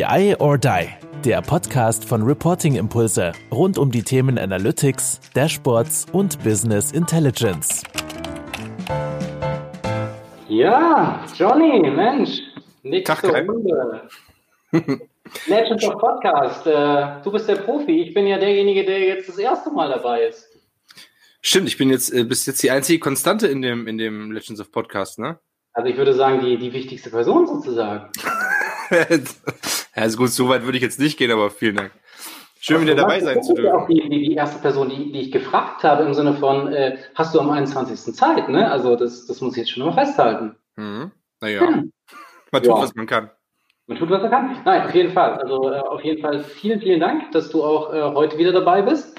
BI or Die, der Podcast von Reporting Impulse rund um die Themen Analytics, Dashboards und Business Intelligence. Ja, Johnny, Mensch, nächste Tag, Runde. Legends of Podcast, äh, du bist der Profi, ich bin ja derjenige, der jetzt das erste Mal dabei ist. Stimmt, ich bin jetzt, äh, bist jetzt die einzige Konstante in dem, in dem Legends of Podcast, ne? Also ich würde sagen, die, die wichtigste Person sozusagen. ja, ist gut, so weit würde ich jetzt nicht gehen, aber vielen Dank. Schön, wieder dabei sein zu dürfen. Auch die, die, die erste Person, die, die ich gefragt habe, im Sinne von, äh, hast du am 21. Zeit, ne? Also das, das muss ich jetzt schon mal festhalten. Mhm. Naja, hm. man tut, ja. was man kann. Man tut, was man kann. Nein, auf jeden Fall. Also äh, auf jeden Fall vielen, vielen Dank, dass du auch äh, heute wieder dabei bist.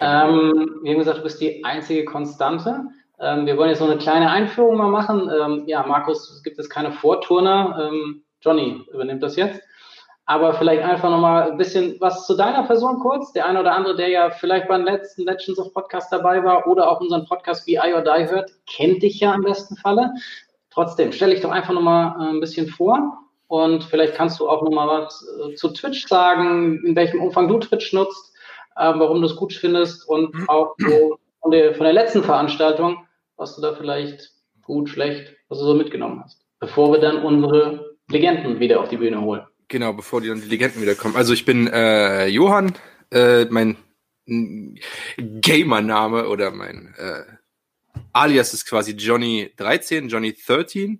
Ähm, wie gesagt, du bist die einzige Konstante. Ähm, wir wollen jetzt noch eine kleine Einführung mal machen. Ähm, ja, Markus, gibt es keine Vorturner. Ähm, Johnny übernimmt das jetzt. Aber vielleicht einfach nochmal ein bisschen was zu deiner Person kurz. Der eine oder andere, der ja vielleicht beim letzten Legends of Podcast dabei war oder auch unseren Podcast wie I or Die hört, kennt dich ja im besten Falle. Trotzdem, stelle ich doch einfach nochmal äh, ein bisschen vor. Und vielleicht kannst du auch nochmal was äh, zu Twitch sagen, in welchem Umfang du Twitch nutzt, äh, warum du es gut findest und mhm. auch so von, der, von der letzten Veranstaltung, was du da vielleicht gut, schlecht, was du so mitgenommen hast. Bevor wir dann unsere Legenden wieder auf die Bühne holen. Genau, bevor die, dann die Legenden wieder kommen. Also ich bin äh, Johann, äh, mein Gamer-Name oder mein äh, Alias ist quasi Johnny13, Johnny13.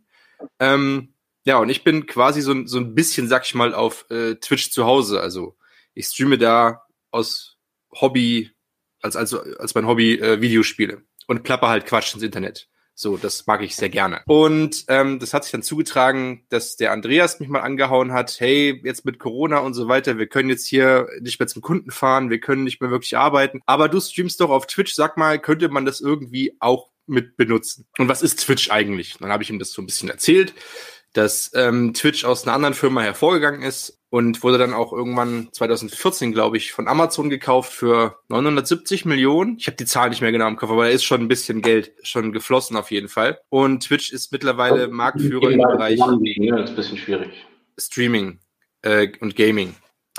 Ähm, ja, und ich bin quasi so, so ein bisschen, sag ich mal, auf äh, Twitch zu Hause. Also ich streame da aus Hobby, als, als, als mein Hobby äh, Videospiele und plapper halt Quatsch ins Internet. So, das mag ich sehr gerne. Und ähm, das hat sich dann zugetragen, dass der Andreas mich mal angehauen hat, hey, jetzt mit Corona und so weiter, wir können jetzt hier nicht mehr zum Kunden fahren, wir können nicht mehr wirklich arbeiten. Aber du streamst doch auf Twitch, sag mal, könnte man das irgendwie auch mit benutzen? Und was ist Twitch eigentlich? Dann habe ich ihm das so ein bisschen erzählt dass ähm, Twitch aus einer anderen Firma hervorgegangen ist und wurde dann auch irgendwann 2014, glaube ich, von Amazon gekauft für 970 Millionen. Ich habe die Zahl nicht mehr genau im Kopf, aber da ist schon ein bisschen Geld schon geflossen auf jeden Fall. Und Twitch ist mittlerweile Marktführer im Bereich ja, das ist ein bisschen schwierig. Streaming äh, und Gaming.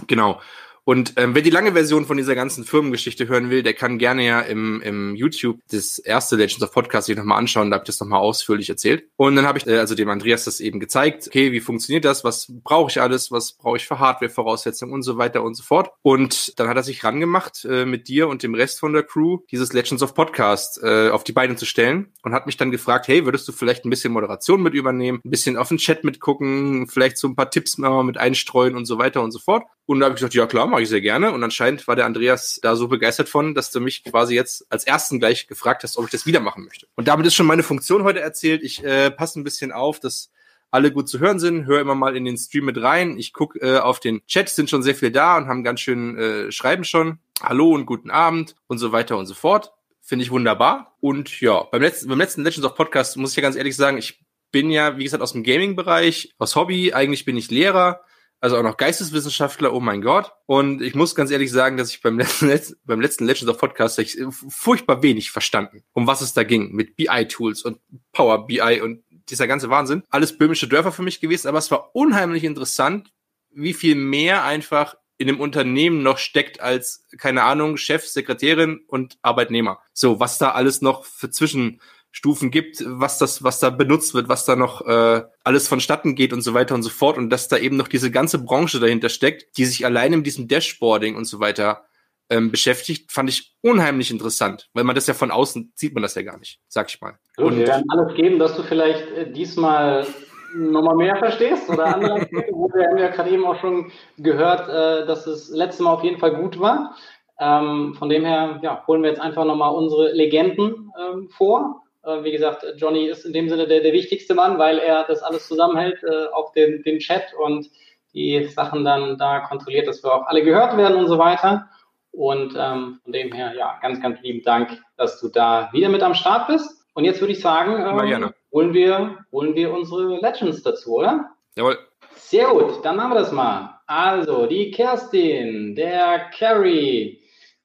Genau. Und ähm, wer die lange Version von dieser ganzen Firmengeschichte hören will, der kann gerne ja im, im YouTube das erste Legends of Podcast sich nochmal anschauen. Da habe ich das nochmal ausführlich erzählt. Und dann habe ich äh, also dem Andreas das eben gezeigt. Okay, wie funktioniert das? Was brauche ich alles? Was brauche ich für Hardware-Voraussetzungen und so weiter und so fort. Und dann hat er sich rangemacht, äh, mit dir und dem Rest von der Crew dieses Legends of Podcast äh, auf die Beine zu stellen und hat mich dann gefragt, hey, würdest du vielleicht ein bisschen Moderation mit übernehmen, ein bisschen auf den Chat mitgucken, vielleicht so ein paar Tipps mal mit einstreuen und so weiter und so fort. Und da habe ich gesagt, ja klar, mache ich sehr gerne. Und anscheinend war der Andreas da so begeistert von, dass du mich quasi jetzt als ersten gleich gefragt hast, ob ich das wieder machen möchte. Und damit ist schon meine Funktion heute erzählt. Ich äh, passe ein bisschen auf, dass alle gut zu hören sind. Höre immer mal in den Stream mit rein. Ich gucke äh, auf den Chat, sind schon sehr viel da und haben ganz schön äh, schreiben schon. Hallo und guten Abend und so weiter und so fort. Finde ich wunderbar. Und ja, beim letzten, beim letzten Legends of Podcast muss ich ja ganz ehrlich sagen, ich bin ja, wie gesagt, aus dem Gaming-Bereich, aus Hobby. Eigentlich bin ich Lehrer also auch noch Geisteswissenschaftler, oh mein Gott. Und ich muss ganz ehrlich sagen, dass ich beim letzten, beim letzten Legends of Podcast ich furchtbar wenig verstanden, um was es da ging mit BI-Tools und Power BI und dieser ganze Wahnsinn. Alles böhmische Dörfer für mich gewesen, aber es war unheimlich interessant, wie viel mehr einfach in dem Unternehmen noch steckt als, keine Ahnung, Chef, Sekretärin und Arbeitnehmer. So, was da alles noch für zwischen Stufen gibt, was das, was da benutzt wird, was da noch äh, alles vonstatten geht und so weiter und so fort und dass da eben noch diese ganze Branche dahinter steckt, die sich allein in diesem Dashboarding und so weiter ähm, beschäftigt, fand ich unheimlich interessant, weil man das ja von außen sieht man das ja gar nicht, sag ich mal. Gut, und wir werden alles geben, dass du vielleicht äh, diesmal nochmal mehr verstehst oder andere wo wir haben ja gerade eben auch schon gehört, äh, dass es letzte Mal auf jeden Fall gut war. Ähm, von dem her ja, holen wir jetzt einfach nochmal unsere Legenden ähm, vor äh, wie gesagt, Johnny ist in dem Sinne der, der wichtigste Mann, weil er das alles zusammenhält, äh, auch den, den Chat und die Sachen dann da kontrolliert, dass wir auch alle gehört werden und so weiter. Und ähm, von dem her, ja, ganz, ganz lieben Dank, dass du da wieder mit am Start bist. Und jetzt würde ich sagen, ähm, holen, wir, holen wir unsere Legends dazu, oder? Jawohl. Sehr gut, dann machen wir das mal. Also, die Kerstin, der Carrie,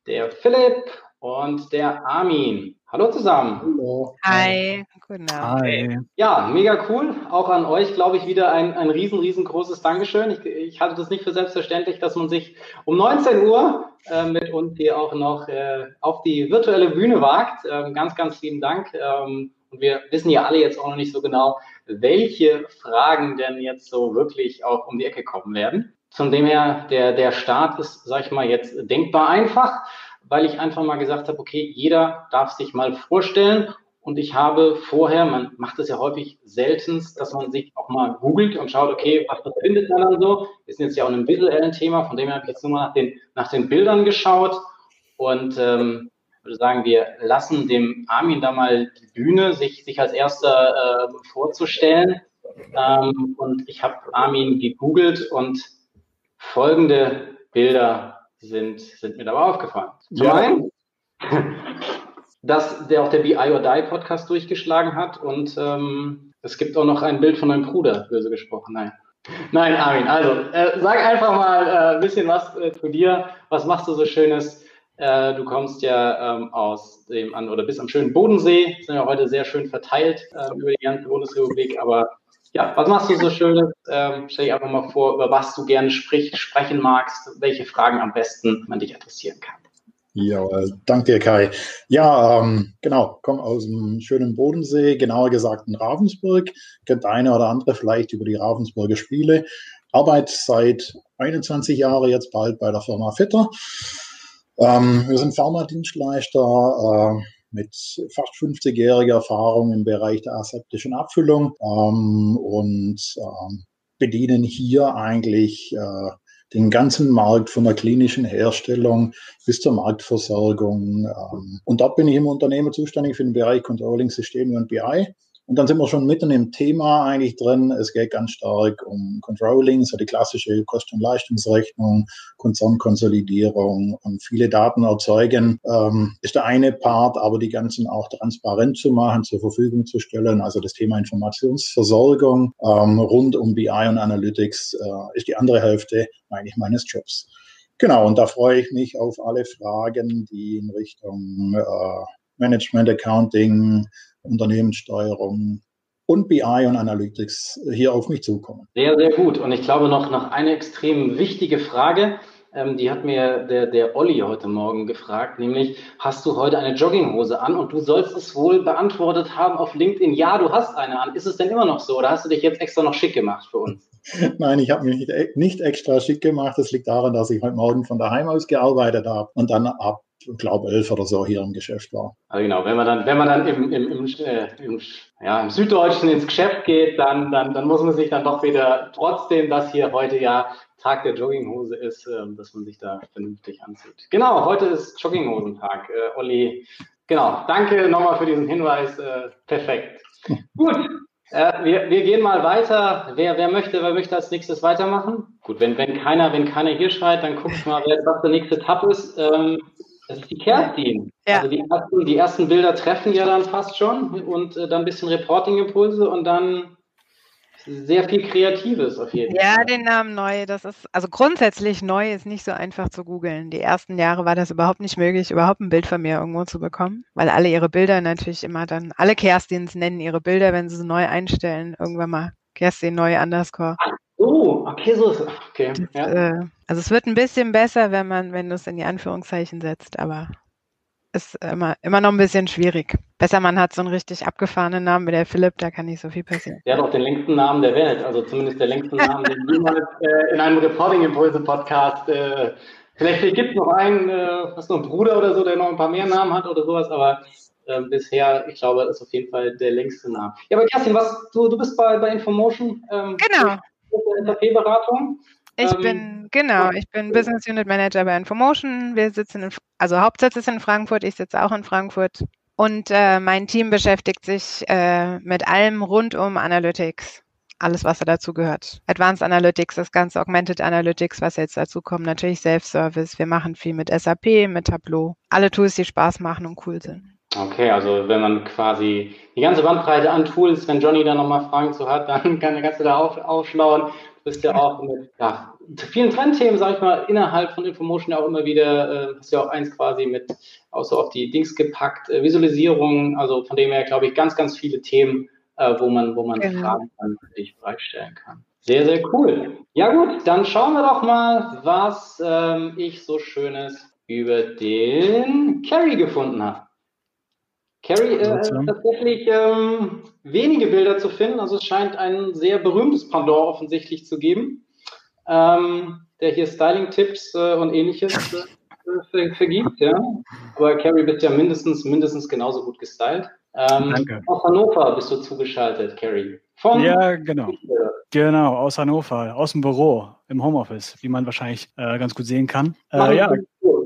der Philipp und der Armin. Hallo zusammen. Hallo. Hi. Guten Abend. Hi. Ja, mega cool. Auch an euch, glaube ich, wieder ein, ein riesen, riesengroßes Dankeschön. Ich, ich halte das nicht für selbstverständlich, dass man sich um 19 Uhr äh, mit uns hier auch noch äh, auf die virtuelle Bühne wagt. Ähm, ganz, ganz lieben Dank. Ähm, und wir wissen ja alle jetzt auch noch nicht so genau, welche Fragen denn jetzt so wirklich auch um die Ecke kommen werden. Von dem her, der, der Start ist, sag ich mal, jetzt denkbar einfach weil ich einfach mal gesagt habe, okay, jeder darf sich mal vorstellen. Und ich habe vorher, man macht es ja häufig seltenst, dass man sich auch mal googelt und schaut, okay, was findet man dann so? Wir sind jetzt ja auch in einem visuellen Thema, von dem her habe ich jetzt nur mal nach den, nach den Bildern geschaut und ähm, würde sagen, wir lassen dem Armin da mal die Bühne, sich, sich als erster äh, vorzustellen. Ähm, und ich habe Armin gegoogelt und folgende Bilder sind, sind mir dabei aufgefallen. Zum ja. einen, dass der auch der BI or Die Podcast durchgeschlagen hat und ähm, es gibt auch noch ein Bild von meinem Bruder, böse gesprochen. Nein. Nein, Armin, also äh, sag einfach mal äh, ein bisschen was äh, zu dir. Was machst du so Schönes? Äh, du kommst ja ähm, aus dem an oder bist am schönen Bodensee, sind ja heute sehr schön verteilt äh, über die ganze Bundesrepublik, aber ja, was machst du so Schönes? Ähm, stell dich einfach mal vor, über was du gerne sprich, sprechen magst, welche Fragen am besten man dich interessieren kann. Ja, danke dir, Kai. Ja, ähm, genau, komme aus dem schönen Bodensee, genauer gesagt in Ravensburg. Kennt eine oder andere vielleicht über die Ravensburger Spiele. Arbeite seit 21 Jahren jetzt bald bei der Firma Fitter. Ähm, wir sind Pharmadienstleister. Äh, mit fast 50-jähriger Erfahrung im Bereich der aseptischen Abfüllung ähm, und ähm, bedienen hier eigentlich äh, den ganzen Markt von der klinischen Herstellung bis zur Marktversorgung. Ähm, und dort bin ich im Unternehmen zuständig für den Bereich Controlling Systeme und BI. Und dann sind wir schon mitten im Thema eigentlich drin. Es geht ganz stark um Controlling, so die klassische Kosten- und Leistungsrechnung, Konzernkonsolidierung und viele Daten erzeugen, ähm, ist der eine Part, aber die ganzen auch transparent zu machen, zur Verfügung zu stellen. Also das Thema Informationsversorgung ähm, rund um BI und Analytics äh, ist die andere Hälfte eigentlich meines Jobs. Genau, und da freue ich mich auf alle Fragen, die in Richtung äh, Management, Accounting, Unternehmenssteuerung und BI und Analytics hier auf mich zukommen. Sehr, sehr gut. Und ich glaube noch, noch eine extrem wichtige Frage, ähm, die hat mir der, der Olli heute Morgen gefragt, nämlich, hast du heute eine Jogginghose an? Und du sollst es wohl beantwortet haben auf LinkedIn, ja, du hast eine an. Ist es denn immer noch so oder hast du dich jetzt extra noch schick gemacht für uns? Nein, ich habe mich nicht, nicht extra schick gemacht. Das liegt daran, dass ich heute Morgen von daheim aus gearbeitet habe und dann ab glaube elf oder so hier im Geschäft war. Also genau, wenn man dann, wenn man dann im, im, im, äh, im, ja, im Süddeutschen ins Geschäft geht, dann, dann, dann muss man sich dann doch wieder, trotzdem, dass hier heute ja Tag der Jogginghose ist, äh, dass man sich da vernünftig anzieht. Genau, heute ist Jogginghosentag. Äh, Olli, genau, danke nochmal für diesen Hinweis. Äh, perfekt. Gut, äh, wir, wir gehen mal weiter. Wer, wer möchte, wer möchte als nächstes weitermachen? Gut, wenn, wenn keiner, wenn keiner hier schreit, dann guck ich mal, wer, was der nächste Tab ist. Ähm, das ist die Kerstin. Ja. Also die ersten, die ersten Bilder treffen ja dann fast schon und äh, dann ein bisschen Reporting-Impulse und dann sehr viel Kreatives auf jeden ja, Fall. Ja, den Namen neu, das ist, also grundsätzlich neu ist nicht so einfach zu googeln. Die ersten Jahre war das überhaupt nicht möglich, überhaupt ein Bild von mir irgendwo zu bekommen, weil alle ihre Bilder natürlich immer dann, alle Kerstins nennen ihre Bilder, wenn sie sie neu einstellen, irgendwann mal Kerstin neu underscore. Oh, okay, so ist es. Okay. Das, ja. äh, also es wird ein bisschen besser, wenn man, wenn du es in die Anführungszeichen setzt, aber ist immer, immer noch ein bisschen schwierig. Besser, man hat so einen richtig abgefahrenen Namen wie der Philipp, da kann nicht so viel passieren. Der hat auch den längsten Namen der Welt, also zumindest der längste Namen, den jemals äh, in einem Reporting-Impulse-Podcast äh, Vielleicht gibt es noch einen, äh, was noch ein Bruder oder so, der noch ein paar mehr Namen hat oder sowas, aber äh, bisher, ich glaube, das ist auf jeden Fall der längste Name. Ja, aber Kerstin, was, du, du bist bei, bei Infomotion. Ähm, genau. SAP-Beratung. Ich ähm, bin, genau, ich bin Business Unit Manager bei Infomotion. Wir sitzen in, also Hauptsitz ist in Frankfurt, ich sitze auch in Frankfurt. Und äh, mein Team beschäftigt sich äh, mit allem rund um Analytics. Alles, was da dazu gehört. Advanced Analytics, das ganze Augmented Analytics, was jetzt dazu kommt. Natürlich Self-Service. Wir machen viel mit SAP, mit Tableau. Alle Tools, die Spaß machen und cool sind. Okay, also wenn man quasi die ganze Bandbreite an Tools, wenn Johnny da nochmal Fragen zu hat, dann kann, kannst du da auf, aufschlauen. bist ja auch mit ja, vielen Trendthemen, sag ich mal, innerhalb von Infomotion ja auch immer wieder, äh, hast ja auch eins quasi mit auch so auf die Dings gepackt, äh, Visualisierung, also von dem her glaube ich ganz, ganz viele Themen, äh, wo man, wo man genau. Fragen dann dich bereitstellen kann. Sehr, sehr cool. Ja gut, dann schauen wir doch mal, was ähm, ich so Schönes über den Carrie gefunden habe. Carrie äh, ist tatsächlich ähm, wenige Bilder zu finden. Also es scheint ein sehr berühmtes Pendant offensichtlich zu geben, ähm, der hier Styling-Tipps äh, und ähnliches äh, vergibt. Ja. Aber Carrie bist ja mindestens, mindestens genauso gut gestylt. Ähm, Danke. Aus Hannover bist du zugeschaltet, Carrie. Von ja, genau. Genau, aus Hannover, aus dem Büro, im Homeoffice, wie man wahrscheinlich äh, ganz gut sehen kann. Äh, ja.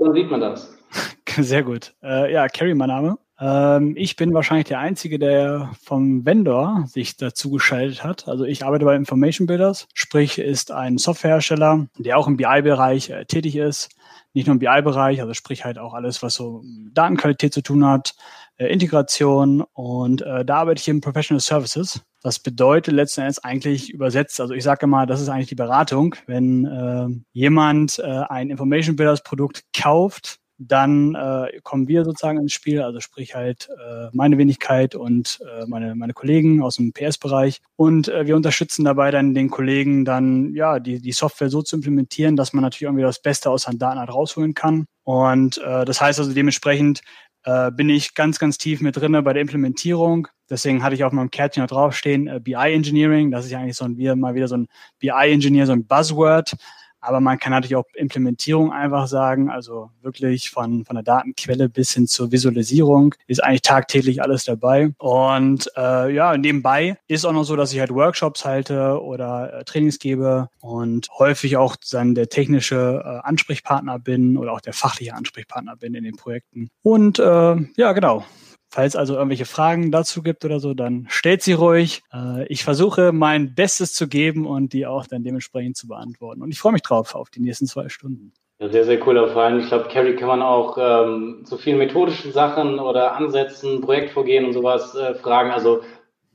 Dann sieht man das. Sehr gut. Äh, ja, Carrie, mein Name. Ähm, ich bin wahrscheinlich der Einzige, der vom Vendor sich dazu geschaltet hat. Also ich arbeite bei Information Builders, sprich ist ein Softwarehersteller, der auch im BI-Bereich äh, tätig ist. Nicht nur im BI-Bereich, also sprich halt auch alles, was so Datenqualität zu tun hat, äh, Integration und äh, da arbeite ich in Professional Services. Das bedeutet letzten Endes eigentlich übersetzt, also ich sage mal, das ist eigentlich die Beratung. Wenn äh, jemand äh, ein Information Builders Produkt kauft, dann äh, kommen wir sozusagen ins Spiel, also sprich halt äh, meine Wenigkeit und äh, meine, meine Kollegen aus dem PS-Bereich. Und äh, wir unterstützen dabei dann den Kollegen dann, ja, die, die Software so zu implementieren, dass man natürlich irgendwie das Beste aus seinen Daten halt rausholen kann. Und äh, das heißt also dementsprechend äh, bin ich ganz, ganz tief mit drinne bei der Implementierung. Deswegen hatte ich auf meinem Kärtchen draufstehen, äh, BI Engineering. Das ist ja eigentlich so ein, wieder mal wieder so ein BI Engineer, so ein Buzzword. Aber man kann natürlich auch Implementierung einfach sagen, also wirklich von, von der Datenquelle bis hin zur Visualisierung ist eigentlich tagtäglich alles dabei. Und äh, ja, nebenbei ist auch noch so, dass ich halt Workshops halte oder äh, Trainings gebe und häufig auch dann der technische äh, Ansprechpartner bin oder auch der fachliche Ansprechpartner bin in den Projekten. Und äh, ja, genau. Falls also irgendwelche Fragen dazu gibt oder so, dann stellt sie ruhig. Äh, ich versuche mein Bestes zu geben und die auch dann dementsprechend zu beantworten. Und ich freue mich drauf auf die nächsten zwei Stunden. Ja, sehr, sehr cooler Fall. Ich glaube, Carrie kann man auch ähm, zu vielen methodischen Sachen oder Ansätzen, Projektvorgehen und sowas äh, fragen. Also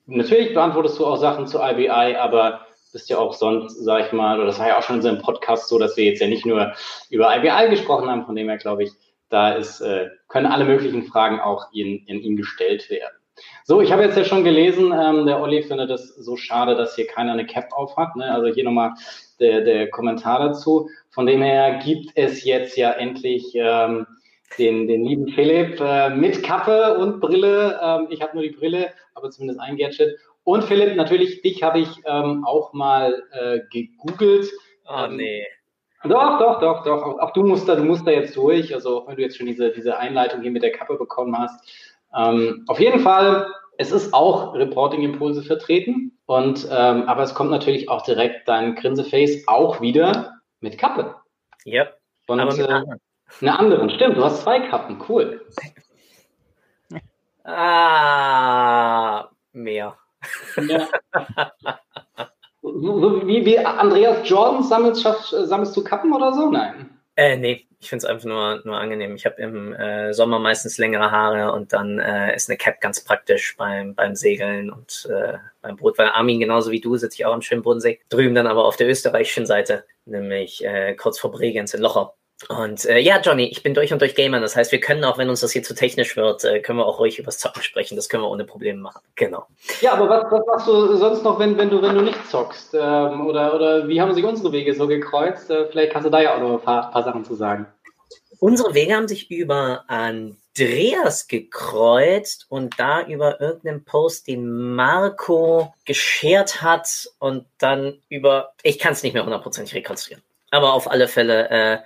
natürlich beantwortest du auch Sachen zu IBI, aber bist ja auch sonst, sag ich mal, oder das war ja auch schon in unserem Podcast so, dass wir jetzt ja nicht nur über IBI gesprochen haben, von dem her glaube ich, da ist, äh, können alle möglichen Fragen auch in, in ihm gestellt werden. So, ich habe jetzt ja schon gelesen, ähm, der Olli findet es so schade, dass hier keiner eine Cap auf hat. Ne? Also hier nochmal der, der Kommentar dazu. Von dem her gibt es jetzt ja endlich ähm, den, den lieben Philipp äh, mit Kappe und Brille. Ähm, ich habe nur die Brille, aber zumindest ein Gadget. Und Philipp, natürlich, dich habe ich ähm, auch mal äh, gegoogelt. Oh nee. Doch, doch, doch, doch. Auch, auch, du musst da, du musst da jetzt durch. Also auch wenn du jetzt schon diese, diese Einleitung hier mit der Kappe bekommen hast. Ähm, auf jeden Fall, es ist auch Reporting-Impulse vertreten. Und ähm, aber es kommt natürlich auch direkt dein Grinseface auch wieder mit Kappe. Ja. Und aber mit äh, einer anderen. Stimmt, du hast zwei Kappen. Cool. Ah, mehr. Ja. Wie, wie Andreas Jordan sammelst, sammelst du Kappen oder so? Nein. Äh, nee, ich finde es einfach nur, nur angenehm. Ich habe im äh, Sommer meistens längere Haare und dann äh, ist eine Cap ganz praktisch beim, beim Segeln und äh, beim Boot, weil Armin genauso wie du sitze ich auch am schönen Bodensee. Drüben dann aber auf der österreichischen Seite, nämlich äh, kurz vor Bregenz in Locher. Und äh, ja, Johnny, ich bin durch und durch Gamer. Das heißt, wir können auch, wenn uns das hier zu technisch wird, äh, können wir auch ruhig über das Zocken sprechen. Das können wir ohne Probleme machen. Genau. Ja, aber was, was machst du sonst noch, wenn, wenn, du, wenn du nicht zockst? Ähm, oder, oder wie haben sich unsere Wege so gekreuzt? Äh, vielleicht kannst du da ja auch noch ein paar, paar Sachen zu sagen. Unsere Wege haben sich über Andreas gekreuzt und da über irgendeinen Post, den Marco geshared hat und dann über, ich kann es nicht mehr hundertprozentig rekonstruieren. Aber auf alle Fälle äh,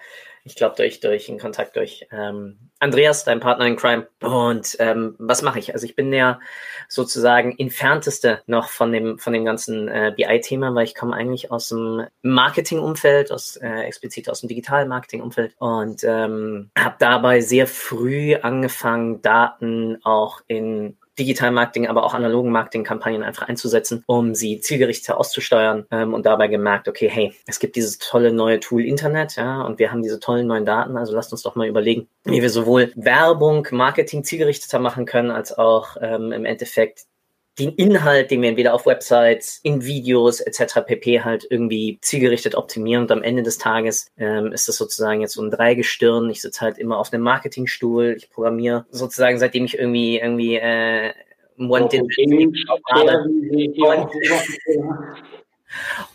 ich glaube, durch, durch einen Kontakt durch ähm, Andreas, dein Partner in Crime. Und ähm, was mache ich? Also ich bin der sozusagen entfernteste noch von dem, von dem ganzen äh, BI-Thema, weil ich komme eigentlich aus dem Marketing-Umfeld, aus, äh, explizit aus dem Digital-Marketing-Umfeld und ähm, habe dabei sehr früh angefangen, Daten auch in Digital Marketing, aber auch analogen Marketingkampagnen einfach einzusetzen, um sie zielgerichteter auszusteuern ähm, und dabei gemerkt, okay, hey, es gibt dieses tolle neue Tool Internet, ja, und wir haben diese tollen neuen Daten, also lasst uns doch mal überlegen, wie wir sowohl Werbung, Marketing zielgerichteter machen können, als auch ähm, im Endeffekt den Inhalt, den wir entweder auf Websites, in Videos etc. pp. halt irgendwie zielgerichtet optimieren. Und am Ende des Tages ähm, ist das sozusagen jetzt so ein Dreigestirn. Ich sitze halt immer auf einem Marketingstuhl. Ich programmiere sozusagen, seitdem ich irgendwie irgendwie äh, One oh,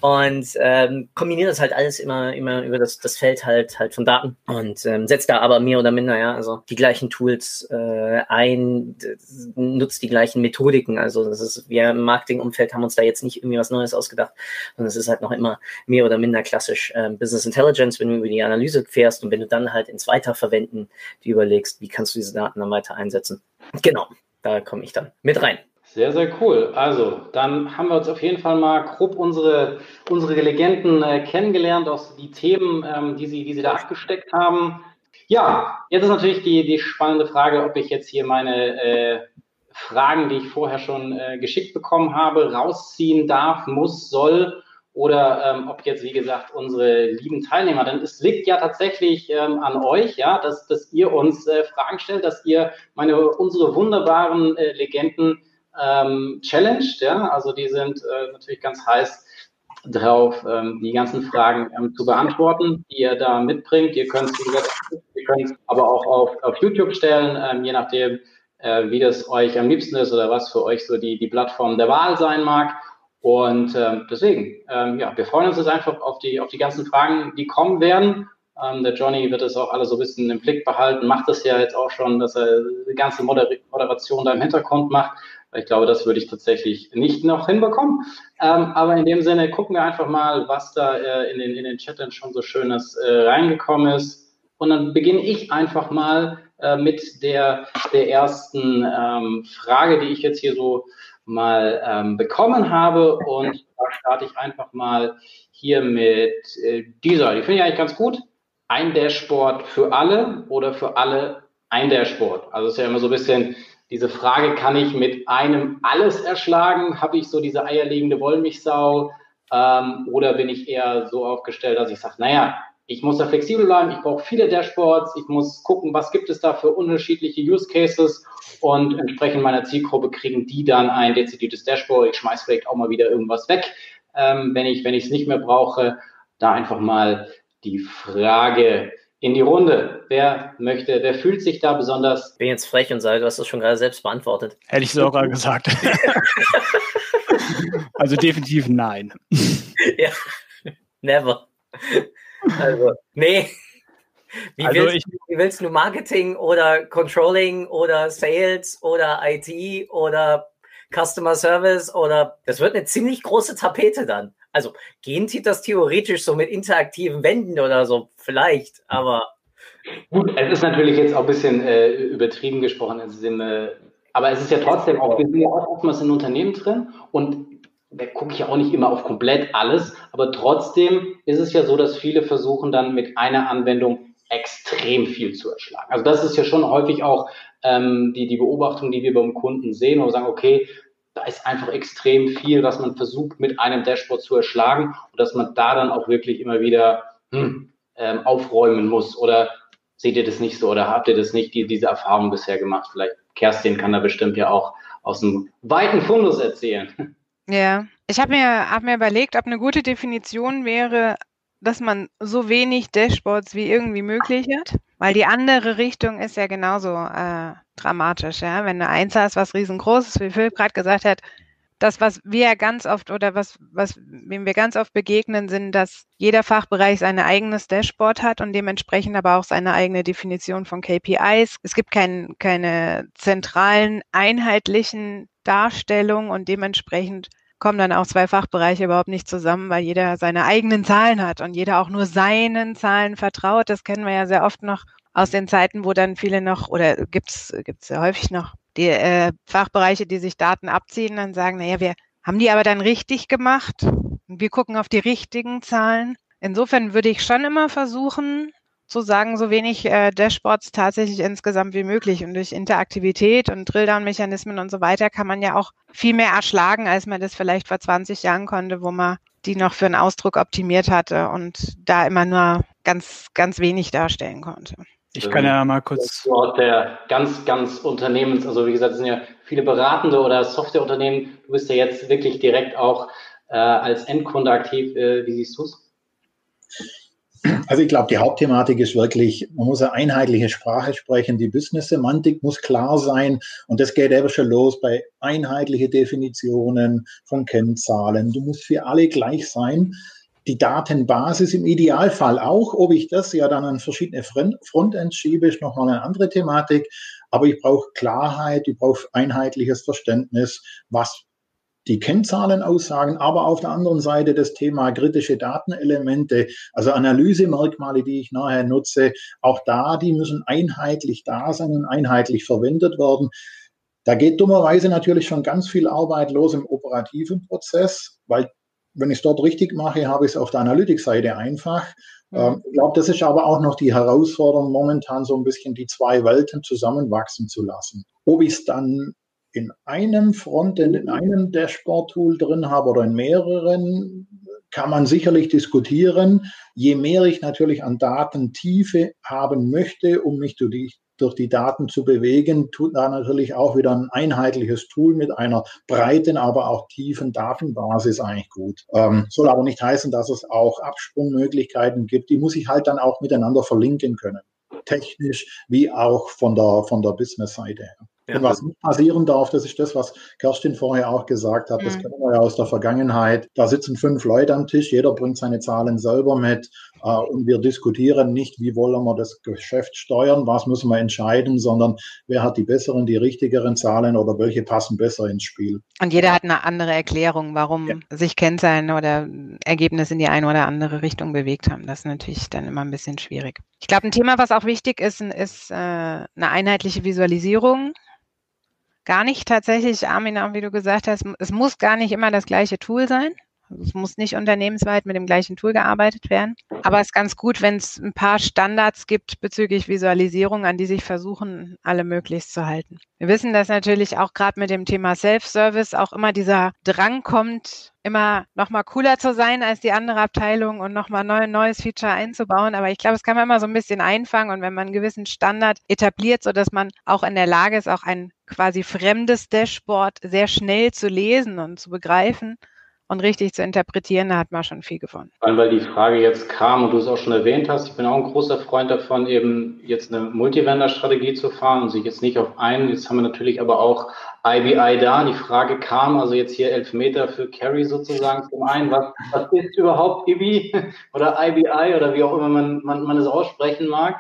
und ähm, kombiniere das halt alles immer, immer über das, das Feld halt halt von Daten und ähm, setzt da aber mehr oder minder ja also die gleichen Tools äh, ein, nutzt die gleichen Methodiken. Also das ist wir im Marketingumfeld haben uns da jetzt nicht irgendwie was Neues ausgedacht, sondern es ist halt noch immer mehr oder minder klassisch äh, Business Intelligence, wenn du über die Analyse fährst und wenn du dann halt ins Weiterverwenden die überlegst, wie kannst du diese Daten dann weiter einsetzen. Genau, da komme ich dann mit rein. Sehr, sehr cool. Also, dann haben wir uns auf jeden Fall mal grob unsere, unsere Legenden äh, kennengelernt, auch die Themen, ähm, die, sie, die sie da abgesteckt haben. Ja, jetzt ist natürlich die, die spannende Frage, ob ich jetzt hier meine äh, Fragen, die ich vorher schon äh, geschickt bekommen habe, rausziehen darf, muss, soll oder ähm, ob jetzt, wie gesagt, unsere lieben Teilnehmer, denn es liegt ja tatsächlich ähm, an euch, ja, dass, dass ihr uns äh, Fragen stellt, dass ihr meine, unsere wunderbaren äh, Legenden ähm, challenged. Ja? Also die sind äh, natürlich ganz heiß drauf, ähm, die ganzen Fragen ähm, zu beantworten, die ihr da mitbringt. Ihr könnt es aber auch auf, auf YouTube stellen, ähm, je nachdem, äh, wie das euch am liebsten ist oder was für euch so die, die Plattform der Wahl sein mag. Und ähm, deswegen, ähm, ja, wir freuen uns jetzt einfach auf die, auf die ganzen Fragen, die kommen werden. Ähm, der Johnny wird das auch alle so ein bisschen im Blick behalten, macht das ja jetzt auch schon, dass er die ganze Moder Moderation da im Hintergrund macht. Ich glaube, das würde ich tatsächlich nicht noch hinbekommen. Ähm, aber in dem Sinne gucken wir einfach mal, was da äh, in den, in den Chat schon so Schönes äh, reingekommen ist. Und dann beginne ich einfach mal äh, mit der, der ersten ähm, Frage, die ich jetzt hier so mal ähm, bekommen habe. Und da starte ich einfach mal hier mit äh, dieser. Die finde ich eigentlich ganz gut. Ein Dashboard für alle oder für alle ein Dashboard. Also es ist ja immer so ein bisschen diese Frage, kann ich mit einem alles erschlagen? Habe ich so diese eierlegende Wollmilchsau? Ähm, oder bin ich eher so aufgestellt, dass ich sage, naja, ich muss da flexibel bleiben, ich brauche viele Dashboards, ich muss gucken, was gibt es da für unterschiedliche Use Cases und entsprechend meiner Zielgruppe kriegen die dann ein dezidiertes Dashboard. Ich schmeiß vielleicht auch mal wieder irgendwas weg, ähm, wenn ich es nicht mehr brauche. Da einfach mal die Frage, in die Runde. Wer möchte, wer fühlt sich da besonders? Ich bin jetzt frech und sage, du hast das schon gerade selbst beantwortet. Hätte ich so gerade gesagt. also definitiv nein. ja, never. Also, nee. Wie, also willst, ich, wie willst du Marketing oder Controlling oder Sales oder IT oder Customer Service oder das wird eine ziemlich große Tapete dann. Also gehen sieht das theoretisch so mit interaktiven Wänden oder so, vielleicht, aber. Gut, es ist natürlich jetzt auch ein bisschen äh, übertrieben gesprochen. Im, äh, aber es ist ja trotzdem auch, wir sind ja auch oftmals in Unternehmen drin und da gucke ich ja auch nicht immer auf komplett alles, aber trotzdem ist es ja so, dass viele versuchen dann mit einer Anwendung extrem viel zu erschlagen. Also das ist ja schon häufig auch ähm, die, die Beobachtung, die wir beim Kunden sehen, wo wir sagen, okay, da ist einfach extrem viel, was man versucht mit einem Dashboard zu erschlagen und dass man da dann auch wirklich immer wieder hm, ähm, aufräumen muss. Oder seht ihr das nicht so oder habt ihr das nicht, die, diese Erfahrung bisher gemacht? Vielleicht Kerstin kann da bestimmt ja auch aus einem weiten Fundus erzählen. Ja, ich habe mir, hab mir überlegt, ob eine gute Definition wäre, dass man so wenig Dashboards wie irgendwie möglich hat, weil die andere Richtung ist ja genauso äh, dramatisch, ja. Wenn du eins hast, was riesengroß ist, wie Philipp gerade gesagt hat, das, was wir ganz oft oder was, was, wem wir ganz oft begegnen, sind, dass jeder Fachbereich sein eigenes Dashboard hat und dementsprechend aber auch seine eigene Definition von KPIs. Es gibt kein, keine zentralen, einheitlichen Darstellungen und dementsprechend kommen dann auch zwei Fachbereiche überhaupt nicht zusammen, weil jeder seine eigenen Zahlen hat und jeder auch nur seinen Zahlen vertraut. Das kennen wir ja sehr oft noch aus den Zeiten, wo dann viele noch, oder gibt's gibt's ja häufig noch, die äh, Fachbereiche, die sich Daten abziehen, dann sagen, naja, wir haben die aber dann richtig gemacht wir gucken auf die richtigen Zahlen. Insofern würde ich schon immer versuchen, zu sagen, so wenig äh, Dashboards tatsächlich insgesamt wie möglich. Und durch Interaktivität und Drilldown-Mechanismen und so weiter kann man ja auch viel mehr erschlagen, als man das vielleicht vor 20 Jahren konnte, wo man die noch für einen Ausdruck optimiert hatte und da immer nur ganz, ganz wenig darstellen konnte. Ich kann ja mal kurz. Aus der ganz, ganz Unternehmens, also wie gesagt, es sind ja viele beratende oder Softwareunternehmen. Du bist ja jetzt wirklich direkt auch äh, als Endkunde aktiv. Äh, wie siehst du es? Also ich glaube, die Hauptthematik ist wirklich, man muss eine einheitliche Sprache sprechen, die Business-Semantik muss klar sein und das geht eben schon los bei einheitlichen Definitionen von Kennzahlen. Du musst für alle gleich sein. Die Datenbasis im Idealfall auch, ob ich das ja dann an verschiedene Frontends schiebe, ist nochmal eine andere Thematik. Aber ich brauche Klarheit, ich brauche einheitliches Verständnis, was die Kennzahlen aussagen, aber auf der anderen Seite das Thema kritische Datenelemente, also Analysemerkmale, die ich nachher nutze, auch da, die müssen einheitlich da sein und einheitlich verwendet werden. Da geht dummerweise natürlich schon ganz viel Arbeit los im operativen Prozess, weil wenn ich es dort richtig mache, habe ich es auf der Analytics-Seite einfach. Mhm. Ich glaube, das ist aber auch noch die Herausforderung, momentan so ein bisschen die zwei Welten zusammenwachsen zu lassen. Ob ich es dann in einem Frontend, in einem Dashboard-Tool drin habe oder in mehreren, kann man sicherlich diskutieren. Je mehr ich natürlich an Datentiefe haben möchte, um mich durch die, durch die Daten zu bewegen, tut da natürlich auch wieder ein einheitliches Tool mit einer breiten, aber auch tiefen Datenbasis eigentlich gut. Ähm, soll aber nicht heißen, dass es auch Absprungmöglichkeiten gibt. Die muss ich halt dann auch miteinander verlinken können. Technisch wie auch von der, von der Business-Seite her. Ja. Und was nicht passieren darf, das ist das, was Kerstin vorher auch gesagt hat, das mhm. kennen wir ja aus der Vergangenheit. Da sitzen fünf Leute am Tisch, jeder bringt seine Zahlen selber mit äh, und wir diskutieren nicht, wie wollen wir das Geschäft steuern, was müssen wir entscheiden, sondern wer hat die besseren, die richtigeren Zahlen oder welche passen besser ins Spiel. Und jeder hat eine andere Erklärung, warum ja. sich Kennzahlen oder Ergebnisse in die eine oder andere Richtung bewegt haben. Das ist natürlich dann immer ein bisschen schwierig. Ich glaube, ein Thema, was auch wichtig ist, ist äh, eine einheitliche Visualisierung gar nicht tatsächlich, Armin, wie du gesagt hast, es muss gar nicht immer das gleiche Tool sein. Also es muss nicht unternehmensweit mit dem gleichen Tool gearbeitet werden. Aber es ist ganz gut, wenn es ein paar Standards gibt bezüglich Visualisierung, an die sich versuchen, alle möglichst zu halten. Wir wissen, dass natürlich auch gerade mit dem Thema Self-Service auch immer dieser Drang kommt, immer nochmal cooler zu sein als die andere Abteilung und nochmal ein neues Feature einzubauen. Aber ich glaube, das kann man immer so ein bisschen einfangen und wenn man einen gewissen Standard etabliert, so dass man auch in der Lage ist, auch ein quasi fremdes Dashboard sehr schnell zu lesen und zu begreifen, und richtig zu interpretieren, da hat man schon viel gewonnen. Weil die Frage jetzt kam und du es auch schon erwähnt hast, ich bin auch ein großer Freund davon, eben jetzt eine Multivendor-Strategie zu fahren und sich jetzt nicht auf einen, jetzt haben wir natürlich aber auch IBI da. Die Frage kam, also jetzt hier Elfmeter für Carry sozusagen zum einen, was, was ist überhaupt IBI oder IBI oder wie auch immer man, man, man es aussprechen mag.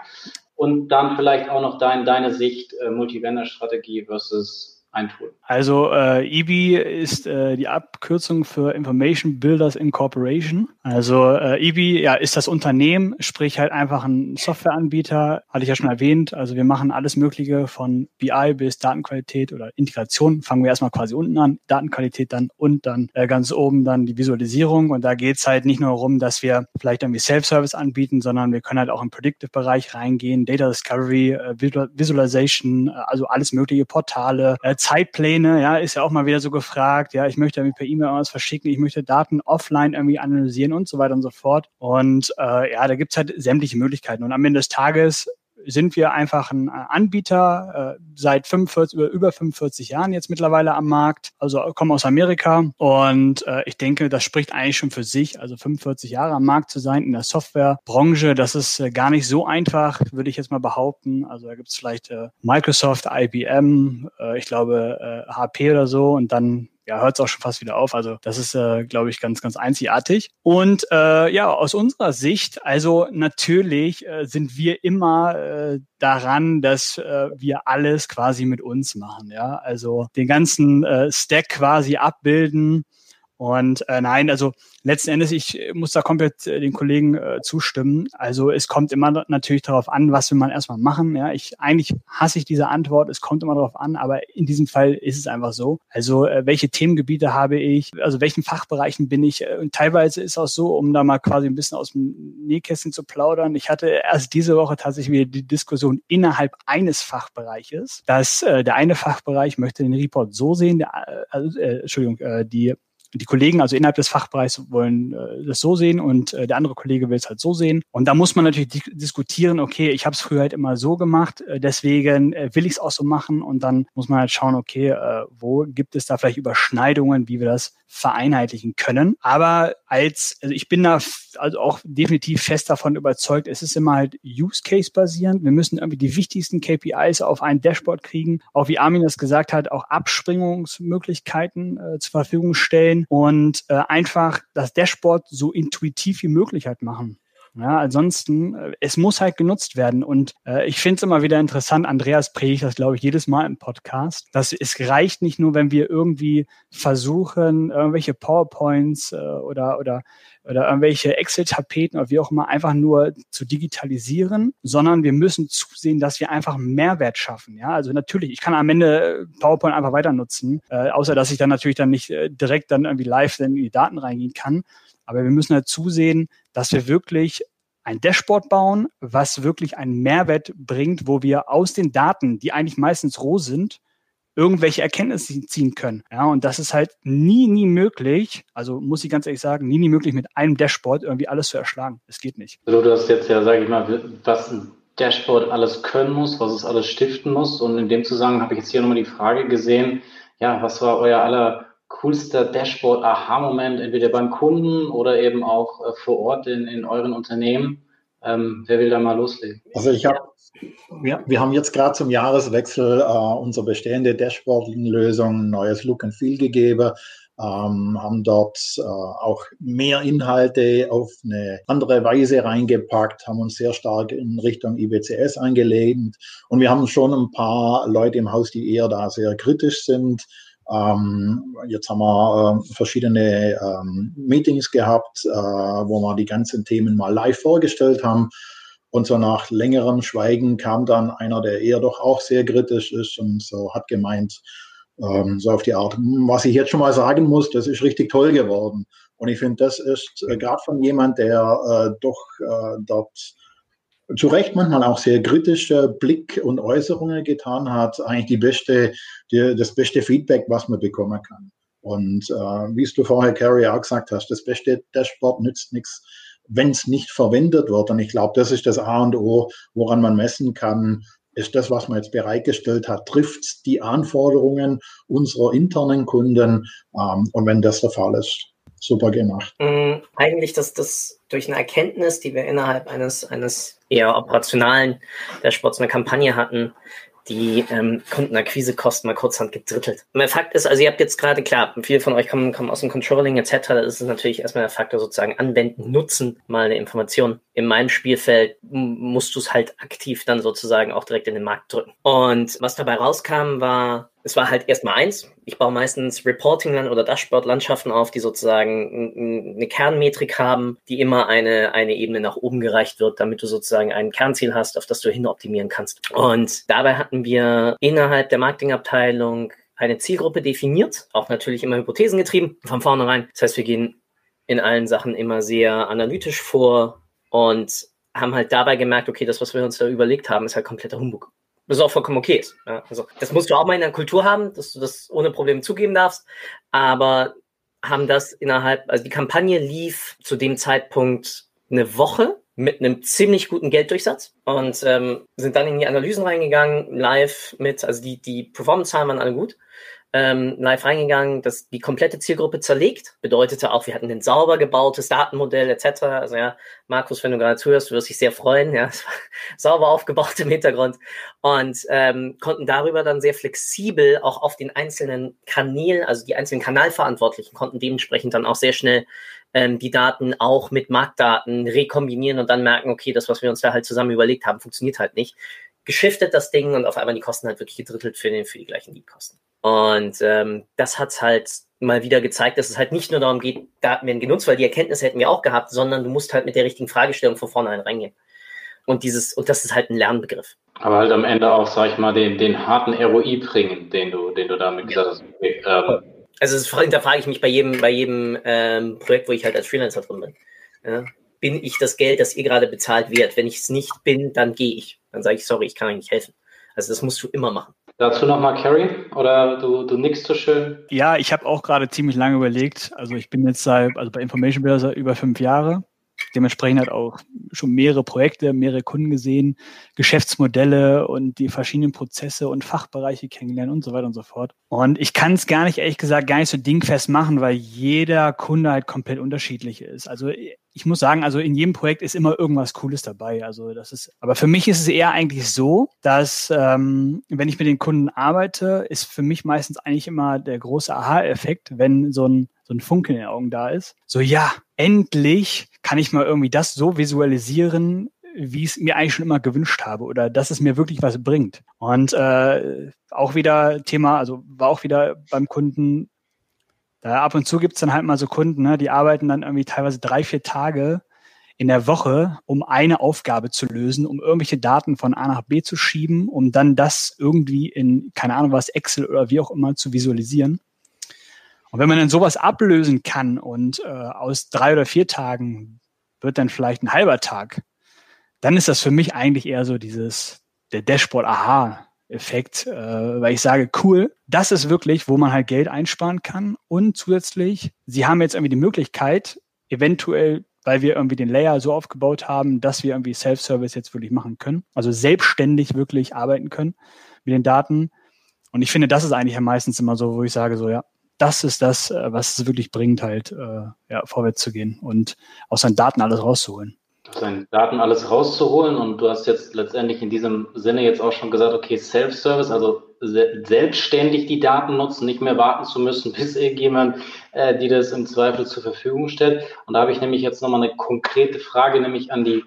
Und dann vielleicht auch noch dein, deine Sicht äh, Multivendor-Strategie versus ein Tool? Also äh, EBI ist äh, die Abkürzung für Information Builders Incorporation. Also äh, EBI ja, ist das Unternehmen, sprich halt einfach ein Softwareanbieter, hatte ich ja schon erwähnt. Also wir machen alles Mögliche von BI bis Datenqualität oder Integration. Fangen wir erstmal quasi unten an, Datenqualität dann und dann äh, ganz oben dann die Visualisierung. Und da geht's halt nicht nur darum, dass wir vielleicht irgendwie Self-Service anbieten, sondern wir können halt auch im Predictive-Bereich reingehen, Data Discovery, äh, Visualization, äh, also alles mögliche Portale, äh, Zeitpläne, ja, ist ja auch mal wieder so gefragt. Ja, ich möchte irgendwie per E-Mail was verschicken, ich möchte Daten offline irgendwie analysieren und so weiter und so fort. Und äh, ja, da gibt's halt sämtliche Möglichkeiten. Und am Ende des Tages sind wir einfach ein Anbieter äh, seit 45, über, über 45 Jahren jetzt mittlerweile am Markt, also kommen aus Amerika. Und äh, ich denke, das spricht eigentlich schon für sich, also 45 Jahre am Markt zu sein in der Softwarebranche, das ist äh, gar nicht so einfach, würde ich jetzt mal behaupten. Also da gibt es vielleicht äh, Microsoft, IBM, äh, ich glaube äh, HP oder so. Und dann ja, hört es auch schon fast wieder auf. Also das ist, äh, glaube ich, ganz, ganz einzigartig. Und äh, ja, aus unserer Sicht, also natürlich äh, sind wir immer äh, daran, dass äh, wir alles quasi mit uns machen. Ja, also den ganzen äh, Stack quasi abbilden und äh, nein, also letzten Endes, ich muss da komplett äh, den Kollegen äh, zustimmen. Also es kommt immer natürlich darauf an, was will man erstmal machen. Ja, ich eigentlich hasse ich diese Antwort. Es kommt immer darauf an, aber in diesem Fall ist es einfach so. Also äh, welche Themengebiete habe ich? Also welchen Fachbereichen bin ich? Äh, und teilweise ist auch so, um da mal quasi ein bisschen aus dem Nähkästchen zu plaudern. Ich hatte erst diese Woche tatsächlich wieder die Diskussion innerhalb eines Fachbereiches, dass äh, der eine Fachbereich möchte den Report so sehen, der, äh, also, äh, Entschuldigung, äh, die die Kollegen, also innerhalb des Fachbereichs, wollen äh, das so sehen und äh, der andere Kollege will es halt so sehen. Und da muss man natürlich di diskutieren, okay, ich habe es früher halt immer so gemacht, äh, deswegen äh, will ich es auch so machen und dann muss man halt schauen, okay, äh, wo gibt es da vielleicht Überschneidungen, wie wir das vereinheitlichen können. Aber als, also ich bin da also auch definitiv fest davon überzeugt, es ist immer halt Use Case basierend. Wir müssen irgendwie die wichtigsten KPIs auf ein Dashboard kriegen. Auch wie Armin das gesagt hat, auch Abspringungsmöglichkeiten äh, zur Verfügung stellen und äh, einfach das Dashboard so intuitiv wie möglich halt machen. Ja, ansonsten, äh, es muss halt genutzt werden. Und äh, ich finde es immer wieder interessant, Andreas predigt das, glaube ich, jedes Mal im Podcast, dass es reicht nicht nur, wenn wir irgendwie versuchen, irgendwelche PowerPoints äh, oder, oder, oder irgendwelche Excel-Tapeten oder wie auch immer einfach nur zu digitalisieren, sondern wir müssen zusehen, dass wir einfach Mehrwert schaffen. Ja, also natürlich, ich kann am Ende PowerPoint einfach weiter nutzen, äh, außer dass ich dann natürlich dann nicht äh, direkt dann irgendwie live in die Daten reingehen kann. Aber wir müssen halt zusehen, dass wir wirklich ein Dashboard bauen, was wirklich einen Mehrwert bringt, wo wir aus den Daten, die eigentlich meistens roh sind, irgendwelche Erkenntnisse ziehen können. Ja, und das ist halt nie, nie möglich. Also muss ich ganz ehrlich sagen, nie, nie möglich mit einem Dashboard irgendwie alles zu erschlagen. Es geht nicht. Also du hast jetzt ja, sage ich mal, was ein Dashboard alles können muss, was es alles stiften muss. Und in dem Zusammenhang habe ich jetzt hier nochmal die Frage gesehen, ja, was war euer aller coolster Dashboard-Aha-Moment, entweder beim Kunden oder eben auch äh, vor Ort in, in euren Unternehmen? Ähm, wer will da mal loslegen? Also ich habe, wir, wir haben jetzt gerade zum Jahreswechsel äh, unsere bestehende Dashboarding-Lösung ein neues Look and Feel gegeben. Ähm, haben dort äh, auch mehr Inhalte auf eine andere Weise reingepackt, haben uns sehr stark in Richtung IBCS eingelehnt und wir haben schon ein paar Leute im Haus, die eher da sehr kritisch sind, ähm, jetzt haben wir äh, verschiedene ähm, Meetings gehabt, äh, wo wir die ganzen Themen mal live vorgestellt haben. Und so nach längerem Schweigen kam dann einer, der eher doch auch sehr kritisch ist und so hat gemeint, ähm, so auf die Art, was ich jetzt schon mal sagen muss, das ist richtig toll geworden. Und ich finde, das ist äh, gerade von jemand, der äh, doch äh, dort zu Recht manchmal auch sehr kritische Blick und Äußerungen getan hat, eigentlich die beste, die, das beste Feedback, was man bekommen kann. Und äh, wie du vorher, Carrie, auch gesagt hast, das beste Dashboard nützt nichts, wenn es nicht verwendet wird. Und ich glaube, das ist das A und O, woran man messen kann, ist das, was man jetzt bereitgestellt hat, trifft die Anforderungen unserer internen Kunden. Ähm, und wenn das der Fall ist, super gemacht. Mm, eigentlich, dass das durch eine Erkenntnis, die wir innerhalb eines, eines eher operationalen Dashboards eine Kampagne hatten, die ähm, Kundenakquisekosten mal kurzhand gedrittelt. Der Fakt ist, also ihr habt jetzt gerade, klar, viele von euch kommen, kommen aus dem Controlling etc., da ist es natürlich erstmal der Faktor sozusagen anwenden, nutzen, mal eine Information. In meinem Spielfeld musst du es halt aktiv dann sozusagen auch direkt in den Markt drücken. Und was dabei rauskam, war es war halt erstmal eins. Ich baue meistens Reporting oder Dashboard-Landschaften auf, die sozusagen eine Kernmetrik haben, die immer eine, eine Ebene nach oben gereicht wird, damit du sozusagen ein Kernziel hast, auf das du hin optimieren kannst. Und dabei hatten wir innerhalb der Marketingabteilung eine Zielgruppe definiert, auch natürlich immer Hypothesen getrieben von vornherein. Das heißt, wir gehen in allen Sachen immer sehr analytisch vor und haben halt dabei gemerkt, okay, das, was wir uns da überlegt haben, ist halt kompletter Humbug was auch vollkommen okay ist. Ja, also das musst du auch mal in der Kultur haben, dass du das ohne Probleme zugeben darfst. Aber haben das innerhalb, also die Kampagne lief zu dem Zeitpunkt eine Woche mit einem ziemlich guten Gelddurchsatz und ähm, sind dann in die Analysen reingegangen, live mit, also die, die Performance-Zahlen waren alle gut ähm, live reingegangen, dass die komplette Zielgruppe zerlegt. Bedeutete auch, wir hatten ein sauber gebautes Datenmodell etc. Also ja, Markus, wenn du gerade zuhörst, du wirst dich sehr freuen. Ja, es war sauber aufgebaut im Hintergrund und ähm, konnten darüber dann sehr flexibel auch auf den einzelnen Kanälen, also die einzelnen Kanalverantwortlichen, konnten dementsprechend dann auch sehr schnell ähm, die Daten auch mit Marktdaten rekombinieren und dann merken, okay, das, was wir uns da halt zusammen überlegt haben, funktioniert halt nicht. Geschiftet das Ding und auf einmal die Kosten halt wirklich gedrittelt für, den, für die gleichen Leadkosten. Und ähm, das hat's halt mal wieder gezeigt, dass es halt nicht nur darum geht, Daten werden genutzt, weil die Erkenntnisse hätten wir auch gehabt, sondern du musst halt mit der richtigen Fragestellung von vornherein reingehen. Und dieses, und das ist halt ein Lernbegriff. Aber halt am Ende auch, sag ich mal, den, den harten ROI bringen, den du, den du damit gesagt hast. Okay, ähm. Also das hinterfrage ich mich bei jedem, bei jedem ähm, Projekt, wo ich halt als Freelancer drin bin. Ja? Bin ich das Geld, das ihr gerade bezahlt, wert? Wenn ich es nicht bin, dann gehe ich. Dann sage ich, sorry, ich kann euch nicht helfen. Also das musst du immer machen. Dazu nochmal Carrie oder du, du nickst so schön? Ja, ich habe auch gerade ziemlich lange überlegt. Also ich bin jetzt seit, also bei Information Builder über fünf Jahre dementsprechend hat auch schon mehrere Projekte, mehrere Kunden gesehen, Geschäftsmodelle und die verschiedenen Prozesse und Fachbereiche kennengelernt und so weiter und so fort. Und ich kann es gar nicht, ehrlich gesagt, gar nicht so dingfest machen, weil jeder Kunde halt komplett unterschiedlich ist. Also ich muss sagen, also in jedem Projekt ist immer irgendwas Cooles dabei. Also das ist, aber für mich ist es eher eigentlich so, dass ähm, wenn ich mit den Kunden arbeite, ist für mich meistens eigentlich immer der große Aha-Effekt, wenn so ein so ein Funken in den Augen da ist. So ja, endlich kann ich mal irgendwie das so visualisieren, wie ich es mir eigentlich schon immer gewünscht habe oder dass es mir wirklich was bringt. Und äh, auch wieder Thema, also war auch wieder beim Kunden, da ab und zu gibt's dann halt mal so Kunden, ne, die arbeiten dann irgendwie teilweise drei, vier Tage in der Woche, um eine Aufgabe zu lösen, um irgendwelche Daten von A nach B zu schieben, um dann das irgendwie in, keine Ahnung was, Excel oder wie auch immer zu visualisieren. Und wenn man dann sowas ablösen kann und äh, aus drei oder vier Tagen wird dann vielleicht ein halber Tag, dann ist das für mich eigentlich eher so dieses, der Dashboard-Aha-Effekt, äh, weil ich sage, cool, das ist wirklich, wo man halt Geld einsparen kann und zusätzlich, sie haben jetzt irgendwie die Möglichkeit, eventuell weil wir irgendwie den Layer so aufgebaut haben, dass wir irgendwie Self-Service jetzt wirklich machen können. Also selbstständig wirklich arbeiten können mit den Daten. Und ich finde, das ist eigentlich ja meistens immer so, wo ich sage, so ja, das ist das, äh, was es wirklich bringt, halt äh, ja, vorwärts zu gehen und aus seinen Daten alles rauszuholen. Aus seinen Daten alles rauszuholen und du hast jetzt letztendlich in diesem Sinne jetzt auch schon gesagt, okay, Self-Service, also se selbstständig die Daten nutzen, nicht mehr warten zu müssen, bis irgendjemand äh, die das im Zweifel zur Verfügung stellt. Und da habe ich nämlich jetzt nochmal eine konkrete Frage, nämlich an die,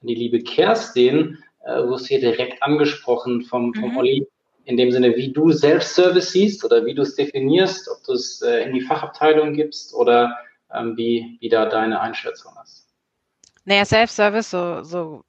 an die liebe Kerstin, äh, wo es hier direkt angesprochen vom, vom mhm. Olli in dem Sinne, wie du Self-Service siehst oder wie du es definierst, ob du es äh, in die Fachabteilung gibst oder ähm, wie, wie da deine Einschätzung ist. Naja, Self-Service, so, so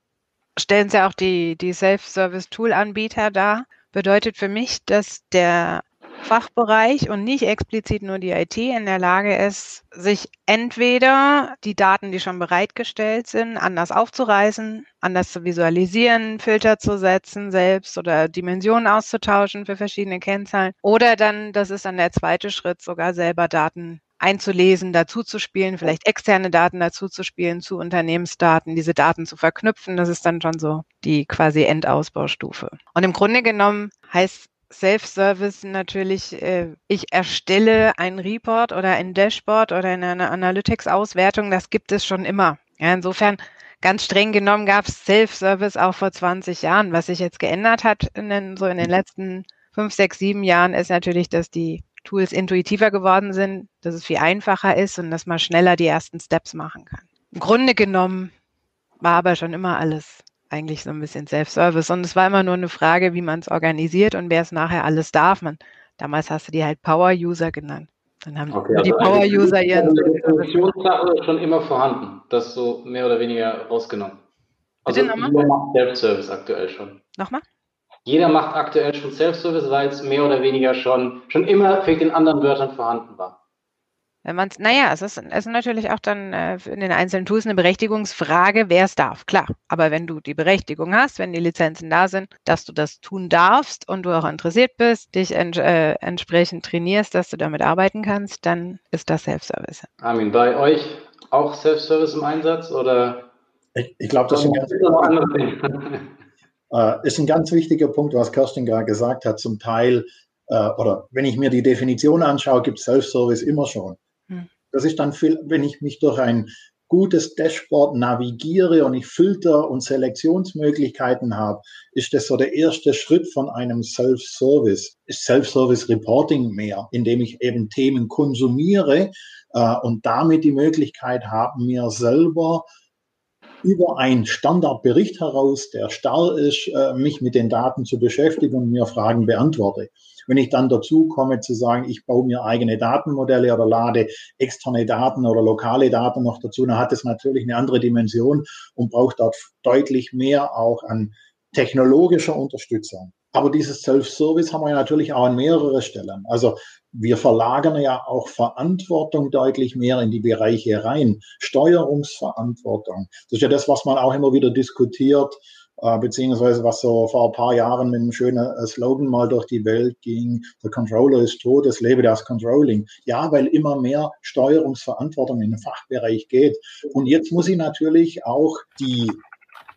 stellen sie auch die, die Self-Service-Tool-Anbieter dar, bedeutet für mich, dass der Fachbereich und nicht explizit nur die IT in der Lage ist, sich entweder die Daten, die schon bereitgestellt sind, anders aufzureißen, anders zu visualisieren, Filter zu setzen selbst oder Dimensionen auszutauschen für verschiedene Kennzahlen oder dann, das ist dann der zweite Schritt, sogar selber Daten einzulesen, dazuzuspielen, vielleicht externe Daten dazuzuspielen zu Unternehmensdaten, diese Daten zu verknüpfen. Das ist dann schon so die quasi Endausbaustufe. Und im Grunde genommen heißt Self-Service natürlich, äh, ich erstelle ein Report oder ein Dashboard oder eine Analytics-Auswertung, das gibt es schon immer. Ja, insofern, ganz streng genommen gab es Self-Service auch vor 20 Jahren. Was sich jetzt geändert hat in den, so in den letzten fünf, sechs, sieben Jahren, ist natürlich, dass die Tools intuitiver geworden sind, dass es viel einfacher ist und dass man schneller die ersten Steps machen kann. Im Grunde genommen war aber schon immer alles eigentlich so ein bisschen Self-Service. Und es war immer nur eine Frage, wie man es organisiert und wer es nachher alles darf. Man, damals hast du die halt Power-User genannt. Dann haben okay, die also Power-User ihren. Definitionssache ist schon immer vorhanden, das so mehr oder weniger rausgenommen. Also Bitte nochmal? jeder macht Self-Service aktuell schon. Nochmal? Jeder macht aktuell schon Self-Service, weil es mehr oder weniger schon, schon immer für den anderen Wörtern vorhanden war. Wenn man naja, es ist, es ist natürlich auch dann äh, in den einzelnen Tools eine Berechtigungsfrage, wer es darf, klar. Aber wenn du die Berechtigung hast, wenn die Lizenzen da sind, dass du das tun darfst und du auch interessiert bist, dich ent, äh, entsprechend trainierst, dass du damit arbeiten kannst, dann ist das Self-Service. Armin, bei euch auch Self-Service im Einsatz oder? Ich, ich glaube, das ist ein, ganz, äh, ist ein ganz wichtiger Punkt, was Kerstin gerade gesagt hat. Zum Teil äh, oder wenn ich mir die Definition anschaue, gibt es Self-Service immer schon. Das ist dann viel, wenn ich mich durch ein gutes Dashboard navigiere und ich Filter und Selektionsmöglichkeiten habe, ist das so der erste Schritt von einem Self-Service. Ist Self-Service Reporting mehr, indem ich eben Themen konsumiere äh, und damit die Möglichkeit habe, mir selber über einen Standardbericht heraus, der starr ist, äh, mich mit den Daten zu beschäftigen und mir Fragen beantworte. Wenn ich dann dazu komme zu sagen, ich baue mir eigene Datenmodelle oder lade externe Daten oder lokale Daten noch dazu, dann hat es natürlich eine andere Dimension und braucht dort deutlich mehr auch an technologischer Unterstützung. Aber dieses Self-Service haben wir ja natürlich auch an mehreren Stellen. Also wir verlagern ja auch Verantwortung deutlich mehr in die Bereiche rein. Steuerungsverantwortung. Das ist ja das, was man auch immer wieder diskutiert. Äh, beziehungsweise was so vor ein paar Jahren mit einem schönen äh, Slogan mal durch die Welt ging, der Controller ist tot, es lebe das Controlling. Ja, weil immer mehr Steuerungsverantwortung in den Fachbereich geht. Und jetzt muss ich natürlich auch die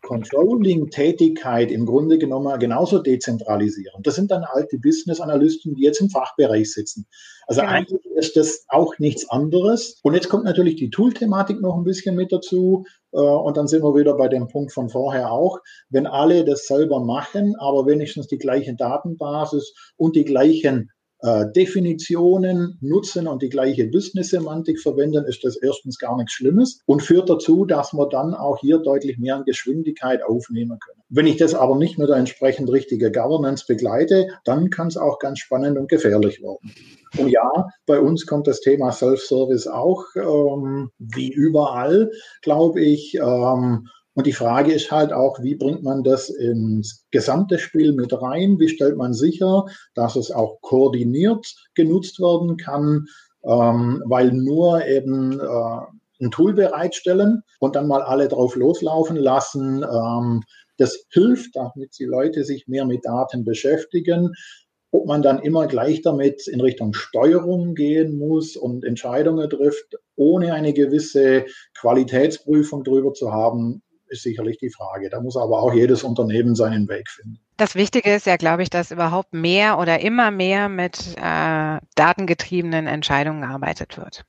Controlling-Tätigkeit im Grunde genommen genauso dezentralisieren. Das sind dann alte Business-Analysten, die jetzt im Fachbereich sitzen. Also ja. eigentlich ist das auch nichts anderes. Und jetzt kommt natürlich die Tool-Thematik noch ein bisschen mit dazu. Äh, und dann sind wir wieder bei dem Punkt von vorher auch. Wenn alle das selber machen, aber wenigstens die gleiche Datenbasis und die gleichen äh, Definitionen nutzen und die gleiche Business-Semantik verwenden, ist das erstens gar nichts Schlimmes und führt dazu, dass wir dann auch hier deutlich mehr an Geschwindigkeit aufnehmen können. Wenn ich das aber nicht mit der entsprechend richtigen Governance begleite, dann kann es auch ganz spannend und gefährlich werden. Und ja, bei uns kommt das Thema Self-Service auch ähm, wie überall, glaube ich. Ähm, und die Frage ist halt auch, wie bringt man das ins gesamte Spiel mit rein? Wie stellt man sicher, dass es auch koordiniert genutzt werden kann? Ähm, weil nur eben äh, ein Tool bereitstellen und dann mal alle drauf loslaufen lassen, ähm, das hilft, damit die Leute sich mehr mit Daten beschäftigen. Ob man dann immer gleich damit in Richtung Steuerung gehen muss und Entscheidungen trifft, ohne eine gewisse Qualitätsprüfung drüber zu haben, ist sicherlich die Frage. Da muss aber auch jedes Unternehmen seinen Weg finden. Das Wichtige ist ja, glaube ich, dass überhaupt mehr oder immer mehr mit äh, datengetriebenen Entscheidungen gearbeitet wird.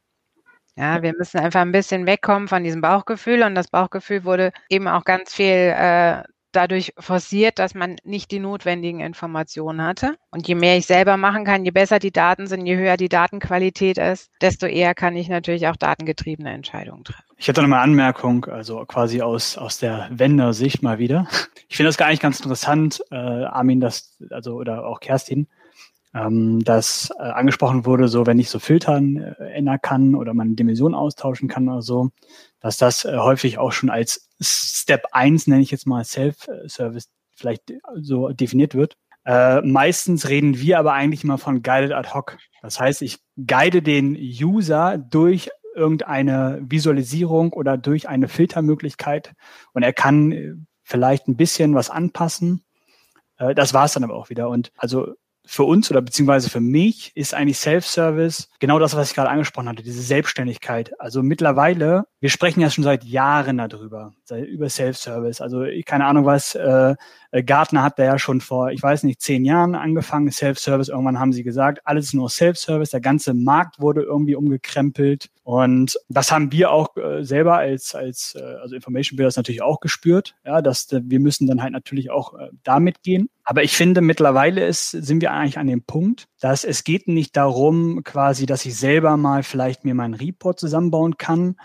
Ja, wir müssen einfach ein bisschen wegkommen von diesem Bauchgefühl und das Bauchgefühl wurde eben auch ganz viel äh, dadurch forciert, dass man nicht die notwendigen Informationen hatte. Und je mehr ich selber machen kann, je besser die Daten sind, je höher die Datenqualität ist, desto eher kann ich natürlich auch datengetriebene Entscheidungen treffen. Ich hätte noch mal eine Anmerkung, also quasi aus, aus der Vendor-Sicht mal wieder. Ich finde das gar nicht ganz interessant, äh, Armin, das, also, oder auch Kerstin, ähm, dass äh, angesprochen wurde, so wenn ich so filtern äh, ändern kann oder man Dimensionen austauschen kann oder so, dass das äh, häufig auch schon als Step 1, nenne ich jetzt mal Self-Service, vielleicht so definiert wird. Äh, meistens reden wir aber eigentlich immer von Guided Ad Hoc. Das heißt, ich guide den User durch irgendeine Visualisierung oder durch eine Filtermöglichkeit und er kann äh, vielleicht ein bisschen was anpassen. Äh, das war es dann aber auch wieder. Und also für uns oder beziehungsweise für mich ist eigentlich Self-Service genau das, was ich gerade angesprochen hatte, diese Selbstständigkeit. Also mittlerweile, wir sprechen ja schon seit Jahren darüber, über Self-Service. Also keine Ahnung was, äh, Gartner hat da ja schon vor, ich weiß nicht, zehn Jahren angefangen, Self-Service. Irgendwann haben sie gesagt, alles nur Self-Service. Der ganze Markt wurde irgendwie umgekrempelt. Und das haben wir auch äh, selber als, als äh, also Information Builders natürlich auch gespürt, ja, dass äh, wir müssen dann halt natürlich auch äh, damit gehen. Aber ich finde, mittlerweile ist, sind wir eigentlich an dem Punkt, dass es geht nicht darum, quasi, dass ich selber mal vielleicht mir meinen Report zusammenbauen kann,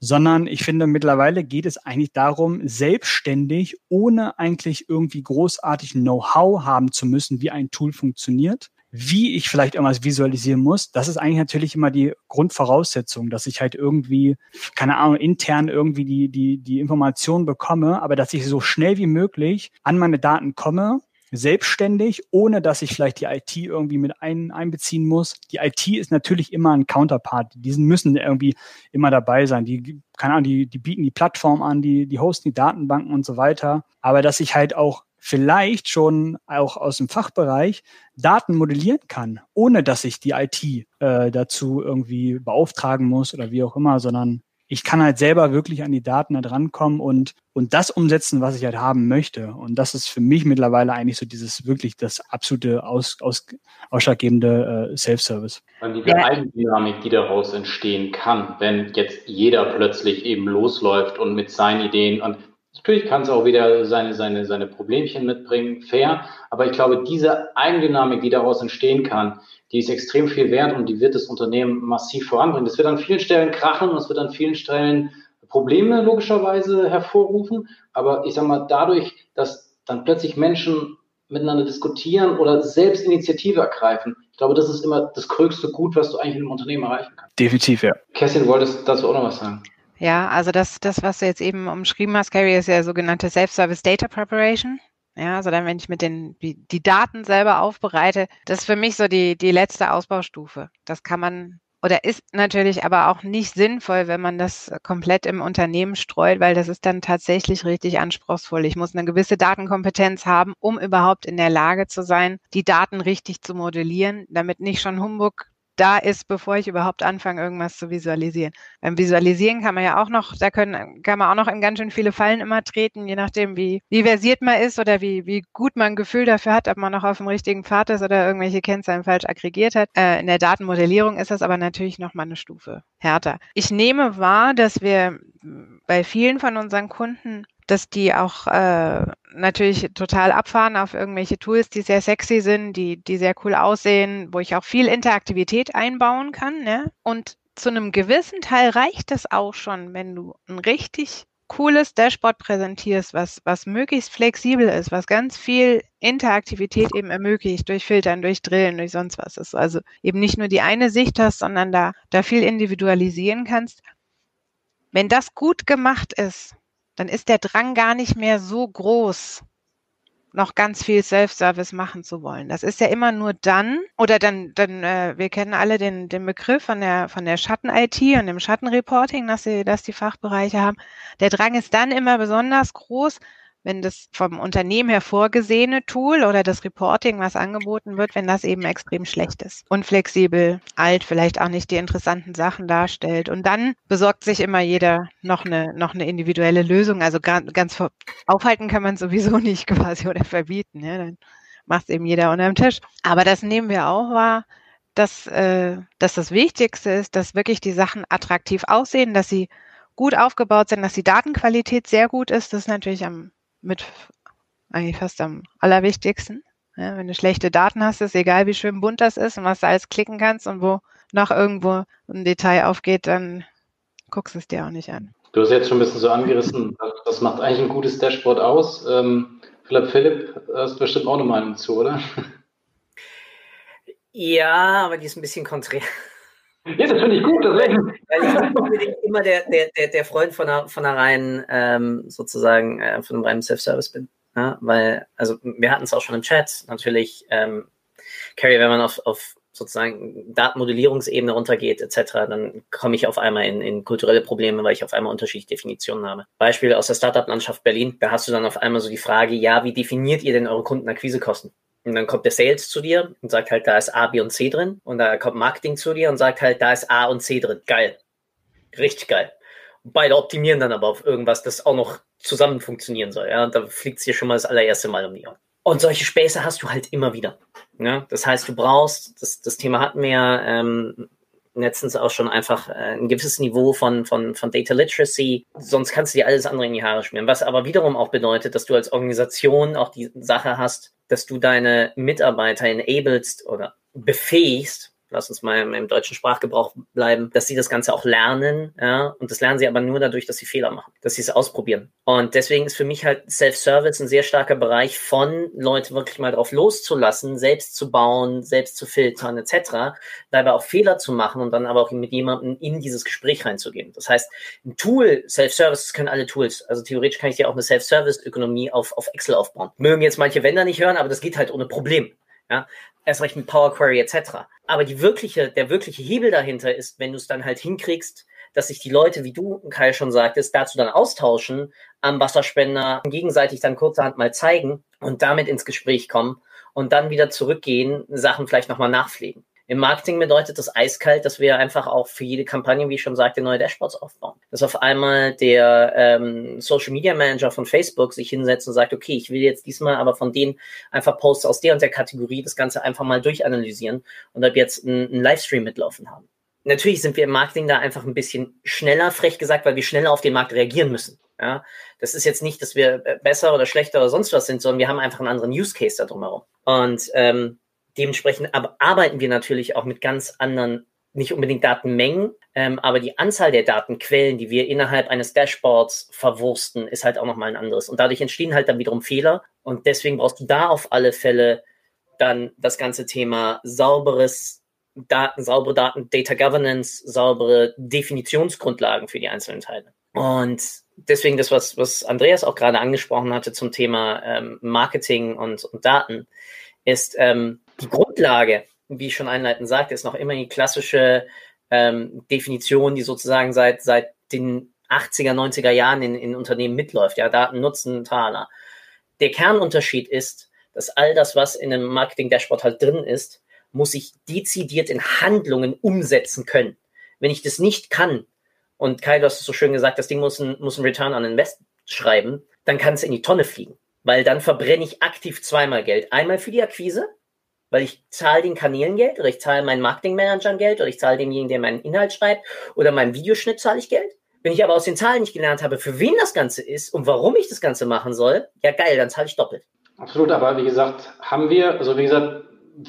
sondern ich finde, mittlerweile geht es eigentlich darum, selbstständig, ohne eigentlich irgendwie großartig Know-how haben zu müssen, wie ein Tool funktioniert, wie ich vielleicht irgendwas visualisieren muss, das ist eigentlich natürlich immer die Grundvoraussetzung, dass ich halt irgendwie, keine Ahnung, intern irgendwie die, die, die Information bekomme, aber dass ich so schnell wie möglich an meine Daten komme, selbstständig, ohne dass ich vielleicht die IT irgendwie mit ein, einbeziehen muss. Die IT ist natürlich immer ein Counterpart. Die müssen irgendwie immer dabei sein. Die, keine Ahnung, die, die bieten die Plattform an, die, die hosten die Datenbanken und so weiter. Aber dass ich halt auch vielleicht schon auch aus dem Fachbereich Daten modellieren kann, ohne dass ich die IT äh, dazu irgendwie beauftragen muss oder wie auch immer, sondern ich kann halt selber wirklich an die Daten halt rankommen und, und das umsetzen, was ich halt haben möchte. Und das ist für mich mittlerweile eigentlich so dieses wirklich das absolute aus, aus, ausschlaggebende äh, Self-Service. Die ja. Eigendynamik, die daraus entstehen kann, wenn jetzt jeder plötzlich eben losläuft und mit seinen Ideen und Natürlich kann es auch wieder seine, seine, seine Problemchen mitbringen, fair. Aber ich glaube, diese Eigendynamik, die daraus entstehen kann, die ist extrem viel wert und die wird das Unternehmen massiv voranbringen. Das wird an vielen Stellen krachen und es wird an vielen Stellen Probleme logischerweise hervorrufen. Aber ich sage mal, dadurch, dass dann plötzlich Menschen miteinander diskutieren oder selbst Initiative ergreifen, ich glaube, das ist immer das größte Gut, was du eigentlich in einem Unternehmen erreichen kannst. Definitiv, ja. Kerstin, wolltest dazu auch noch was sagen? Ja, also das, das, was du jetzt eben umschrieben hast, Carrie, ist ja sogenannte Self-Service Data Preparation. Ja, also dann, wenn ich mit den, die, Daten selber aufbereite, das ist für mich so die, die letzte Ausbaustufe. Das kann man oder ist natürlich aber auch nicht sinnvoll, wenn man das komplett im Unternehmen streut, weil das ist dann tatsächlich richtig anspruchsvoll. Ich muss eine gewisse Datenkompetenz haben, um überhaupt in der Lage zu sein, die Daten richtig zu modellieren, damit nicht schon Humbug da ist, bevor ich überhaupt anfange, irgendwas zu visualisieren. Beim Visualisieren kann man ja auch noch, da können, kann man auch noch in ganz schön viele Fallen immer treten, je nachdem, wie, wie versiert man ist oder wie, wie gut man ein Gefühl dafür hat, ob man noch auf dem richtigen Pfad ist oder irgendwelche Kennzahlen falsch aggregiert hat. Äh, in der Datenmodellierung ist das aber natürlich noch mal eine Stufe härter. Ich nehme wahr, dass wir bei vielen von unseren Kunden dass die auch äh, natürlich total abfahren auf irgendwelche Tools, die sehr sexy sind, die, die sehr cool aussehen, wo ich auch viel Interaktivität einbauen kann. Ne? Und zu einem gewissen Teil reicht es auch schon, wenn du ein richtig cooles Dashboard präsentierst, was, was möglichst flexibel ist, was ganz viel Interaktivität eben ermöglicht durch Filtern, durch Drillen, durch sonst was ist. Also eben nicht nur die eine Sicht hast, sondern da, da viel individualisieren kannst. Wenn das gut gemacht ist, dann ist der Drang gar nicht mehr so groß, noch ganz viel Self-Service machen zu wollen. Das ist ja immer nur dann, oder dann, dann äh, wir kennen alle den, den Begriff von der, von der Schatten-IT und dem Schattenreporting, dass sie, dass die Fachbereiche haben. Der Drang ist dann immer besonders groß, wenn das vom Unternehmen her vorgesehene Tool oder das Reporting, was angeboten wird, wenn das eben extrem schlecht ist, unflexibel, alt, vielleicht auch nicht die interessanten Sachen darstellt. Und dann besorgt sich immer jeder noch eine, noch eine individuelle Lösung. Also ganz, ganz aufhalten kann man sowieso nicht quasi oder verbieten. Ja, dann macht es eben jeder unterm Tisch. Aber das nehmen wir auch wahr, dass, äh, dass das Wichtigste ist, dass wirklich die Sachen attraktiv aussehen, dass sie gut aufgebaut sind, dass die Datenqualität sehr gut ist. Das ist natürlich am mit eigentlich fast am allerwichtigsten. Ja, wenn du schlechte Daten hast, ist egal, wie schön bunt das ist und was du alles klicken kannst und wo noch irgendwo ein Detail aufgeht, dann guckst du es dir auch nicht an. Du hast jetzt schon ein bisschen so angerissen, was macht eigentlich ein gutes Dashboard aus? Ähm, Philipp, Philipp, hast du bestimmt auch eine Meinung zu, oder? Ja, aber die ist ein bisschen konträr. Ja, das finde ich gut, deswegen. Weil ich immer der, der, der, der Freund von einer, von einer reinen, ähm, sozusagen, äh, von einem reinen Self-Service bin. Ja, weil, also wir hatten es auch schon im Chat, natürlich, ähm, Carrie, wenn man auf, auf sozusagen Datenmodellierungsebene runtergeht, etc., dann komme ich auf einmal in, in kulturelle Probleme, weil ich auf einmal unterschiedliche Definitionen habe. Beispiel aus der Startup-Landschaft Berlin, da hast du dann auf einmal so die Frage, ja, wie definiert ihr denn eure Kundenakquisekosten? Und dann kommt der Sales zu dir und sagt halt, da ist A, B und C drin. Und da kommt Marketing zu dir und sagt halt, da ist A und C drin. Geil. Richtig geil. Beide optimieren dann aber auf irgendwas, das auch noch zusammen funktionieren soll. Ja, und da fliegt es dir schon mal das allererste Mal um die Ohren. Und solche Späße hast du halt immer wieder. Ja? Das heißt, du brauchst, das, das Thema hatten wir ähm, letztens auch schon einfach äh, ein gewisses Niveau von, von, von Data Literacy, sonst kannst du dir alles andere in die Haare schmieren. Was aber wiederum auch bedeutet, dass du als Organisation auch die Sache hast, dass du deine Mitarbeiter enablest oder befähigst, lass uns mal im, im, deutschen Sprachgebrauch bleiben, dass sie das Ganze auch lernen, ja, und das lernen sie aber nur dadurch, dass sie Fehler machen, dass sie es ausprobieren. Und deswegen ist für mich halt Self-Service ein sehr starker Bereich von Leute wirklich mal drauf loszulassen, selbst zu bauen, selbst zu filtern, etc., dabei auch Fehler zu machen und dann aber auch mit jemandem in dieses Gespräch reinzugehen. Das heißt, ein Tool, Self-Service, können alle Tools. Also theoretisch kann ich dir auch eine Self-Service-Ökonomie auf, auf Excel aufbauen. Mögen jetzt manche Vendor nicht hören, aber das geht halt ohne Problem. Ja, erst recht mit Power Query etc. Aber die wirkliche, der wirkliche Hebel dahinter ist, wenn du es dann halt hinkriegst, dass sich die Leute, wie du, Kai, schon sagtest, dazu dann austauschen, am Wasserspender gegenseitig dann kurzerhand mal zeigen und damit ins Gespräch kommen und dann wieder zurückgehen, Sachen vielleicht nochmal nachpflegen. Im Marketing bedeutet das eiskalt, dass wir einfach auch für jede Kampagne, wie ich schon sagte, neue Dashboards aufbauen. Dass auf einmal der ähm, Social Media Manager von Facebook sich hinsetzt und sagt, okay, ich will jetzt diesmal aber von denen einfach Posts aus der und der Kategorie das Ganze einfach mal durchanalysieren und ab jetzt einen Livestream mitlaufen haben. Natürlich sind wir im Marketing da einfach ein bisschen schneller, frech gesagt, weil wir schneller auf den Markt reagieren müssen. Ja, das ist jetzt nicht, dass wir besser oder schlechter oder sonst was sind, sondern wir haben einfach einen anderen Use Case da drumherum. Und ähm, dementsprechend arbeiten wir natürlich auch mit ganz anderen, nicht unbedingt Datenmengen, ähm, aber die Anzahl der Datenquellen, die wir innerhalb eines Dashboards verwursten, ist halt auch nochmal ein anderes. Und dadurch entstehen halt dann wiederum Fehler. Und deswegen brauchst du da auf alle Fälle dann das ganze Thema sauberes Daten, saubere Daten, Data Governance, saubere Definitionsgrundlagen für die einzelnen Teile. Und deswegen das, was, was Andreas auch gerade angesprochen hatte zum Thema ähm, Marketing und, und Daten, ist ähm, die Grundlage, wie ich schon einleitend sagte, ist noch immer die klassische ähm, Definition, die sozusagen seit, seit den 80er, 90er Jahren in, in Unternehmen mitläuft. Ja, Daten, Nutzen, Taler. Der Kernunterschied ist, dass all das, was in einem Marketing-Dashboard halt drin ist, muss ich dezidiert in Handlungen umsetzen können. Wenn ich das nicht kann, und Kai, du hast es so schön gesagt, das Ding muss ein, muss ein Return on Invest schreiben, dann kann es in die Tonne fliegen. Weil dann verbrenne ich aktiv zweimal Geld. Einmal für die Akquise, weil ich zahle den Kanälen Geld oder ich zahle meinen Marketingmanagern Geld oder ich zahle demjenigen, der meinen Inhalt schreibt oder meinen Videoschnitt zahle ich Geld. Wenn ich aber aus den Zahlen nicht gelernt habe, für wen das Ganze ist und warum ich das Ganze machen soll, ja geil, dann zahle ich doppelt. Absolut, aber wie gesagt, haben wir, also wie gesagt,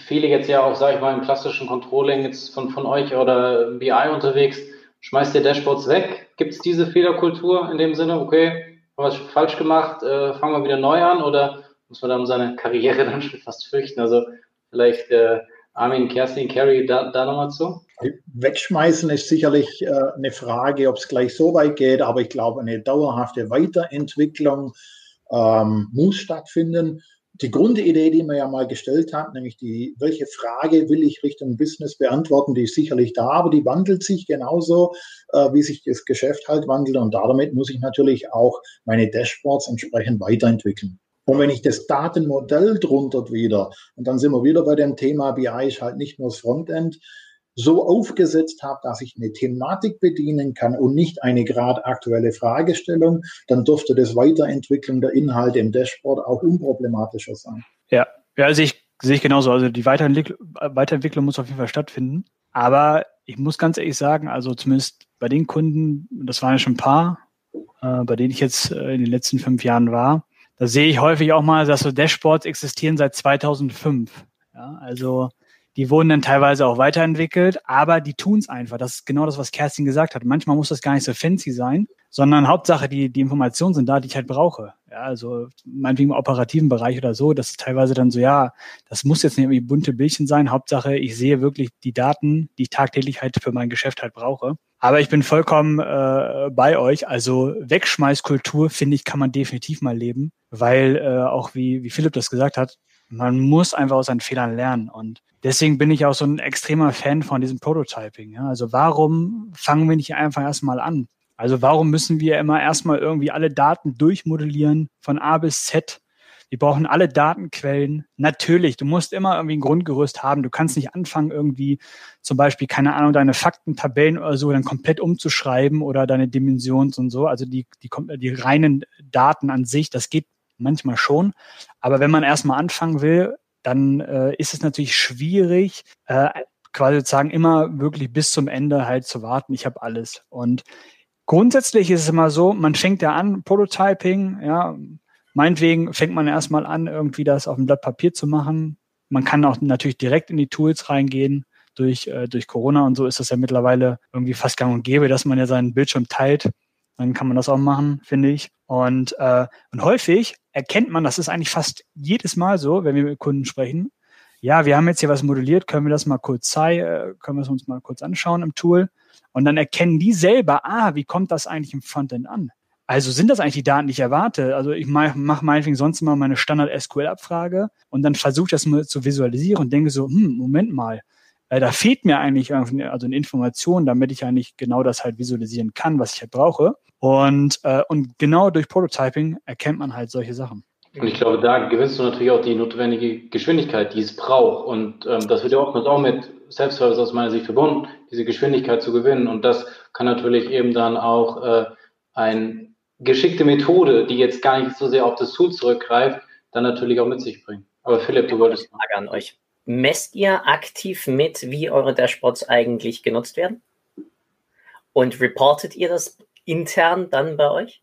viele jetzt ja auch, sage ich mal, im klassischen Controlling jetzt von, von euch oder BI unterwegs, schmeißt ihr Dashboards weg? Gibt es diese Fehlerkultur in dem Sinne, okay, haben wir falsch gemacht, äh, fangen wir wieder neu an oder muss man da um seine Karriere dann schon fast fürchten? Also vielleicht äh, Armin, Kerstin, Carrie, da, da nochmal zu? Wegschmeißen ist sicherlich äh, eine Frage, ob es gleich so weit geht, aber ich glaube, eine dauerhafte Weiterentwicklung ähm, muss stattfinden. Die Grundidee, die man ja mal gestellt hat, nämlich die, welche Frage will ich Richtung Business beantworten, die ist sicherlich da, aber die wandelt sich genauso, äh, wie sich das Geschäft halt wandelt. Und damit muss ich natürlich auch meine Dashboards entsprechend weiterentwickeln. Und wenn ich das Datenmodell drunter wieder, und dann sind wir wieder bei dem Thema BI, ist halt nicht nur das Frontend, so aufgesetzt habe, dass ich eine Thematik bedienen kann und nicht eine gerade aktuelle Fragestellung, dann dürfte das Weiterentwickeln der Inhalte im Dashboard auch unproblematischer sein. Ja, ja also ich sehe ich genauso. Also die Weiterentwicklung, Weiterentwicklung muss auf jeden Fall stattfinden. Aber ich muss ganz ehrlich sagen, also zumindest bei den Kunden, das waren ja schon ein paar, äh, bei denen ich jetzt äh, in den letzten fünf Jahren war, da sehe ich häufig auch mal, dass so Dashboards existieren seit 2005. Ja, also die wurden dann teilweise auch weiterentwickelt, aber die tun es einfach. Das ist genau das, was Kerstin gesagt hat. Manchmal muss das gar nicht so fancy sein, sondern Hauptsache, die, die Informationen sind da, die ich halt brauche. Ja, also meinetwegen im operativen Bereich oder so, das ist teilweise dann so, ja, das muss jetzt nicht irgendwie bunte Bildchen sein. Hauptsache, ich sehe wirklich die Daten, die ich tagtäglich halt für mein Geschäft halt brauche. Aber ich bin vollkommen äh, bei euch. Also Wegschmeißkultur, finde ich, kann man definitiv mal leben, weil äh, auch wie, wie Philipp das gesagt hat, man muss einfach aus seinen Fehlern lernen. Und deswegen bin ich auch so ein extremer Fan von diesem Prototyping. Ja? Also warum fangen wir nicht einfach erstmal an? Also warum müssen wir immer erstmal irgendwie alle Daten durchmodellieren von A bis Z? Wir brauchen alle Datenquellen. Natürlich, du musst immer irgendwie ein Grundgerüst haben. Du kannst nicht anfangen, irgendwie zum Beispiel, keine Ahnung, deine Faktentabellen oder so dann komplett umzuschreiben oder deine Dimensions und so. Also die, die, die reinen Daten an sich, das geht manchmal schon. Aber wenn man erstmal anfangen will, dann äh, ist es natürlich schwierig, äh, quasi sozusagen immer wirklich bis zum Ende halt zu warten. Ich habe alles. Und grundsätzlich ist es immer so, man fängt ja an, Prototyping, ja, Meinetwegen fängt man erstmal an, irgendwie das auf dem Blatt Papier zu machen. Man kann auch natürlich direkt in die Tools reingehen. Durch, äh, durch Corona und so ist das ja mittlerweile irgendwie fast gang und gäbe, dass man ja seinen Bildschirm teilt. Dann kann man das auch machen, finde ich. Und, äh, und häufig erkennt man, das ist eigentlich fast jedes Mal so, wenn wir mit Kunden sprechen. Ja, wir haben jetzt hier was modelliert, können wir das mal kurz zeigen, äh, können wir es uns mal kurz anschauen im Tool. Und dann erkennen die selber, ah, wie kommt das eigentlich im Frontend an? Also sind das eigentlich die Daten, die ich erwarte? Also ich mache mach meinetwegen sonst immer meine Standard-SQL-Abfrage und dann versuche ich das mal zu visualisieren und denke so, hm, Moment mal, äh, da fehlt mir eigentlich also eine Information, damit ich eigentlich genau das halt visualisieren kann, was ich halt brauche. Und, äh, und genau durch Prototyping erkennt man halt solche Sachen. Und ich glaube, da gewinnst du natürlich auch die notwendige Geschwindigkeit, die es braucht. Und ähm, das wird ja oftmals auch mit Self-Service aus meiner Sicht verbunden, diese Geschwindigkeit zu gewinnen. Und das kann natürlich eben dann auch äh, ein geschickte Methode, die jetzt gar nicht so sehr auf das Tool zurückgreift, dann natürlich auch mit sich bringen. Aber Philipp, du wolltest. Frage an euch. Messt ihr aktiv mit, wie eure Dashboards eigentlich genutzt werden? Und reportet ihr das intern dann bei euch?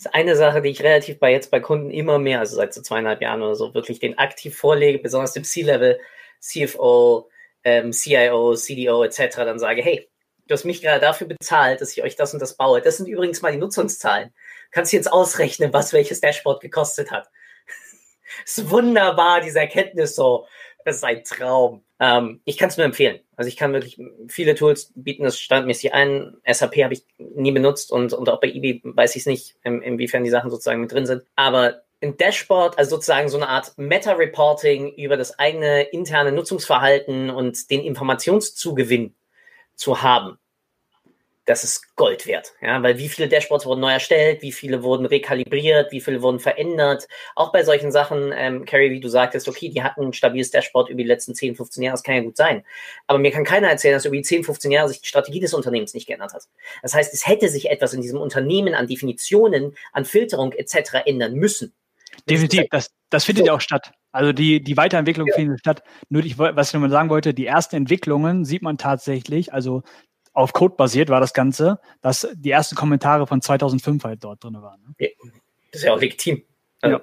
Ist eine Sache, die ich relativ bei jetzt bei Kunden immer mehr, also seit so zweieinhalb Jahren oder so, wirklich den aktiv vorlege, besonders dem C-Level, CFO, ähm, CIO, CDO etc. dann sage, hey, du hast mich gerade dafür bezahlt, dass ich euch das und das baue. Das sind übrigens mal die Nutzungszahlen. Kannst du jetzt ausrechnen, was welches Dashboard gekostet hat. ist wunderbar, diese Erkenntnis so. Das ist ein Traum. Ähm, ich kann es nur empfehlen. Also ich kann wirklich, viele Tools bieten das standmäßig ein. SAP habe ich nie benutzt und, und auch bei eBay weiß ich es nicht, in, inwiefern die Sachen sozusagen mit drin sind. Aber ein Dashboard, also sozusagen so eine Art Meta-Reporting über das eigene interne Nutzungsverhalten und den Informationszugewinn zu haben das ist Gold wert. Ja, weil wie viele Dashboards wurden neu erstellt, wie viele wurden rekalibriert, wie viele wurden verändert. Auch bei solchen Sachen, ähm, Carrie, wie du sagtest, okay, die hatten ein stabiles Dashboard über die letzten 10, 15 Jahre, das kann ja gut sein. Aber mir kann keiner erzählen, dass über die 10, 15 Jahre sich die Strategie des Unternehmens nicht geändert hat. Das heißt, es hätte sich etwas in diesem Unternehmen an Definitionen, an Filterung etc. ändern müssen. Definitiv, das, das findet ja auch statt. Also die, die Weiterentwicklung ja. findet statt. Nur ich, was ich nochmal sagen wollte, die ersten Entwicklungen sieht man tatsächlich, also auf Code basiert war das Ganze, dass die ersten Kommentare von 2005 halt dort drin waren. Ne? Das ist ja auch legitim. Also, ja.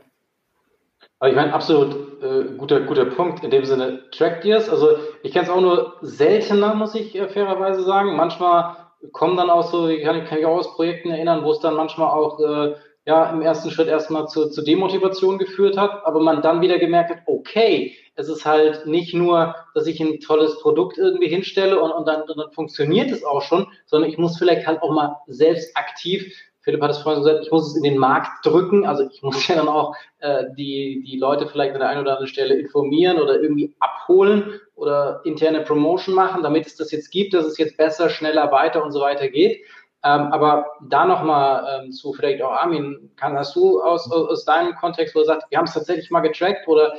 Aber ich meine, absolut äh, guter, guter Punkt. In dem Sinne, Track Dears, also ich kenne es auch nur seltener, muss ich äh, fairerweise sagen. Manchmal kommen dann auch so, ich kann, kann ich auch aus Projekten erinnern, wo es dann manchmal auch äh, ja, im ersten Schritt erstmal zu, zu Demotivation geführt hat, aber man dann wieder gemerkt hat, okay, es ist halt nicht nur, dass ich ein tolles Produkt irgendwie hinstelle und, und, dann, und dann funktioniert es auch schon, sondern ich muss vielleicht halt auch mal selbst aktiv Philipp hat es vorhin gesagt, ich muss es in den Markt drücken. Also ich muss ja dann auch äh, die, die Leute vielleicht an der einen oder anderen Stelle informieren oder irgendwie abholen oder interne Promotion machen, damit es das jetzt gibt, dass es jetzt besser, schneller, weiter und so weiter geht. Ähm, aber da nochmal ähm, zu vielleicht auch Armin, kann, hast du aus, aus deinem Kontext, wo du sagst, wir haben es tatsächlich mal getrackt oder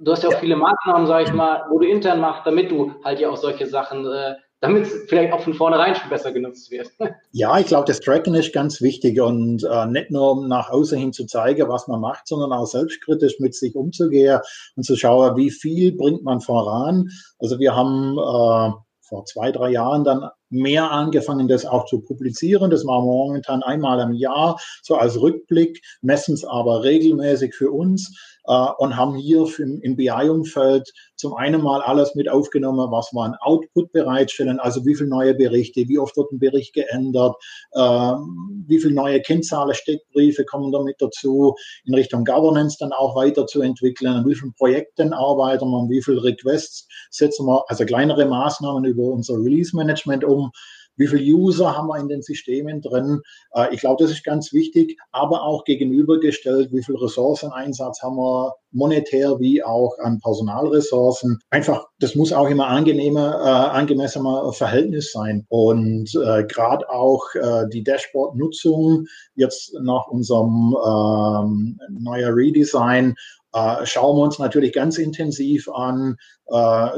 du hast ja auch viele Maßnahmen, sage ich mal, wo du intern machst, damit du halt ja auch solche Sachen, äh, damit es vielleicht auch von vornherein schon besser genutzt wird. Ja, ich glaube, das Tracken ist ganz wichtig und äh, nicht nur um nach außen hin zu zeigen, was man macht, sondern auch selbstkritisch mit sich umzugehen und zu schauen, wie viel bringt man voran. Also wir haben äh, vor zwei, drei Jahren dann mehr angefangen, das auch zu publizieren. Das machen wir momentan einmal im Jahr, so als Rückblick, messen es aber regelmäßig für uns äh, und haben hier für, im BI-Umfeld zum einen mal alles mit aufgenommen, was wir an Output bereitstellen, also wie viele neue Berichte, wie oft wird ein Bericht geändert, äh, wie viele neue Kennzahlen, Steckbriefe kommen damit dazu, in Richtung Governance dann auch weiterzuentwickeln, an wie vielen Projekten arbeiten wir, an wie viele Requests setzen wir, also kleinere Maßnahmen über unser Release-Management um wie viele User haben wir in den Systemen drin. Äh, ich glaube, das ist ganz wichtig, aber auch gegenübergestellt, wie viel Ressourceneinsatz haben wir monetär wie auch an Personalressourcen. Einfach, das muss auch immer angenehmer, äh, angemessener Verhältnis sein. Und äh, gerade auch äh, die Dashboard-Nutzung jetzt nach unserem ähm, neuer Redesign äh, schauen wir uns natürlich ganz intensiv an, äh,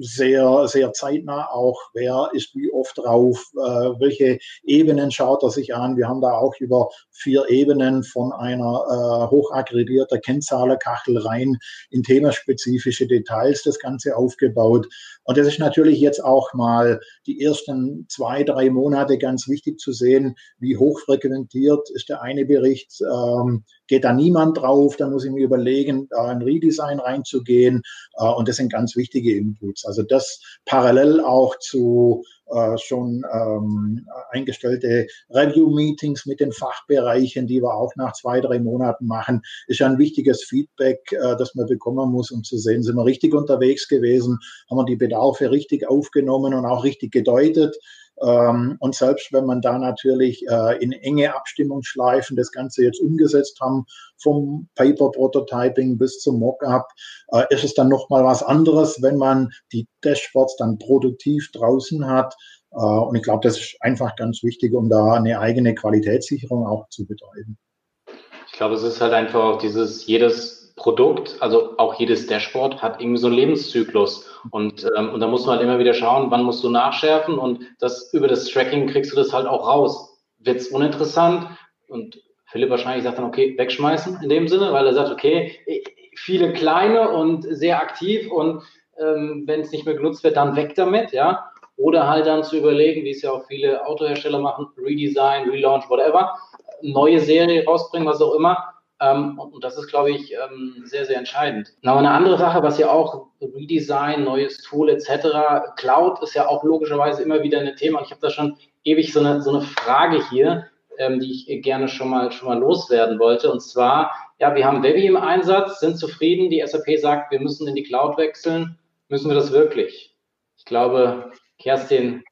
sehr, sehr zeitnah auch, wer ist wie oft drauf, äh, welche Ebenen schaut er sich an. Wir haben da auch über vier Ebenen von einer äh, hochaggregierter Kennzahlerkachel rein in themaspezifische Details das Ganze aufgebaut. Und das ist natürlich jetzt auch mal die ersten zwei, drei Monate ganz wichtig zu sehen, wie hochfrequentiert ist der eine Bericht, ähm, geht da niemand drauf, dann muss ich mir überlegen, da ein Redesign reinzugehen. Äh, und das sind ganz wichtige Inputs. Also das parallel auch zu äh, schon ähm, eingestellte Review-Meetings mit den Fachbereichen, die wir auch nach zwei, drei Monaten machen, ist ein wichtiges Feedback, äh, das man bekommen muss, um zu sehen, sind wir richtig unterwegs gewesen, haben wir die Bedarfe richtig aufgenommen und auch richtig gedeutet. Ähm, und selbst wenn man da natürlich äh, in enge Abstimmungsschleifen das Ganze jetzt umgesetzt haben, vom Paper Prototyping bis zum Mockup, äh, ist es dann nochmal was anderes, wenn man die Dashboards dann produktiv draußen hat. Äh, und ich glaube, das ist einfach ganz wichtig, um da eine eigene Qualitätssicherung auch zu betreiben. Ich glaube, es ist halt einfach auch dieses, jedes Produkt, also auch jedes Dashboard hat irgendwie so einen Lebenszyklus. Und, ähm, und da muss man halt immer wieder schauen, wann musst du nachschärfen und das über das Tracking kriegst du das halt auch raus. Wird es uninteressant und Philipp wahrscheinlich sagt dann, okay, wegschmeißen in dem Sinne, weil er sagt, okay, viele kleine und sehr aktiv und ähm, wenn es nicht mehr genutzt wird, dann weg damit, ja. Oder halt dann zu überlegen, wie es ja auch viele Autohersteller machen, Redesign, Relaunch, whatever, neue Serie rausbringen, was auch immer ähm, und, das ist, glaube ich, ähm, sehr, sehr entscheidend. Aber eine andere Sache, was ja auch Redesign, neues Tool etc., Cloud ist ja auch logischerweise immer wieder ein Thema. Und ich habe da schon ewig so eine, so eine Frage hier, ähm, die ich gerne schon mal, schon mal loswerden wollte. Und zwar, ja, wir haben Webby im Einsatz, sind zufrieden. Die SAP sagt, wir müssen in die Cloud wechseln. Müssen wir das wirklich? Ich glaube, Kerstin,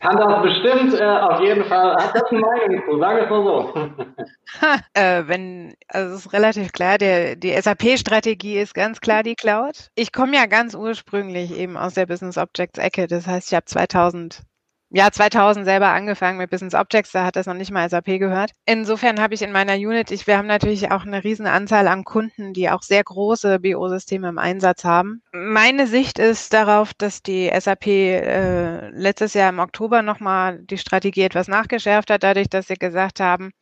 Kann das bestimmt, äh, auf jeden Fall. Hat das eine Meinung zu, sagen wir es mal so. äh, wenn, also es ist relativ klar, der, die SAP-Strategie ist ganz klar die Cloud. Ich komme ja ganz ursprünglich eben aus der Business Objects Ecke. Das heißt, ich habe 2000 ja, 2000 selber angefangen mit Business Objects, da hat das noch nicht mal SAP gehört. Insofern habe ich in meiner Unit, ich, wir haben natürlich auch eine riesen Anzahl an Kunden, die auch sehr große BO-Systeme im Einsatz haben. Meine Sicht ist darauf, dass die SAP äh, letztes Jahr im Oktober nochmal die Strategie etwas nachgeschärft hat, dadurch, dass sie gesagt haben,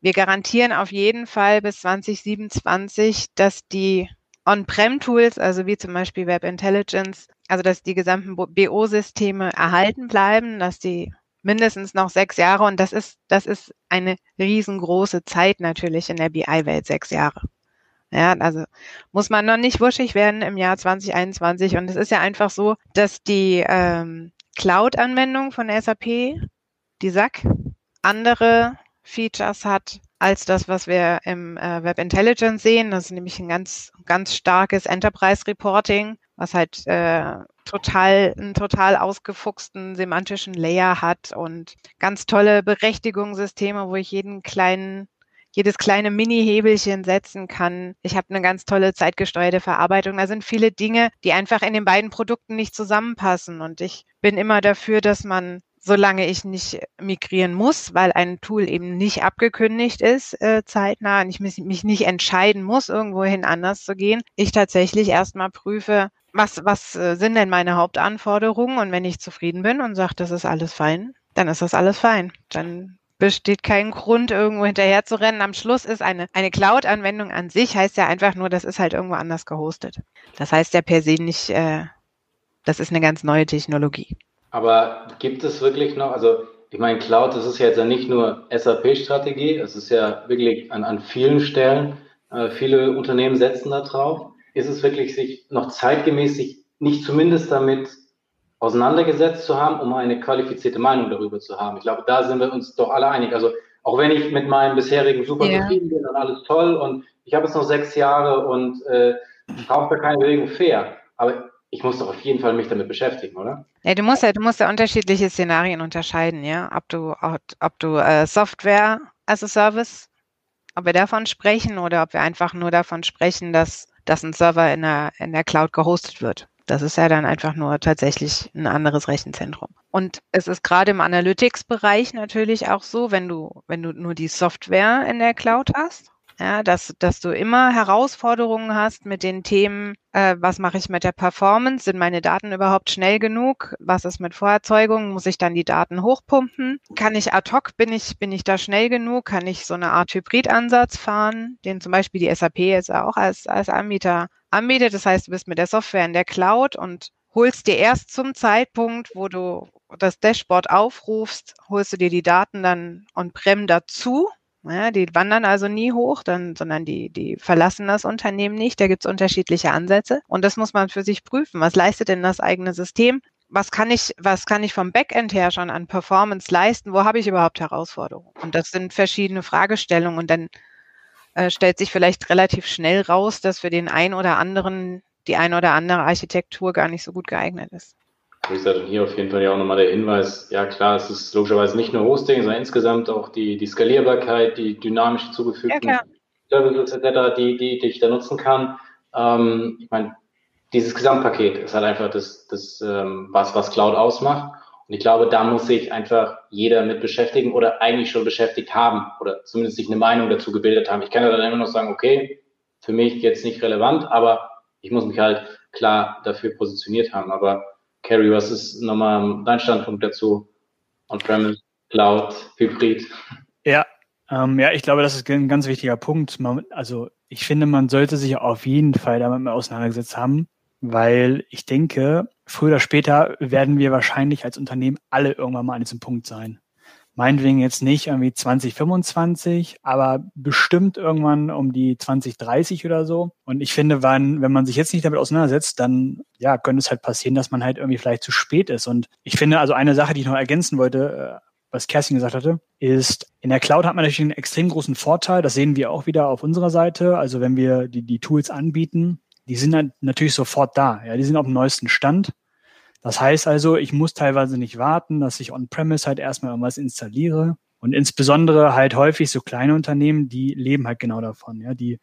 wir garantieren auf jeden Fall bis 2027, dass die On-Prem-Tools, also wie zum Beispiel Web Intelligence, also dass die gesamten BO-Systeme erhalten bleiben, dass die mindestens noch sechs Jahre und das ist, das ist eine riesengroße Zeit natürlich in der BI-Welt, sechs Jahre. Ja, also muss man noch nicht wuschig werden im Jahr 2021 und es ist ja einfach so, dass die ähm, Cloud-Anwendung von SAP, die SAC, andere Features hat als das, was wir im äh, Web Intelligence sehen. Das ist nämlich ein ganz, ganz starkes Enterprise Reporting, was halt äh, total, einen total ausgefuchsten semantischen Layer hat und ganz tolle Berechtigungssysteme, wo ich jeden kleinen jedes kleine Mini-Hebelchen setzen kann. Ich habe eine ganz tolle zeitgesteuerte Verarbeitung. Da sind viele Dinge, die einfach in den beiden Produkten nicht zusammenpassen. Und ich bin immer dafür, dass man solange ich nicht migrieren muss, weil ein Tool eben nicht abgekündigt ist, äh, zeitnah, und ich mich, nicht entscheiden muss, irgendwohin anders zu gehen, ich tatsächlich erstmal prüfe, was, was äh, sind denn meine Hauptanforderungen und wenn ich zufrieden bin und sage, das ist alles fein, dann ist das alles fein. Dann besteht kein Grund, irgendwo hinterher zu rennen. Am Schluss ist eine, eine Cloud-Anwendung an sich, heißt ja einfach nur, das ist halt irgendwo anders gehostet. Das heißt ja per se nicht, äh, das ist eine ganz neue Technologie. Aber gibt es wirklich noch, also ich meine, Cloud, das ist ja jetzt ja nicht nur SAP-Strategie, es ist ja wirklich an, an vielen Stellen, äh, viele Unternehmen setzen da drauf. Ist es wirklich sich noch zeitgemäß sich nicht zumindest damit auseinandergesetzt zu haben, um eine qualifizierte Meinung darüber zu haben? Ich glaube, da sind wir uns doch alle einig. Also auch wenn ich mit meinem bisherigen super yeah. zufrieden bin und alles toll und ich habe jetzt noch sechs Jahre und äh, brauche da keine Bewegung fair. Aber ich muss doch auf jeden Fall mich damit beschäftigen, oder? Ja, du musst ja, du musst ja unterschiedliche Szenarien unterscheiden, ja. Ob du, ob du äh, Software as a Service, ob wir davon sprechen oder ob wir einfach nur davon sprechen, dass, dass ein Server in der, in der Cloud gehostet wird. Das ist ja dann einfach nur tatsächlich ein anderes Rechenzentrum. Und es ist gerade im Analytics-Bereich natürlich auch so, wenn du, wenn du nur die Software in der Cloud hast, ja, dass, dass du immer Herausforderungen hast mit den Themen, äh, was mache ich mit der Performance? Sind meine Daten überhaupt schnell genug? Was ist mit Vorerzeugung? Muss ich dann die Daten hochpumpen? Kann ich ad hoc, bin ich, bin ich da schnell genug? Kann ich so eine Art Hybridansatz fahren, den zum Beispiel die SAP jetzt auch als, als Anbieter anbietet? Das heißt, du bist mit der Software in der Cloud und holst dir erst zum Zeitpunkt, wo du das Dashboard aufrufst, holst du dir die Daten dann on-prem dazu ja, die wandern also nie hoch, dann, sondern die, die verlassen das Unternehmen nicht. Da gibt es unterschiedliche Ansätze. Und das muss man für sich prüfen. Was leistet denn das eigene System? Was kann ich, was kann ich vom Backend her schon an Performance leisten? Wo habe ich überhaupt Herausforderungen? Und das sind verschiedene Fragestellungen. Und dann äh, stellt sich vielleicht relativ schnell raus, dass für den einen oder anderen die eine oder andere Architektur gar nicht so gut geeignet ist. Wie gesagt, und hier auf jeden Fall ja auch nochmal der Hinweis, ja klar, es ist logischerweise nicht nur Hosting, sondern insgesamt auch die, die Skalierbarkeit, die dynamisch hinzugefügten ja, Services etc., die, die, die ich da nutzen kann. Ähm, ich meine, dieses Gesamtpaket ist halt einfach das, das ähm, was, was Cloud ausmacht. Und ich glaube, da muss sich einfach jeder mit beschäftigen oder eigentlich schon beschäftigt haben oder zumindest sich eine Meinung dazu gebildet haben. Ich kann ja dann immer noch sagen, okay, für mich jetzt nicht relevant, aber ich muss mich halt klar dafür positioniert haben. Aber Carrie, was ist nochmal dein Standpunkt dazu? On-Premise, Cloud, Hybrid? Ja, ähm, ja, ich glaube, das ist ein ganz wichtiger Punkt. Man, also ich finde, man sollte sich auf jeden Fall damit mal auseinandergesetzt haben, weil ich denke, früher oder später werden wir wahrscheinlich als Unternehmen alle irgendwann mal an diesem Punkt sein meinetwegen jetzt nicht irgendwie 2025, aber bestimmt irgendwann um die 2030 oder so. Und ich finde, wenn, wenn man sich jetzt nicht damit auseinandersetzt, dann ja, könnte es halt passieren, dass man halt irgendwie vielleicht zu spät ist. Und ich finde, also eine Sache, die ich noch ergänzen wollte, äh, was Kerstin gesagt hatte, ist, in der Cloud hat man natürlich einen extrem großen Vorteil. Das sehen wir auch wieder auf unserer Seite. Also wenn wir die, die Tools anbieten, die sind dann natürlich sofort da. Ja, die sind auf dem neuesten Stand. Das heißt also, ich muss teilweise nicht warten, dass ich on-premise halt erstmal irgendwas installiere. Und insbesondere halt häufig so kleine Unternehmen, die leben halt genau davon, ja, die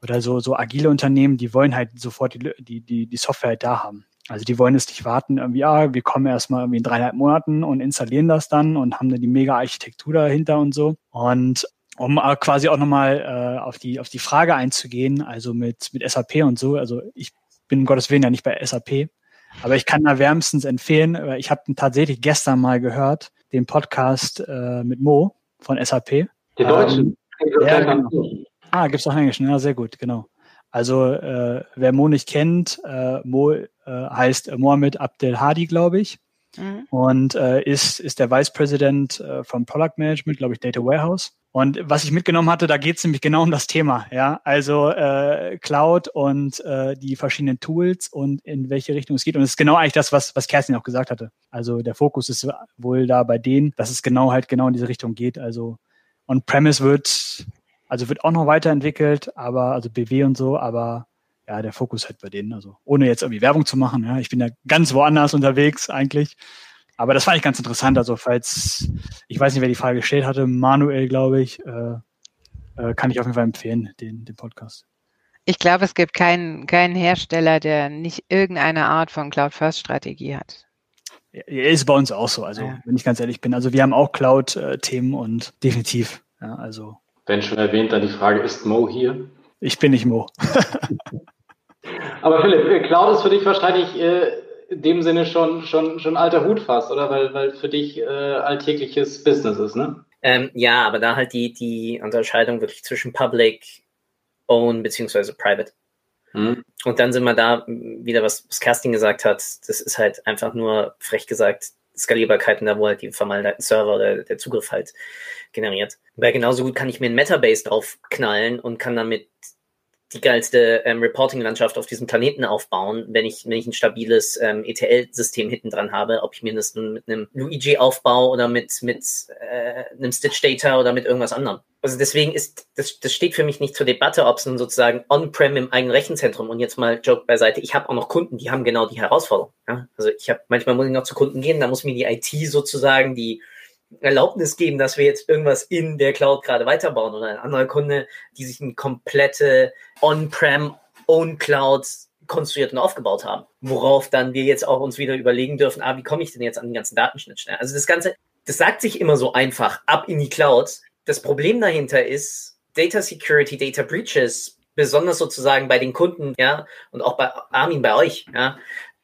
oder so, so agile Unternehmen, die wollen halt sofort die, die, die, die Software halt da haben. Also die wollen es nicht warten, irgendwie, ja, wir kommen erstmal irgendwie in dreieinhalb Monaten und installieren das dann und haben dann die mega Architektur dahinter und so. Und um quasi auch nochmal äh, auf die auf die Frage einzugehen, also mit mit SAP und so. Also ich bin um Gottes Willen ja nicht bei SAP, aber ich kann da wärmstens empfehlen. Ich habe tatsächlich gestern mal gehört den Podcast äh, mit Mo von SAP. Den deutschen. Ähm, ja, genau. Ah, gibt's auch Englisch. Ja, sehr gut, genau. Also äh, wer Mo nicht kennt, äh, Mo äh, heißt Mohamed Abdel Hadi, glaube ich. Mhm. Und äh, ist, ist der Vice President äh, vom Product Management, glaube ich, Data Warehouse. Und was ich mitgenommen hatte, da geht es nämlich genau um das Thema, ja. Also äh, Cloud und äh, die verschiedenen Tools und in welche Richtung es geht. Und es ist genau eigentlich das, was, was Kerstin auch gesagt hatte. Also der Fokus ist wohl da bei denen, dass es genau halt genau in diese Richtung geht. Also On-Premise wird also wird auch noch weiterentwickelt, aber, also BW und so, aber ja, der Fokus halt bei denen, also ohne jetzt irgendwie Werbung zu machen, ja, ich bin ja ganz woanders unterwegs eigentlich. Aber das fand ich ganz interessant. Also, falls, ich weiß nicht, wer die Frage gestellt hatte, Manuel, glaube ich, äh, äh, kann ich auf jeden Fall empfehlen, den, den Podcast. Ich glaube, es gibt keinen, keinen Hersteller, der nicht irgendeine Art von Cloud-First-Strategie hat. Ist bei uns auch so, also ja. wenn ich ganz ehrlich bin. Also wir haben auch Cloud-Themen und definitiv, ja, also wenn schon erwähnt, dann die Frage, ist Mo hier? Ich bin nicht Mo. Aber Philipp, äh, Cloud ist für dich wahrscheinlich äh, in dem Sinne schon, schon, schon alter Hut fast, oder? Weil, weil für dich äh, alltägliches Business ist, ne? Ähm, ja, aber da halt die, die Unterscheidung wirklich zwischen Public, Own beziehungsweise Private. Mhm. Und dann sind wir da wieder, was, was Kerstin gesagt hat, das ist halt einfach nur, frech gesagt, Skalierbarkeiten da, wo halt die vermalten Server oder der Zugriff halt generiert. Weil genauso gut kann ich mir ein Metabase drauf knallen und kann damit die geilste ähm, Reporting-Landschaft auf diesem Planeten aufbauen, wenn ich, wenn ich ein stabiles ähm, ETL-System hinten dran habe, ob ich mir das nun mit einem Luigi aufbaue oder mit, mit äh, einem Stitch Data oder mit irgendwas anderem. Also deswegen ist, das, das steht für mich nicht zur Debatte, ob es nun sozusagen on-prem im eigenen Rechenzentrum und jetzt mal Joke beiseite, ich habe auch noch Kunden, die haben genau die Herausforderung. Ja? Also ich habe, manchmal muss ich noch zu Kunden gehen, da muss mir die IT sozusagen die Erlaubnis geben, dass wir jetzt irgendwas in der Cloud gerade weiterbauen oder ein anderer Kunde, die sich eine komplette On-Prem Own Cloud konstruiert und aufgebaut haben, worauf dann wir jetzt auch uns wieder überlegen dürfen, ah, wie komme ich denn jetzt an den ganzen Datenschnittstellen? Also das Ganze, das sagt sich immer so einfach, ab in die Cloud. Das Problem dahinter ist, Data Security, Data Breaches, besonders sozusagen bei den Kunden, ja, und auch bei Armin, bei euch, ja,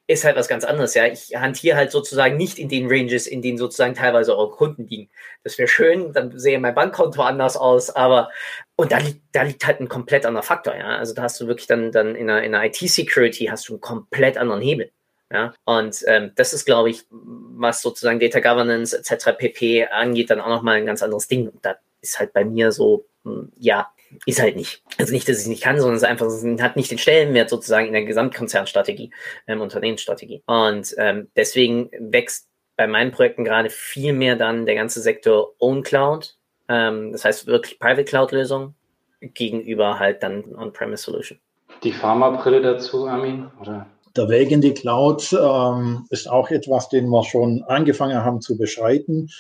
ist halt was ganz anderes, ja. Ich hantiere halt sozusagen nicht in den Ranges, in denen sozusagen teilweise eure Kunden liegen. Das wäre schön, dann sehe mein Bankkonto anders aus, aber und da liegt, da liegt halt ein komplett anderer Faktor, ja. Also da hast du wirklich dann, dann in einer, in einer IT-Security hast du einen komplett anderen Hebel. Ja, und ähm, das ist, glaube ich, was sozusagen Data Governance etc. pp. angeht, dann auch nochmal ein ganz anderes Ding. Und da ist halt bei mir so, hm, ja, ist halt nicht. Also nicht, dass ich es nicht kann, sondern es ist einfach, es hat nicht den Stellenwert sozusagen in der Gesamtkonzernstrategie, ähm, Unternehmensstrategie. Und ähm, deswegen wächst bei meinen Projekten gerade viel mehr dann der ganze Sektor Own Cloud, ähm, das heißt wirklich Private Cloud Lösung gegenüber halt dann On-Premise Solution. Die Pharma-Brille dazu, Armin, oder? Der Weg in die Cloud ähm, ist auch etwas, den wir schon angefangen haben zu beschreiten.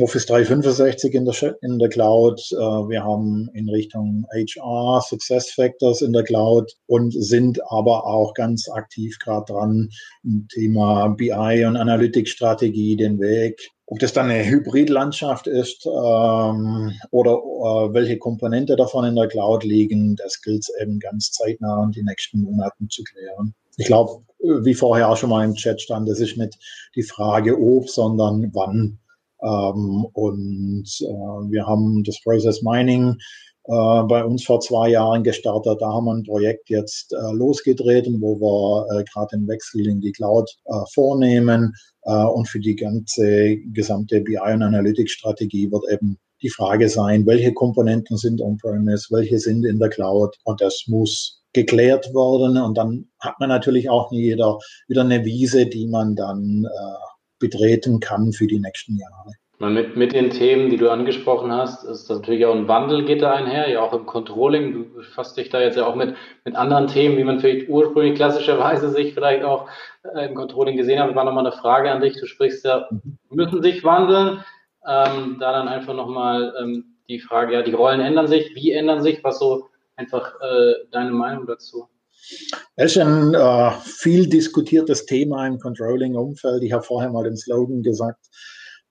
Office 365 in der, in der Cloud. Äh, wir haben in Richtung HR Success Factors in der Cloud und sind aber auch ganz aktiv gerade dran im Thema BI und Analytics-Strategie den Weg. Ob das dann eine Hybridlandschaft ist ähm, oder äh, welche Komponente davon in der Cloud liegen, das gilt es eben ganz zeitnah in den nächsten Monaten zu klären. Ich glaube, wie vorher auch schon mal im Chat stand, das ist nicht die Frage ob, sondern wann ähm, und äh, wir haben das Process Mining äh, bei uns vor zwei Jahren gestartet. Da haben wir ein Projekt jetzt äh, losgetreten, wo wir äh, gerade den Wechsel in die Cloud äh, vornehmen. Äh, und für die ganze gesamte BI- und Analytics-Strategie wird eben die Frage sein, welche Komponenten sind on-premise, welche sind in der Cloud. Und das muss geklärt werden. Und dann hat man natürlich auch jeder wieder eine Wiese, die man dann betreten kann für die nächsten Jahre. Mit, mit den Themen, die du angesprochen hast, ist das natürlich auch ein Wandel geht da einher, ja auch im Controlling. Du befasst dich da jetzt ja auch mit, mit anderen Themen, wie man vielleicht ursprünglich klassischerweise sich vielleicht auch äh, im Controlling gesehen hat. War nochmal eine Frage an dich. Du sprichst ja, müssen sich wandeln. Ähm, da dann einfach nochmal ähm, die Frage, ja, die Rollen ändern sich, wie ändern sich, was so einfach äh, deine Meinung dazu? Es ist ein äh, viel diskutiertes Thema im Controlling-Umfeld. Ich habe vorher mal den Slogan gesagt,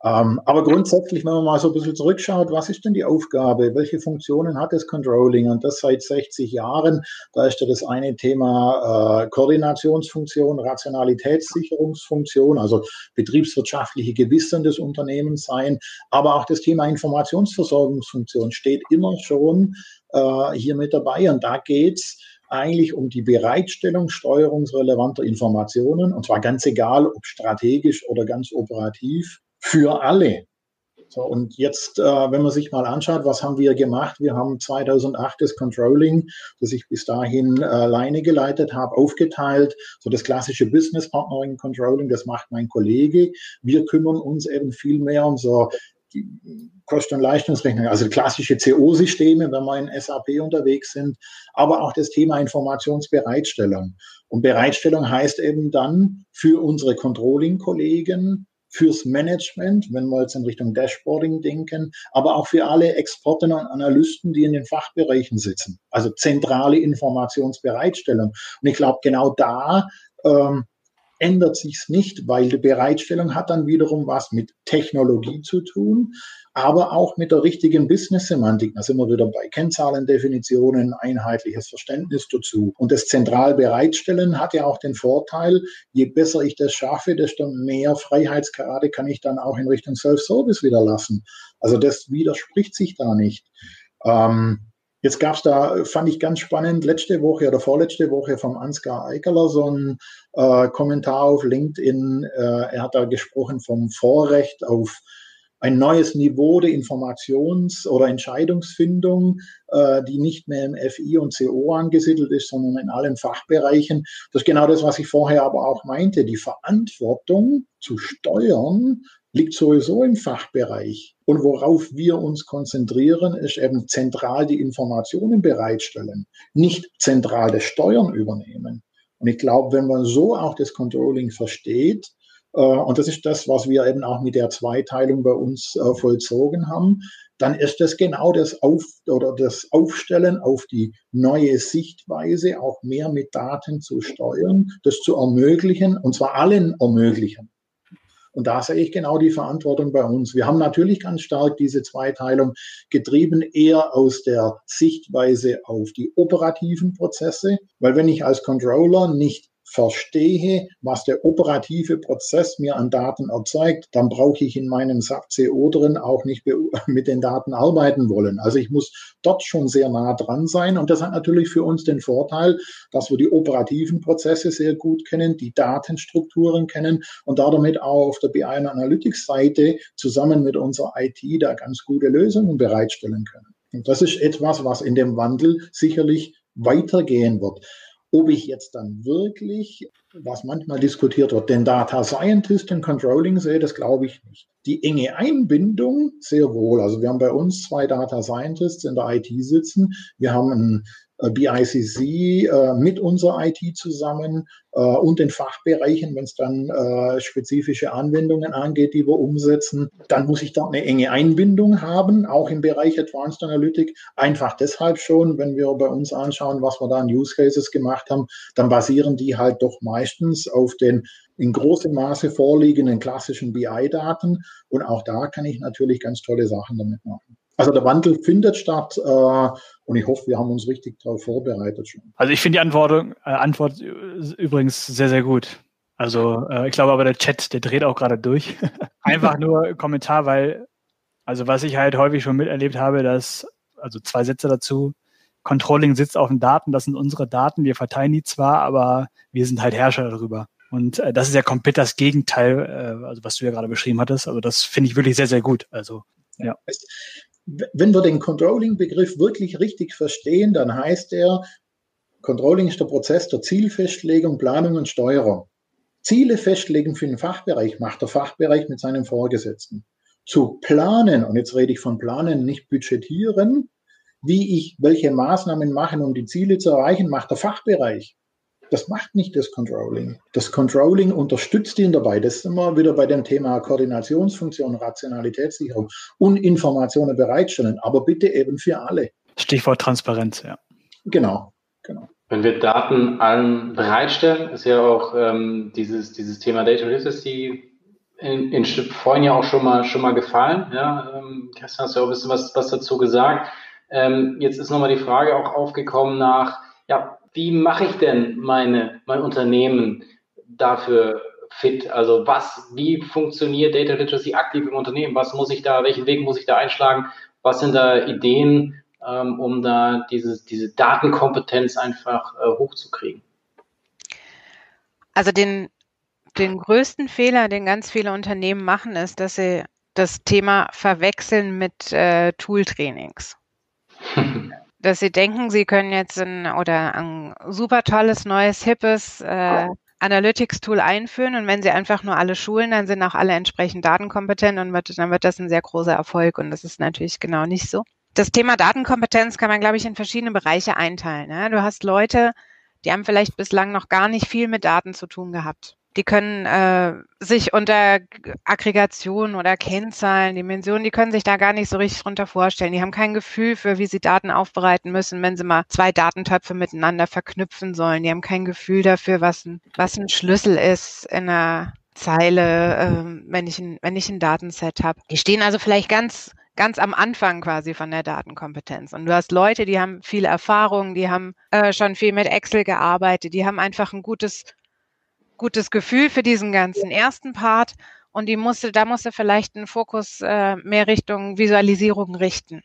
ähm, aber grundsätzlich, wenn man mal so ein bisschen zurückschaut, was ist denn die Aufgabe? Welche Funktionen hat das Controlling? Und das seit 60 Jahren. Da ist ja das eine Thema äh, Koordinationsfunktion, Rationalitätssicherungsfunktion, also betriebswirtschaftliche Gewissen des Unternehmens sein. Aber auch das Thema Informationsversorgungsfunktion steht immer schon äh, hier mit dabei. Und da geht's eigentlich um die Bereitstellung steuerungsrelevanter Informationen, und zwar ganz egal, ob strategisch oder ganz operativ für alle. So, und jetzt, äh, wenn man sich mal anschaut, was haben wir gemacht? Wir haben 2008 das Controlling, das ich bis dahin äh, alleine geleitet habe, aufgeteilt. So das klassische Business Partnering Controlling, das macht mein Kollege. Wir kümmern uns eben viel mehr um so die Kosten- und Leistungsrechnung, also klassische CO-Systeme, wenn wir in SAP unterwegs sind, aber auch das Thema Informationsbereitstellung. Und Bereitstellung heißt eben dann für unsere Controlling-Kollegen, fürs Management, wenn wir jetzt in Richtung Dashboarding denken, aber auch für alle Experten und Analysten, die in den Fachbereichen sitzen. Also zentrale Informationsbereitstellung. Und ich glaube, genau da ähm, ändert sich's nicht, weil die Bereitstellung hat dann wiederum was mit Technologie zu tun, aber auch mit der richtigen Business-Semantik. Da sind wir wieder bei Kennzahlendefinitionen, einheitliches Verständnis dazu. Und das zentral Bereitstellen hat ja auch den Vorteil, je besser ich das schaffe, desto mehr Freiheitsgrade kann ich dann auch in Richtung Self-Service wieder lassen. Also das widerspricht sich da nicht. Ähm, Jetzt gab es da, fand ich ganz spannend, letzte Woche oder vorletzte Woche vom Ansgar Eikeler so ein äh, Kommentar auf LinkedIn. Äh, er hat da gesprochen vom Vorrecht auf ein neues Niveau der Informations- oder Entscheidungsfindung, äh, die nicht mehr im FI und CO angesiedelt ist, sondern in allen Fachbereichen. Das ist genau das, was ich vorher aber auch meinte. Die Verantwortung zu steuern liegt sowieso im Fachbereich. Und worauf wir uns konzentrieren, ist eben zentral die Informationen bereitstellen, nicht zentral das Steuern übernehmen. Und ich glaube, wenn man so auch das Controlling versteht, äh, und das ist das, was wir eben auch mit der Zweiteilung bei uns äh, vollzogen haben, dann ist das genau das Auf oder das Aufstellen auf die neue Sichtweise, auch mehr mit Daten zu steuern, das zu ermöglichen, und zwar allen ermöglichen. Und da sehe ich genau die Verantwortung bei uns. Wir haben natürlich ganz stark diese Zweiteilung getrieben, eher aus der Sichtweise auf die operativen Prozesse, weil wenn ich als Controller nicht verstehe, was der operative Prozess mir an Daten erzeugt, dann brauche ich in meinem SAP CO drin auch nicht mit den Daten arbeiten wollen. Also ich muss dort schon sehr nah dran sein. Und das hat natürlich für uns den Vorteil, dass wir die operativen Prozesse sehr gut kennen, die Datenstrukturen kennen und damit auch auf der BI Analytics Seite zusammen mit unserer IT da ganz gute Lösungen bereitstellen können. Und das ist etwas, was in dem Wandel sicherlich weitergehen wird. Ob ich jetzt dann wirklich, was manchmal diskutiert wird, den Data Scientist in Controlling sehe, das glaube ich nicht. Die enge Einbindung sehr wohl. Also wir haben bei uns zwei Data Scientists in der IT sitzen. Wir haben einen BICC äh, mit unserer IT zusammen äh, und den Fachbereichen, wenn es dann spezifische Anwendungen angeht, die wir umsetzen, dann muss ich da eine enge Einbindung haben, auch im Bereich Advanced Analytic. Einfach deshalb schon, wenn wir bei uns anschauen, was wir da an Use Cases gemacht haben, dann basieren die halt doch meistens auf den in großem Maße vorliegenden klassischen BI-Daten. Und auch da kann ich natürlich ganz tolle Sachen damit machen. Also der Wandel findet statt äh, und ich hoffe, wir haben uns richtig darauf vorbereitet schon. Also ich finde die Antwort, äh, Antwort übrigens sehr, sehr gut. Also äh, ich glaube aber der Chat, der dreht auch gerade durch. Einfach nur Kommentar, weil, also was ich halt häufig schon miterlebt habe, dass, also zwei Sätze dazu, Controlling sitzt auf den Daten, das sind unsere Daten, wir verteilen die zwar, aber wir sind halt Herrscher darüber. Und äh, das ist ja komplett das Gegenteil, äh, also was du ja gerade beschrieben hattest. Also das finde ich wirklich sehr, sehr gut. Also ja wenn wir den Controlling-Begriff wirklich richtig verstehen, dann heißt er, Controlling ist der Prozess der Zielfestlegung, Planung und Steuerung. Ziele festlegen für den Fachbereich macht der Fachbereich mit seinem Vorgesetzten. zu planen, und jetzt rede ich von planen, nicht budgetieren, wie ich welche Maßnahmen machen, um die Ziele zu erreichen, macht der Fachbereich. Das macht nicht das Controlling. Das Controlling unterstützt ihn dabei. Das ist immer wieder bei dem Thema Koordinationsfunktion, Rationalitätssicherung und Informationen bereitstellen, aber bitte eben für alle. Stichwort Transparenz, ja. Genau, genau. Wenn wir Daten allen bereitstellen, ist ja auch ähm, dieses, dieses Thema Data Literacy in, in vorhin ja auch schon mal, schon mal gefallen. Ja, ähm, Christian, hast du ja auch ein bisschen was, was dazu gesagt. Ähm, jetzt ist nochmal die Frage auch aufgekommen nach, ja, wie mache ich denn meine, mein Unternehmen dafür fit? Also was, wie funktioniert Data Literacy aktiv im Unternehmen? Was muss ich da, welchen Weg muss ich da einschlagen? Was sind da Ideen, ähm, um da dieses, diese Datenkompetenz einfach äh, hochzukriegen? Also den, den größten Fehler, den ganz viele Unternehmen machen, ist, dass sie das Thema verwechseln mit äh, Tool-Trainings. dass sie denken, sie können jetzt ein oder ein super tolles, neues, hippes äh, Analytics-Tool einführen und wenn sie einfach nur alle schulen, dann sind auch alle entsprechend datenkompetent und wird, dann wird das ein sehr großer Erfolg und das ist natürlich genau nicht so. Das Thema Datenkompetenz kann man, glaube ich, in verschiedene Bereiche einteilen. Ne? Du hast Leute, die haben vielleicht bislang noch gar nicht viel mit Daten zu tun gehabt. Die können äh, sich unter Aggregation oder Kennzahlen, Dimensionen, die können sich da gar nicht so richtig drunter vorstellen. Die haben kein Gefühl für, wie sie Daten aufbereiten müssen, wenn sie mal zwei Datentöpfe miteinander verknüpfen sollen. Die haben kein Gefühl dafür, was ein, was ein Schlüssel ist in einer Zeile, äh, wenn, ich ein, wenn ich ein Datenset habe. Die stehen also vielleicht ganz ganz am Anfang quasi von der Datenkompetenz. Und du hast Leute, die haben viel Erfahrung, die haben äh, schon viel mit Excel gearbeitet, die haben einfach ein gutes gutes Gefühl für diesen ganzen ersten Part und die musste, da musste vielleicht einen Fokus äh, mehr Richtung Visualisierung richten.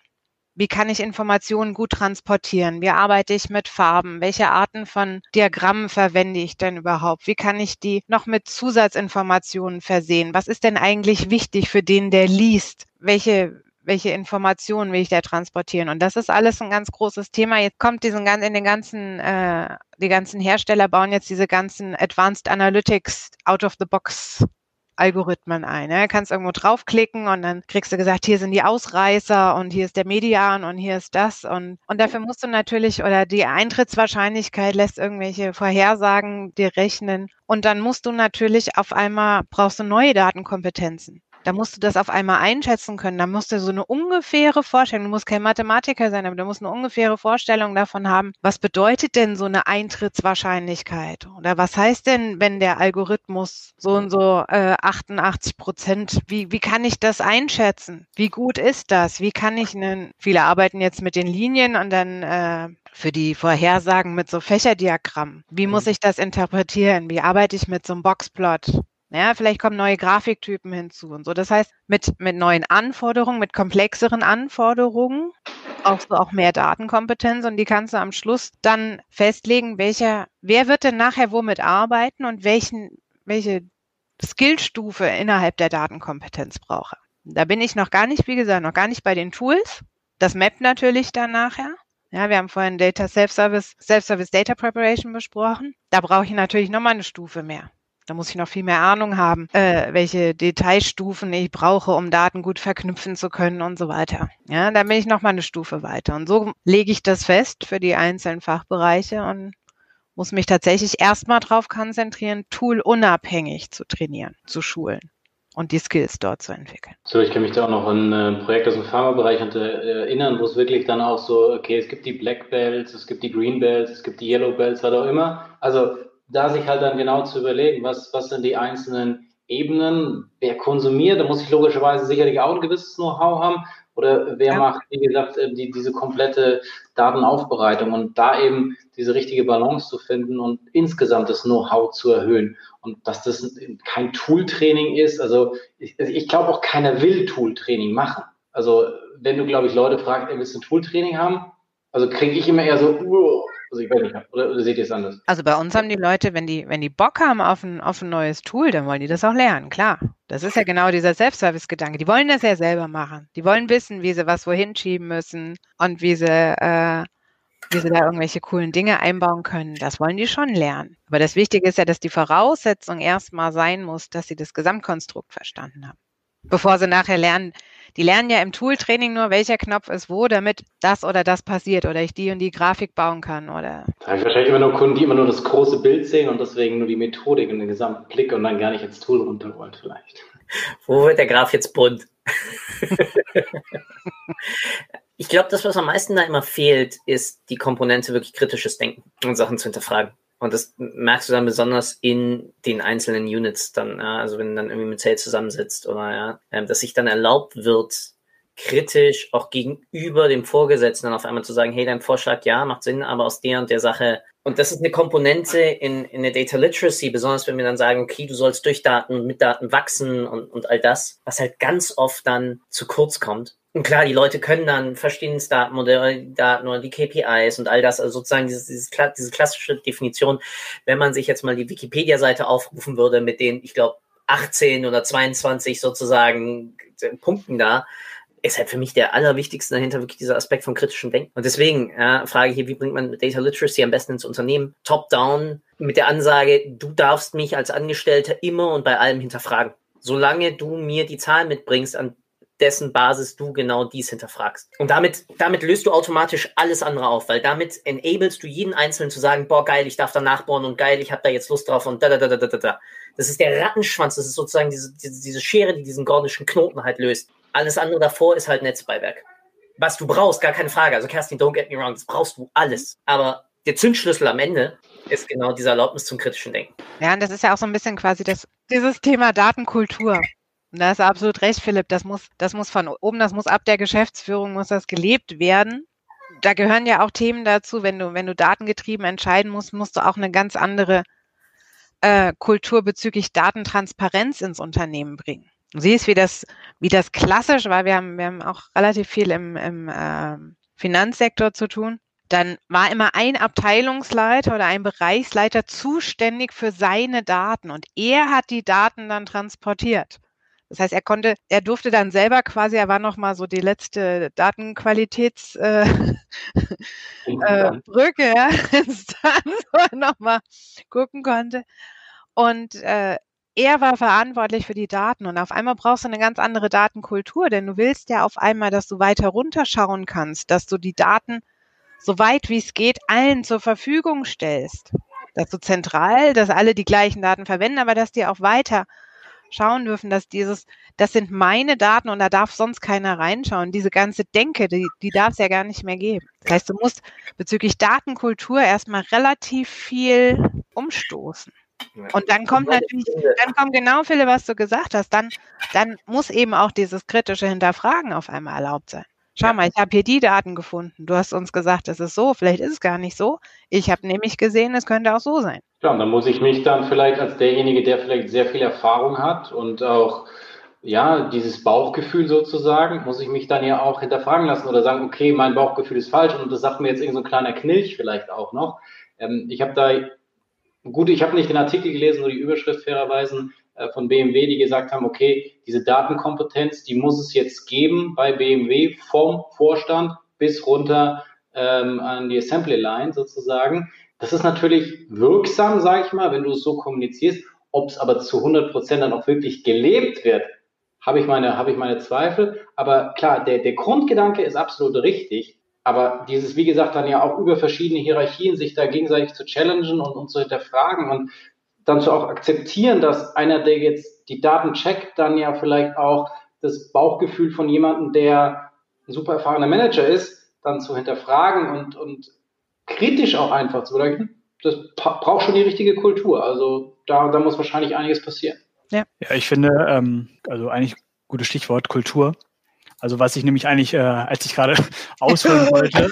Wie kann ich Informationen gut transportieren? Wie arbeite ich mit Farben? Welche Arten von Diagrammen verwende ich denn überhaupt? Wie kann ich die noch mit Zusatzinformationen versehen? Was ist denn eigentlich wichtig für den, der liest? Welche welche Informationen will ich da transportieren? Und das ist alles ein ganz großes Thema. Jetzt kommt diesen ganzen, in den ganzen, äh, die ganzen Hersteller bauen jetzt diese ganzen Advanced Analytics out of the box Algorithmen ein. Ne? Kannst irgendwo draufklicken und dann kriegst du gesagt, hier sind die Ausreißer und hier ist der Median und hier ist das. Und, und dafür musst du natürlich, oder die Eintrittswahrscheinlichkeit lässt irgendwelche Vorhersagen dir rechnen. Und dann musst du natürlich auf einmal, brauchst du neue Datenkompetenzen. Da musst du das auf einmal einschätzen können. Da musst du so eine ungefähre Vorstellung, du musst kein Mathematiker sein, aber du musst eine ungefähre Vorstellung davon haben, was bedeutet denn so eine Eintrittswahrscheinlichkeit? Oder was heißt denn, wenn der Algorithmus so und so äh, 88 Prozent, wie, wie kann ich das einschätzen? Wie gut ist das? Wie kann ich einen, viele arbeiten jetzt mit den Linien und dann äh, für die Vorhersagen mit so Fächerdiagrammen. Wie muss mhm. ich das interpretieren? Wie arbeite ich mit so einem Boxplot? Ja, vielleicht kommen neue Grafiktypen hinzu und so. Das heißt, mit, mit neuen Anforderungen, mit komplexeren Anforderungen brauchst du auch mehr Datenkompetenz und die kannst du am Schluss dann festlegen, welcher, wer wird denn nachher womit arbeiten und welchen, welche Skillstufe innerhalb der Datenkompetenz brauche. Da bin ich noch gar nicht, wie gesagt, noch gar nicht bei den Tools. Das mappt natürlich dann nachher. Ja, wir haben vorhin Data Self-Service, Self-Service Data Preparation besprochen. Da brauche ich natürlich nochmal eine Stufe mehr. Da muss ich noch viel mehr Ahnung haben, äh, welche Detailstufen ich brauche, um Daten gut verknüpfen zu können und so weiter. Ja, da bin ich noch mal eine Stufe weiter. Und so lege ich das fest für die einzelnen Fachbereiche und muss mich tatsächlich erstmal darauf konzentrieren, toolunabhängig zu trainieren, zu schulen und die Skills dort zu entwickeln. So, ich kann mich da auch noch an ein Projekt aus dem Pharmabereich erinnern, wo es wirklich dann auch so, okay, es gibt die Black Belts, es gibt die Green Belts, es gibt die Yellow Belts, was auch immer. Also da sich halt dann genau zu überlegen, was, was sind die einzelnen Ebenen, wer konsumiert, da muss ich logischerweise sicherlich auch ein gewisses Know-how haben oder wer ja. macht, wie gesagt, äh, die, diese komplette Datenaufbereitung und da eben diese richtige Balance zu finden und insgesamt das Know-how zu erhöhen und dass das kein Tool-Training ist, also ich, ich glaube auch keiner will Tool-Training machen. Also wenn du, glaube ich, Leute fragst, ey, willst du ein Tool-Training haben? Also kriege ich immer eher so, uh, also ich weiß nicht, oder, oder seht ihr es anders? Also bei uns haben die Leute, wenn die, wenn die Bock haben auf ein, auf ein neues Tool, dann wollen die das auch lernen, klar. Das ist ja genau dieser Self-Service-Gedanke. Die wollen das ja selber machen. Die wollen wissen, wie sie was wohin schieben müssen und wie sie, äh, wie sie da irgendwelche coolen Dinge einbauen können. Das wollen die schon lernen. Aber das Wichtige ist ja, dass die Voraussetzung erstmal sein muss, dass sie das Gesamtkonstrukt verstanden haben. bevor sie nachher lernen. Die lernen ja im Tool-Training nur, welcher Knopf ist wo, damit das oder das passiert oder ich die und die Grafik bauen kann. Oder da habe ich wahrscheinlich immer nur Kunden, die immer nur das große Bild sehen und deswegen nur die Methodik und den gesamten Blick und dann gar nicht ins Tool runter wollen vielleicht. Wo wird der Graph jetzt bunt? ich glaube, das, was am meisten da immer fehlt, ist die Komponente wirklich kritisches Denken und Sachen zu hinterfragen. Und das merkst du dann besonders in den einzelnen Units dann, ja, also wenn du dann irgendwie mit Sales zusammensitzt oder ja, ähm, dass sich dann erlaubt wird, kritisch auch gegenüber dem Vorgesetzten dann auf einmal zu sagen, hey, dein Vorschlag, ja, macht Sinn, aber aus der und der Sache. Und das ist eine Komponente in, in der Data Literacy, besonders wenn wir dann sagen, okay, du sollst durch Daten mit Daten wachsen und, und all das, was halt ganz oft dann zu kurz kommt. Und klar, die Leute können dann die Daten oder die KPIs und all das, also sozusagen dieses, dieses, diese klassische Definition, wenn man sich jetzt mal die Wikipedia-Seite aufrufen würde mit den, ich glaube, 18 oder 22 sozusagen Punkten da, ist halt für mich der allerwichtigste dahinter wirklich dieser Aspekt von kritischem Denken. Und deswegen ja, frage ich hier, wie bringt man Data Literacy am besten ins Unternehmen? Top-down mit der Ansage, du darfst mich als Angestellter immer und bei allem hinterfragen. Solange du mir die Zahlen mitbringst, an dessen Basis du genau dies hinterfragst. Und damit, damit löst du automatisch alles andere auf, weil damit enablest du jeden Einzelnen zu sagen, boah, geil, ich darf da nachbohren und geil, ich habe da jetzt Lust drauf und da, da, da, da, da, da. Das ist der Rattenschwanz, das ist sozusagen diese, diese, diese Schere, die diesen gordischen Knoten halt löst. Alles andere davor ist halt Netzbeiwerk. Was du brauchst, gar keine Frage. Also Kerstin, don't get me wrong, das brauchst du alles. Aber der Zündschlüssel am Ende ist genau diese Erlaubnis zum kritischen Denken. Ja, und das ist ja auch so ein bisschen quasi das, dieses Thema Datenkultur. Da ist absolut recht, Philipp. Das muss, das muss von oben, das muss ab der Geschäftsführung, muss das gelebt werden. Da gehören ja auch Themen dazu, wenn du, wenn du datengetrieben entscheiden musst, musst du auch eine ganz andere äh, Kultur bezüglich Datentransparenz ins Unternehmen bringen. Du siehst, wie das, wie das klassisch war. Wir haben, wir haben auch relativ viel im, im äh, Finanzsektor zu tun. Dann war immer ein Abteilungsleiter oder ein Bereichsleiter zuständig für seine Daten und er hat die Daten dann transportiert. Das heißt, er konnte, er durfte dann selber quasi, er war nochmal so die letzte Datenqualitätsbrücke, äh, äh, Brücke, ja, Instanz, wo er nochmal gucken konnte. Und äh, er war verantwortlich für die Daten und auf einmal brauchst du eine ganz andere Datenkultur, denn du willst ja auf einmal, dass du weiter runterschauen kannst, dass du die Daten so weit wie es geht allen zur Verfügung stellst. Dass du zentral, dass alle die gleichen Daten verwenden, aber dass die auch weiter schauen dürfen, dass dieses, das sind meine Daten und da darf sonst keiner reinschauen. Diese ganze Denke, die, die darf es ja gar nicht mehr geben. Das heißt, du musst bezüglich Datenkultur erstmal relativ viel umstoßen. Und dann kommt natürlich, dann kommt genau, Philipp, was du gesagt hast, dann, dann muss eben auch dieses kritische Hinterfragen auf einmal erlaubt sein. Schau ja. mal, ich habe hier die Daten gefunden. Du hast uns gesagt, es ist so, vielleicht ist es gar nicht so. Ich habe nämlich gesehen, es könnte auch so sein. Ja, und dann muss ich mich dann vielleicht als derjenige, der vielleicht sehr viel Erfahrung hat und auch ja, dieses Bauchgefühl sozusagen, muss ich mich dann ja auch hinterfragen lassen oder sagen, okay, mein Bauchgefühl ist falsch und das sagt mir jetzt irgendein so kleiner Knilch vielleicht auch noch. Ähm, ich habe da, gut, ich habe nicht den Artikel gelesen, nur die Überschrift fairerweise von BMW, die gesagt haben, okay, diese Datenkompetenz, die muss es jetzt geben bei BMW vom Vorstand bis runter ähm, an die Assembly Line sozusagen. Das ist natürlich wirksam, sage ich mal, wenn du es so kommunizierst. Ob es aber zu 100 Prozent dann auch wirklich gelebt wird, habe ich meine, habe ich meine Zweifel. Aber klar, der, der Grundgedanke ist absolut richtig. Aber dieses, wie gesagt, dann ja auch über verschiedene Hierarchien sich da gegenseitig zu challengen und, und zu hinterfragen und dann zu auch akzeptieren, dass einer, der jetzt die Daten checkt, dann ja vielleicht auch das Bauchgefühl von jemandem, der ein super erfahrener Manager ist, dann zu hinterfragen und, und kritisch auch einfach zu bedenken, das braucht schon die richtige Kultur. Also da, da muss wahrscheinlich einiges passieren. Ja, ja ich finde, ähm, also eigentlich gutes Stichwort Kultur. Also was ich nämlich eigentlich, äh, als ich gerade ausholen wollte,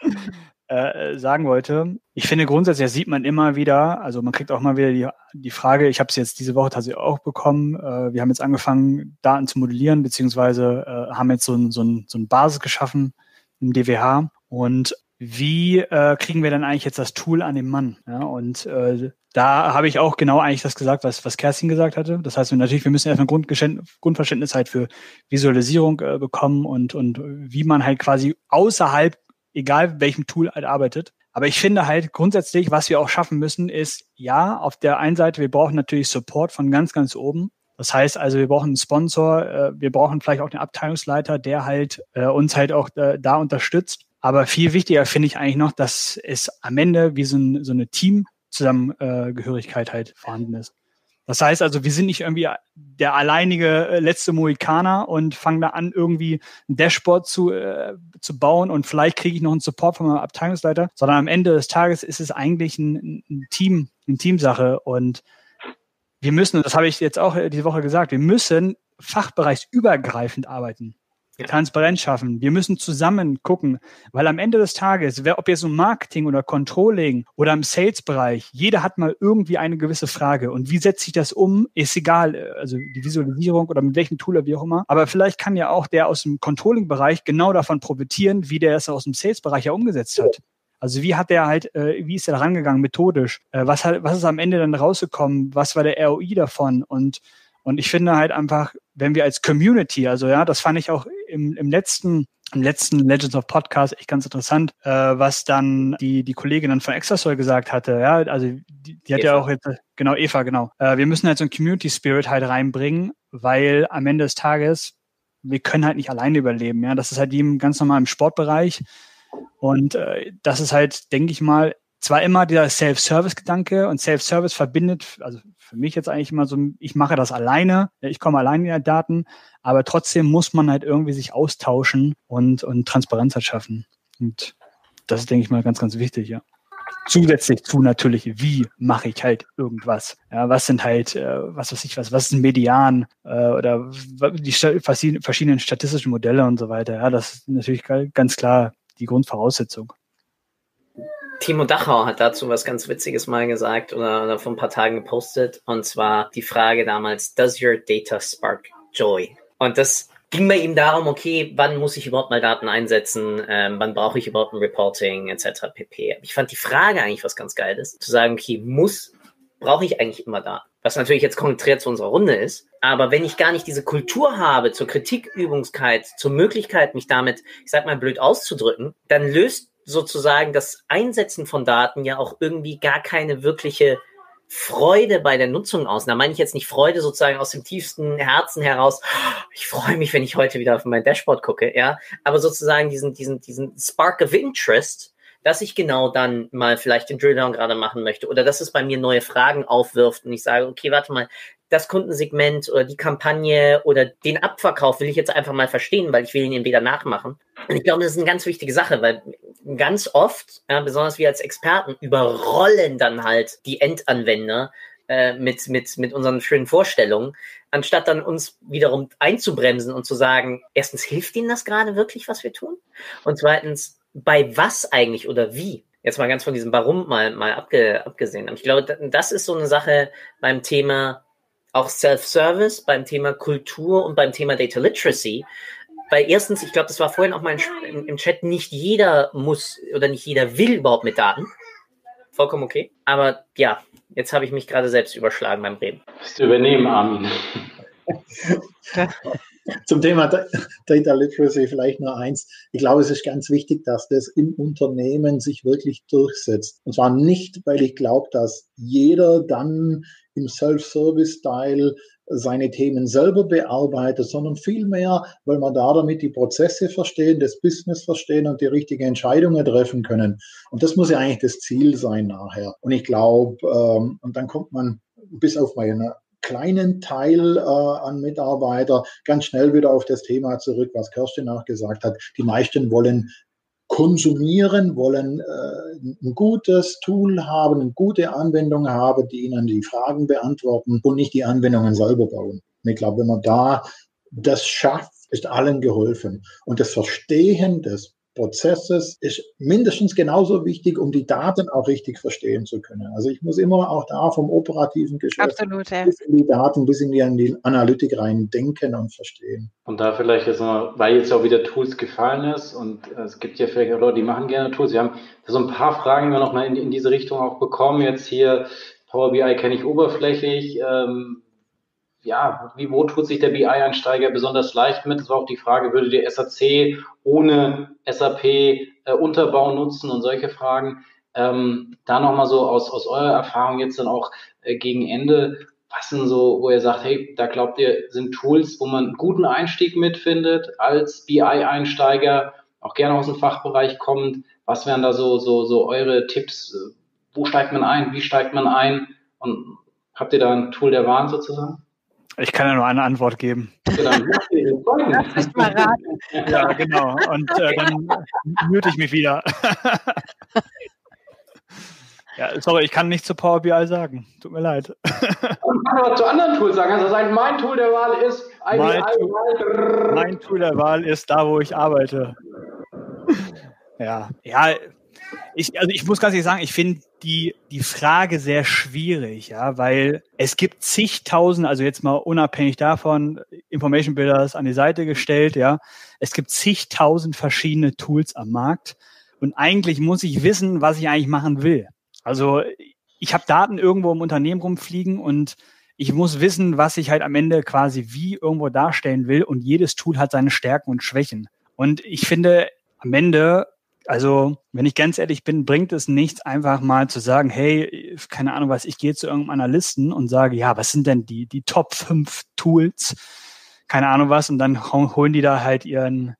äh, sagen wollte, ich finde grundsätzlich, das sieht man immer wieder, also man kriegt auch mal wieder die, die Frage, ich habe es jetzt diese Woche tatsächlich auch bekommen, äh, wir haben jetzt angefangen, Daten zu modellieren, beziehungsweise äh, haben jetzt so ein, so, ein, so ein Basis geschaffen im DWH und wie äh, kriegen wir dann eigentlich jetzt das Tool an den Mann? Ja, und äh, da habe ich auch genau eigentlich das gesagt, was, was Kerstin gesagt hatte. Das heißt, natürlich, wir müssen erstmal Grundverständnis halt für Visualisierung äh, bekommen und, und wie man halt quasi außerhalb, egal welchem Tool halt arbeitet. Aber ich finde halt grundsätzlich, was wir auch schaffen müssen, ist, ja, auf der einen Seite, wir brauchen natürlich Support von ganz, ganz oben. Das heißt also, wir brauchen einen Sponsor, äh, wir brauchen vielleicht auch einen Abteilungsleiter, der halt äh, uns halt auch äh, da unterstützt. Aber viel wichtiger finde ich eigentlich noch, dass es am Ende wie so, ein, so eine Teamzusammengehörigkeit halt vorhanden ist. Das heißt also, wir sind nicht irgendwie der alleinige äh, letzte Mohikaner und fangen da an, irgendwie ein Dashboard zu, äh, zu bauen und vielleicht kriege ich noch einen Support von meinem Abteilungsleiter, sondern am Ende des Tages ist es eigentlich ein, ein Team, eine Teamsache und wir müssen, und das habe ich jetzt auch diese Woche gesagt, wir müssen fachbereichsübergreifend arbeiten. Transparenz schaffen. Wir müssen zusammen gucken, weil am Ende des Tages, ob jetzt um Marketing oder Controlling oder im Sales-Bereich, jeder hat mal irgendwie eine gewisse Frage. Und wie setze ich das um? Ist egal, also die Visualisierung oder mit welchem Tool wie auch immer. Aber vielleicht kann ja auch der aus dem Controlling-Bereich genau davon profitieren, wie der es aus dem Sales-Bereich ja umgesetzt hat. Also wie hat der halt, äh, wie ist er rangegangen methodisch? Äh, was, hat, was ist am Ende dann rausgekommen? Was war der ROI davon? Und und ich finde halt einfach, wenn wir als Community, also ja, das fand ich auch im, im letzten im letzten Legends of Podcast echt ganz interessant, äh, was dann die, die Kollegin dann von Exasol gesagt hatte. Ja, also die, die hat Eva. ja auch jetzt, genau, Eva, genau. Äh, wir müssen halt so ein Community Spirit halt reinbringen, weil am Ende des Tages, wir können halt nicht alleine überleben. Ja, das ist halt im ganz normalen Sportbereich. Und äh, das ist halt, denke ich mal, zwar immer dieser Self-Service-Gedanke und Self-Service verbindet, also für mich jetzt eigentlich immer so, ich mache das alleine, ich komme alleine in die Daten, aber trotzdem muss man halt irgendwie sich austauschen und, und Transparenz halt schaffen. Und das ist, denke ich mal, ganz, ganz wichtig, ja. Zusätzlich zu natürlich, wie mache ich halt irgendwas? Ja, was sind halt, äh, was weiß ich was, was ist ein Median äh, oder die verschiedenen statistischen Modelle und so weiter. Ja, das ist natürlich ganz klar die Grundvoraussetzung. Timo Dachau hat dazu was ganz Witziges mal gesagt oder, oder vor ein paar Tagen gepostet. Und zwar die Frage damals, does your data spark joy? Und das ging bei ihm darum, okay, wann muss ich überhaupt mal Daten einsetzen, ähm, wann brauche ich überhaupt ein Reporting etc. pp. Ich fand die Frage eigentlich was ganz Geiles, zu sagen, okay, muss, brauche ich eigentlich immer Daten? Was natürlich jetzt konträr zu unserer Runde ist. Aber wenn ich gar nicht diese Kultur habe zur Kritikübungskeit, zur Möglichkeit, mich damit, ich sag mal, blöd auszudrücken, dann löst sozusagen das Einsetzen von Daten ja auch irgendwie gar keine wirkliche Freude bei der Nutzung aus. Da meine ich jetzt nicht Freude sozusagen aus dem tiefsten Herzen heraus. Ich freue mich, wenn ich heute wieder auf mein Dashboard gucke, ja. Aber sozusagen diesen, diesen, diesen Spark of Interest, dass ich genau dann mal vielleicht den Drilldown gerade machen möchte oder dass es bei mir neue Fragen aufwirft und ich sage, okay, warte mal, das Kundensegment oder die Kampagne oder den Abverkauf will ich jetzt einfach mal verstehen, weil ich will ihn entweder nachmachen. Und ich glaube, das ist eine ganz wichtige Sache, weil ganz oft, ja, besonders wir als Experten, überrollen dann halt die Endanwender äh, mit, mit, mit unseren schönen Vorstellungen, anstatt dann uns wiederum einzubremsen und zu sagen, erstens, hilft ihnen das gerade wirklich, was wir tun? Und zweitens, bei was eigentlich oder wie. Jetzt mal ganz von diesem Warum mal, mal abge, abgesehen. Ich glaube, das ist so eine Sache beim Thema auch Self-Service, beim Thema Kultur und beim Thema Data Literacy. Weil erstens, ich glaube, das war vorhin auch mal im, im Chat, nicht jeder muss oder nicht jeder will überhaupt mit Daten. Vollkommen okay. Aber ja, jetzt habe ich mich gerade selbst überschlagen beim Reden. Bist du übernehmen, Armin. Zum Thema Data Literacy vielleicht nur eins. Ich glaube, es ist ganz wichtig, dass das im Unternehmen sich wirklich durchsetzt. Und zwar nicht, weil ich glaube, dass jeder dann im Self-Service-Style seine Themen selber bearbeitet, sondern vielmehr, weil man da damit die Prozesse verstehen, das Business verstehen und die richtigen Entscheidungen treffen können. Und das muss ja eigentlich das Ziel sein nachher. Und ich glaube, ähm, und dann kommt man bis auf meine kleinen Teil äh, an Mitarbeiter ganz schnell wieder auf das Thema zurück, was Kerstin auch gesagt hat. Die meisten wollen konsumieren, wollen äh, ein gutes Tool haben, eine gute Anwendung haben, die ihnen die Fragen beantworten und nicht die Anwendungen selber bauen. Und ich glaube, wenn man da das schafft, ist allen geholfen. Und das Verstehen des Prozesses ist mindestens genauso wichtig, um die Daten auch richtig verstehen zu können. Also ich muss immer auch da vom operativen Geschäft Absolut, ja. bis in die Daten, bis in die, in die Analytik rein denken und verstehen. Und da vielleicht jetzt noch, weil jetzt auch wieder Tools gefallen ist und es gibt ja vielleicht auch Leute, die machen gerne Tools. Wir haben so ein paar Fragen wir noch mal in, in diese Richtung auch bekommen. Jetzt hier Power BI kenne ich oberflächlich. Ähm, ja, wie, wo tut sich der BI-Einsteiger besonders leicht mit? Das war auch die Frage, würde der SAC ohne SAP äh, Unterbau nutzen und solche Fragen. Ähm, da nochmal so aus, aus eurer Erfahrung jetzt dann auch äh, gegen Ende, was sind so, wo ihr sagt, hey, da glaubt ihr, sind Tools, wo man einen guten Einstieg mitfindet als BI-Einsteiger, auch gerne aus dem Fachbereich kommt. Was wären da so, so, so eure Tipps? Wo steigt man ein? Wie steigt man ein? Und habt ihr da ein Tool der Wahl sozusagen? Ich kann ja nur eine Antwort geben. Genau. Lass mich mal raten. Ja, genau. Und äh, dann mute ich mich wieder. ja, sorry, ich kann nicht zu Power BI sagen. Tut mir leid. Und kann aber zu anderen Tools sagen. Also sagen, mein Tool der Wahl ist Mein Tool, mein Tool der Wahl ist da, wo ich arbeite. Ja, ja, ich, also ich muss ganz ehrlich sagen, ich finde die, die Frage sehr schwierig, ja, weil es gibt zigtausend, also jetzt mal unabhängig davon, Information Builders an die Seite gestellt, ja, es gibt zigtausend verschiedene Tools am Markt und eigentlich muss ich wissen, was ich eigentlich machen will. Also ich habe Daten irgendwo im Unternehmen rumfliegen und ich muss wissen, was ich halt am Ende quasi wie irgendwo darstellen will und jedes Tool hat seine Stärken und Schwächen. Und ich finde, am Ende also, wenn ich ganz ehrlich bin, bringt es nichts, einfach mal zu sagen, hey, keine Ahnung was, ich gehe zu irgendeinem Analysten und sage, ja, was sind denn die, die Top 5 Tools? Keine Ahnung was, und dann holen die da halt ihren,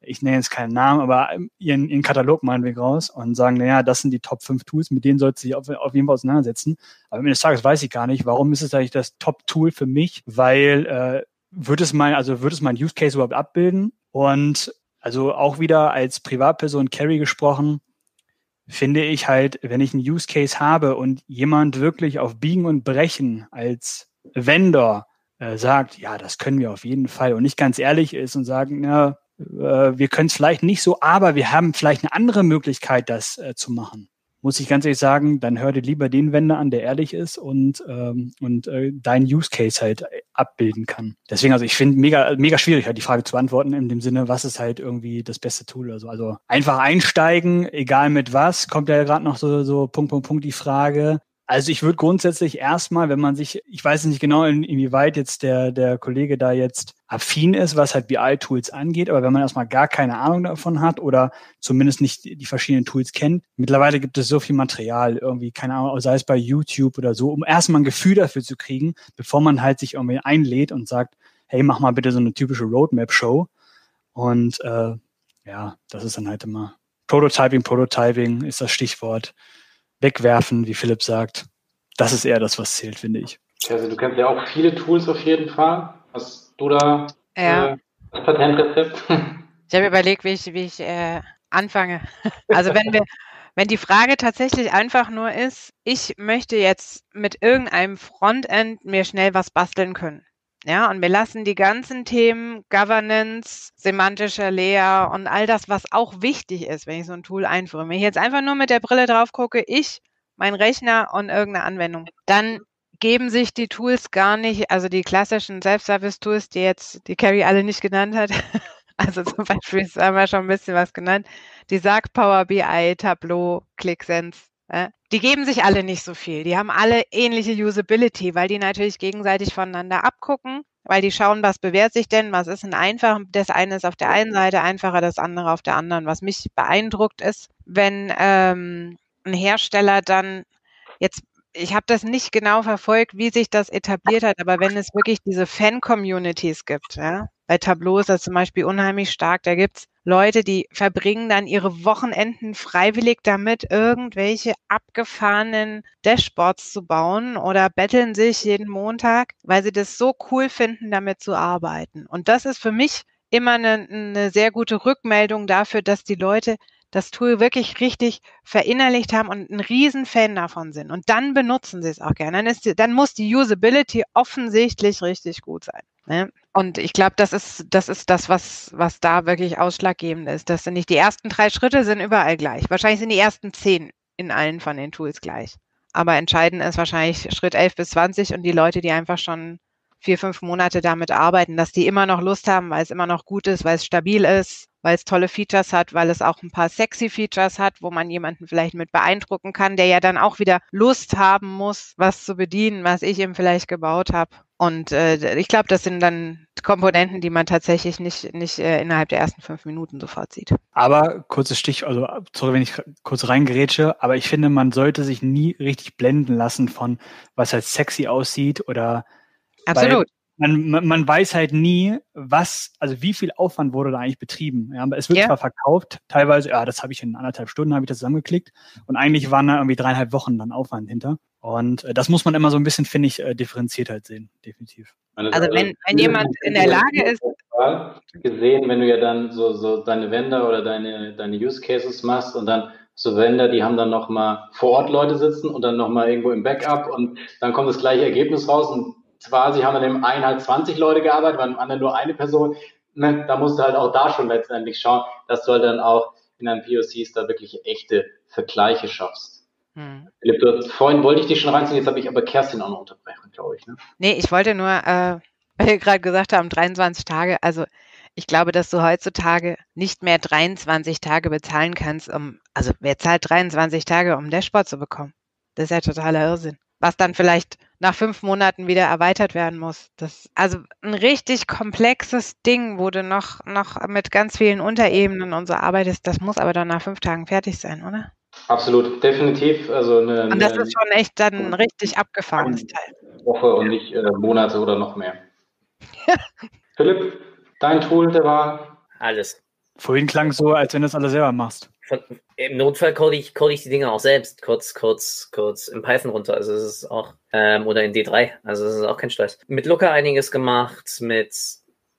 ich nenne jetzt keinen Namen, aber ihren, ihren Katalog meinetwegen raus und sagen, naja, das sind die Top 5 Tools, mit denen sollst du dich auf, auf jeden Fall auseinandersetzen. Aber am Ende des Tages weiß ich gar nicht, warum ist es eigentlich das Top-Tool für mich, weil äh, wird es mein, also wird es mein Use Case überhaupt abbilden? Und also auch wieder als Privatperson Carry gesprochen, finde ich halt, wenn ich einen Use Case habe und jemand wirklich auf Biegen und Brechen als Vendor äh, sagt, ja, das können wir auf jeden Fall und nicht ganz ehrlich ist und sagen, ja, äh, wir können es vielleicht nicht so, aber wir haben vielleicht eine andere Möglichkeit, das äh, zu machen muss ich ganz ehrlich sagen, dann hör dir lieber den Wender an, der ehrlich ist und, ähm, und äh, deinen Use Case halt abbilden kann. Deswegen, also ich finde mega, mega schwierig, halt die Frage zu beantworten, in dem Sinne, was ist halt irgendwie das beste Tool oder so. Also einfach einsteigen, egal mit was, kommt ja gerade noch so, so Punkt, Punkt, Punkt die Frage. Also ich würde grundsätzlich erstmal, wenn man sich, ich weiß nicht genau, in, inwieweit jetzt der, der Kollege da jetzt affin ist, was halt BI-Tools angeht, aber wenn man erstmal gar keine Ahnung davon hat oder zumindest nicht die verschiedenen Tools kennt, mittlerweile gibt es so viel Material, irgendwie, keine Ahnung, sei es bei YouTube oder so, um erstmal ein Gefühl dafür zu kriegen, bevor man halt sich irgendwie einlädt und sagt, hey, mach mal bitte so eine typische Roadmap-Show. Und äh, ja, das ist dann halt immer Prototyping, Prototyping ist das Stichwort wegwerfen, wie Philipp sagt. Das ist eher das, was zählt, finde ich. Also du kennst ja auch viele Tools auf jeden Fall. Hast du da ja. äh, das Patentrezept? Ich habe überlegt, wie ich, wie ich äh, anfange. Also wenn wir, wenn die Frage tatsächlich einfach nur ist, ich möchte jetzt mit irgendeinem Frontend mir schnell was basteln können. Ja, und wir lassen die ganzen Themen Governance, semantischer Layer und all das, was auch wichtig ist, wenn ich so ein Tool einführe. Wenn ich jetzt einfach nur mit der Brille drauf gucke, ich, mein Rechner und irgendeine Anwendung, dann geben sich die Tools gar nicht, also die klassischen Self-Service-Tools, die jetzt die Carrie alle nicht genannt hat, also zum Beispiel haben wir schon ein bisschen was genannt, die sagt Power BI, Tableau, ClickSense, die geben sich alle nicht so viel. Die haben alle ähnliche Usability, weil die natürlich gegenseitig voneinander abgucken, weil die schauen, was bewährt sich denn, was ist ein einfach. Das eine ist auf der einen Seite einfacher, das andere auf der anderen. Was mich beeindruckt ist, wenn ähm, ein Hersteller dann jetzt ich habe das nicht genau verfolgt, wie sich das etabliert hat, aber wenn es wirklich diese Fan-Communities gibt, ja, bei Tableau ist das zum Beispiel unheimlich stark, da gibt's Leute, die verbringen dann ihre Wochenenden freiwillig damit, irgendwelche abgefahrenen Dashboards zu bauen oder betteln sich jeden Montag, weil sie das so cool finden, damit zu arbeiten. Und das ist für mich immer eine, eine sehr gute Rückmeldung dafür, dass die Leute das Tool wirklich richtig verinnerlicht haben und ein riesen Fan davon sind. Und dann benutzen sie es auch gerne. Dann, ist dann muss die Usability offensichtlich richtig gut sein. Ne? Und ich glaube, das ist, das ist das, was, was da wirklich ausschlaggebend ist. Das sind nicht die ersten drei Schritte sind überall gleich. Wahrscheinlich sind die ersten zehn in allen von den Tools gleich. Aber entscheidend ist wahrscheinlich Schritt 11 bis 20 und die Leute, die einfach schon vier, fünf Monate damit arbeiten, dass die immer noch Lust haben, weil es immer noch gut ist, weil es stabil ist, weil es tolle Features hat, weil es auch ein paar sexy Features hat, wo man jemanden vielleicht mit beeindrucken kann, der ja dann auch wieder Lust haben muss, was zu bedienen, was ich ihm vielleicht gebaut habe. Und äh, ich glaube, das sind dann Komponenten, die man tatsächlich nicht, nicht äh, innerhalb der ersten fünf Minuten sofort sieht. Aber kurzes Stich, also sorry, wenn ich kurz reingerätsche, aber ich finde, man sollte sich nie richtig blenden lassen von, was halt sexy aussieht oder Absolut. Man, man, weiß halt nie, was, also wie viel Aufwand wurde da eigentlich betrieben. Ja, es wird Ja. zwar verkauft, teilweise, ja, das habe ich in anderthalb Stunden, habe ich das zusammengeklickt. Und eigentlich waren da irgendwie dreieinhalb Wochen dann Aufwand hinter. Und äh, das muss man immer so ein bisschen, finde ich, äh, differenziert halt sehen, definitiv. Also wenn, wenn jemand in der Lage ist, gesehen, wenn du ja dann so, so deine Vendor oder deine, deine Use Cases machst und dann so Vendor, die haben dann nochmal vor Ort Leute sitzen und dann nochmal irgendwo im Backup und dann kommt das gleiche Ergebnis raus und zwar, sie haben an dem einen halt 20 Leute gearbeitet, beim anderen nur eine Person. Ne, Da musst du halt auch da schon letztendlich schauen, dass du halt dann auch in deinen POCs da wirklich echte Vergleiche schaffst. hm. Philipp, du vorhin wollte ich dich schon reinziehen, jetzt habe ich aber Kerstin auch noch unterbrechen, glaube ich. Ne? Nee, ich wollte nur, äh, weil wir gerade gesagt haben, 23 Tage. Also ich glaube, dass du heutzutage nicht mehr 23 Tage bezahlen kannst, um, also wer zahlt 23 Tage, um ein Dashboard zu bekommen? Das ist ja totaler Irrsinn. Was dann vielleicht nach fünf Monaten wieder erweitert werden muss. Das, also ein richtig komplexes Ding, wo du noch, noch mit ganz vielen Unterebenen und so arbeitest, das muss aber dann nach fünf Tagen fertig sein, oder? Absolut, definitiv. Also eine, Und das eine ist schon echt dann ein richtig abgefahrenes Teil. Woche und nicht äh, Monate oder noch mehr. Philipp, dein Tool der Wahl? Alles. Vorhin klang es so, als wenn du das alles selber machst. Von, Im Notfall code ich, code ich die Dinge auch selbst, kurz, kurz, kurz in Python runter. Also es ist auch, ähm, oder in D3. Also es ist auch kein Stress. Mit Looker einiges gemacht, mit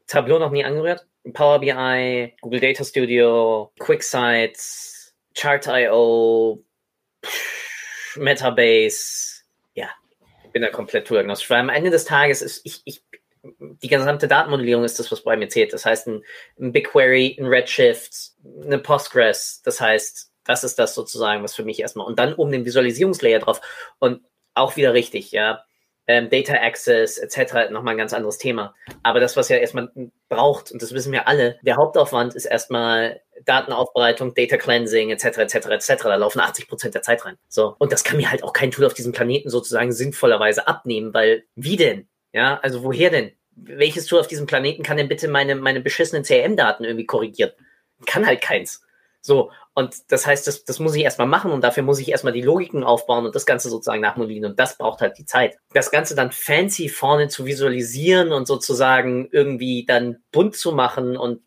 Tableau noch nie angerührt. Power BI, Google Data Studio, QuickSight, Chart.io, Metabase. Ja, bin da komplett toolagnostisch. Weil am Ende des Tages ist, ich, ich, die gesamte Datenmodellierung ist das, was bei mir zählt. Das heißt, ein, ein BigQuery, ein Redshift, eine Postgres. Das heißt, das ist das sozusagen, was für mich erstmal. Und dann um den Visualisierungslayer drauf. Und auch wieder richtig, ja. Ähm, Data Access etc. nochmal ein ganz anderes Thema. Aber das, was ja erstmal braucht, und das wissen wir alle, der Hauptaufwand ist erstmal Datenaufbereitung, Data Cleansing etc. etc. etc. Da laufen 80 Prozent der Zeit rein. So und das kann mir halt auch kein Tool auf diesem Planeten sozusagen sinnvollerweise abnehmen, weil wie denn? Ja, also woher denn? Welches Tool auf diesem Planeten kann denn bitte meine meine beschissenen CRM-Daten irgendwie korrigieren? Kann halt keins. So, und das heißt, das, das muss ich erstmal machen und dafür muss ich erstmal die Logiken aufbauen und das Ganze sozusagen nachmodellieren und das braucht halt die Zeit. Das Ganze dann fancy vorne zu visualisieren und sozusagen irgendwie dann bunt zu machen und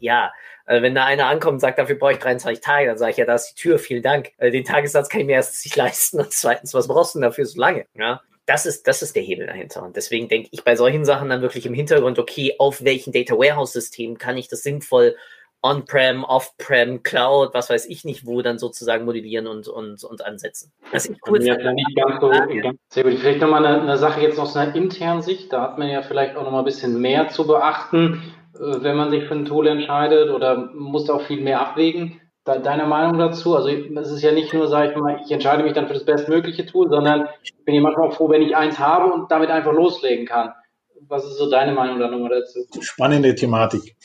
ja, äh, wenn da einer ankommt und sagt, dafür brauche ich 23 Tage, dann sage ich, ja, da ist die Tür, vielen Dank. Äh, Den Tagessatz kann ich mir erstens nicht leisten und zweitens, was brauchst du denn dafür so lange? Ja, das ist, das ist der Hebel dahinter. Und deswegen denke ich bei solchen Sachen dann wirklich im Hintergrund, okay, auf welchen Data Warehouse System kann ich das sinnvoll On-Prem, Off-Prem, Cloud, was weiß ich nicht, wo dann sozusagen modellieren und, und, und ansetzen. Was ich cool ja, finde, nicht ganz so, ganz, sehr gut. Vielleicht nochmal eine, eine Sache jetzt aus einer internen Sicht. Da hat man ja vielleicht auch nochmal ein bisschen mehr zu beachten, äh, wenn man sich für ein Tool entscheidet oder muss da auch viel mehr abwägen. Deine Meinung dazu? Also es ist ja nicht nur, sage ich mal, ich entscheide mich dann für das bestmögliche Tool, sondern ich bin ja manchmal auch froh, wenn ich eins habe und damit einfach loslegen kann. Was ist so deine Meinung da nochmal dazu? Spannende Thematik.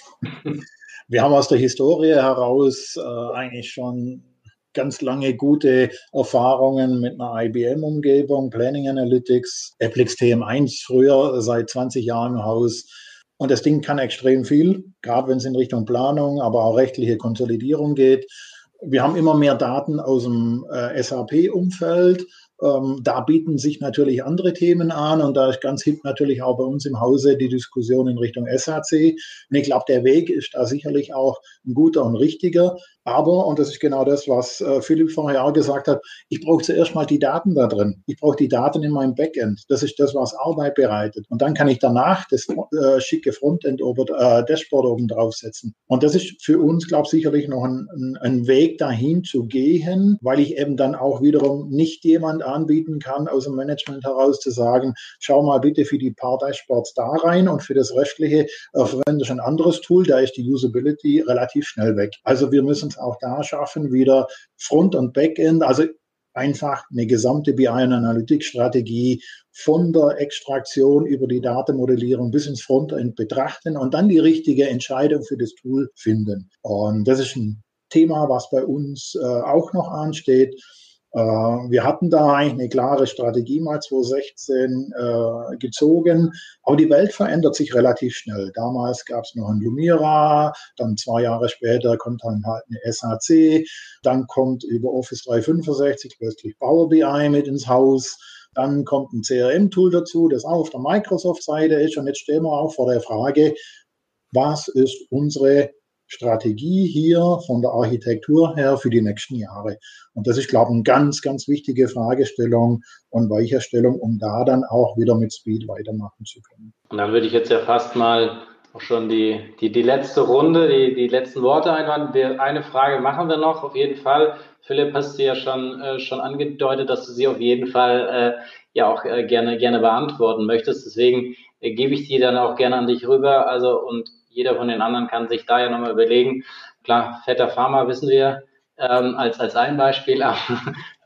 Wir haben aus der Historie heraus äh, eigentlich schon ganz lange gute Erfahrungen mit einer IBM-Umgebung, Planning Analytics, Applix TM1 früher seit 20 Jahren im Haus. Und das Ding kann extrem viel, gerade wenn es in Richtung Planung, aber auch rechtliche Konsolidierung geht. Wir haben immer mehr Daten aus dem äh, SAP-Umfeld. Ähm, da bieten sich natürlich andere Themen an und da ist ganz hip natürlich auch bei uns im Hause die Diskussion in Richtung SAC. Und ich glaube, der Weg ist da sicherlich auch ein guter und richtiger. Aber, und das ist genau das, was äh, Philipp vorher auch gesagt hat, ich brauche zuerst mal die Daten da drin. Ich brauche die Daten in meinem Backend. Das ist das, was Arbeit bereitet. Und dann kann ich danach das äh, schicke Frontend oder äh, Dashboard oben draufsetzen. Und das ist für uns, glaube ich, sicherlich noch ein, ein, ein Weg dahin zu gehen, weil ich eben dann auch wiederum nicht jemand anbieten kann, aus dem Management heraus zu sagen, schau mal bitte für die paar Dashboards da rein und für das Restliche äh, verwende ich ein anderes Tool, da ist die Usability relativ schnell weg. Also wir müssen es auch da schaffen, wieder Front- und Backend, also einfach eine gesamte BI- und Analytics-Strategie von der Extraktion über die Datenmodellierung bis ins Frontend betrachten und dann die richtige Entscheidung für das Tool finden. Und das ist ein Thema, was bei uns äh, auch noch ansteht. Äh, wir hatten da eigentlich eine klare Strategie mal 2016 äh, gezogen, aber die Welt verändert sich relativ schnell. Damals gab es noch ein Lumira, dann zwei Jahre später kommt dann halt eine SAC, dann kommt über Office 365 plötzlich Power BI mit ins Haus. Dann kommt ein CRM-Tool dazu, das auch auf der Microsoft-Seite ist. Und jetzt stehen wir auch vor der Frage, was ist unsere Strategie hier von der Architektur her für die nächsten Jahre? Und das ist, glaube ich, eine ganz, ganz wichtige Fragestellung und Weicherstellung, um da dann auch wieder mit Speed weitermachen zu können. Und dann würde ich jetzt ja fast mal auch schon die, die, die letzte Runde, die, die letzten Worte einwand. Eine Frage machen wir noch, auf jeden Fall. Philipp, hast du ja schon, äh, schon angedeutet, dass du sie auf jeden Fall äh, ja auch äh, gerne, gerne beantworten möchtest. Deswegen äh, gebe ich die dann auch gerne an dich rüber. Also, und jeder von den anderen kann sich da ja nochmal überlegen. Klar, fetter Pharma wissen wir ähm, als, als ein Beispiel, aber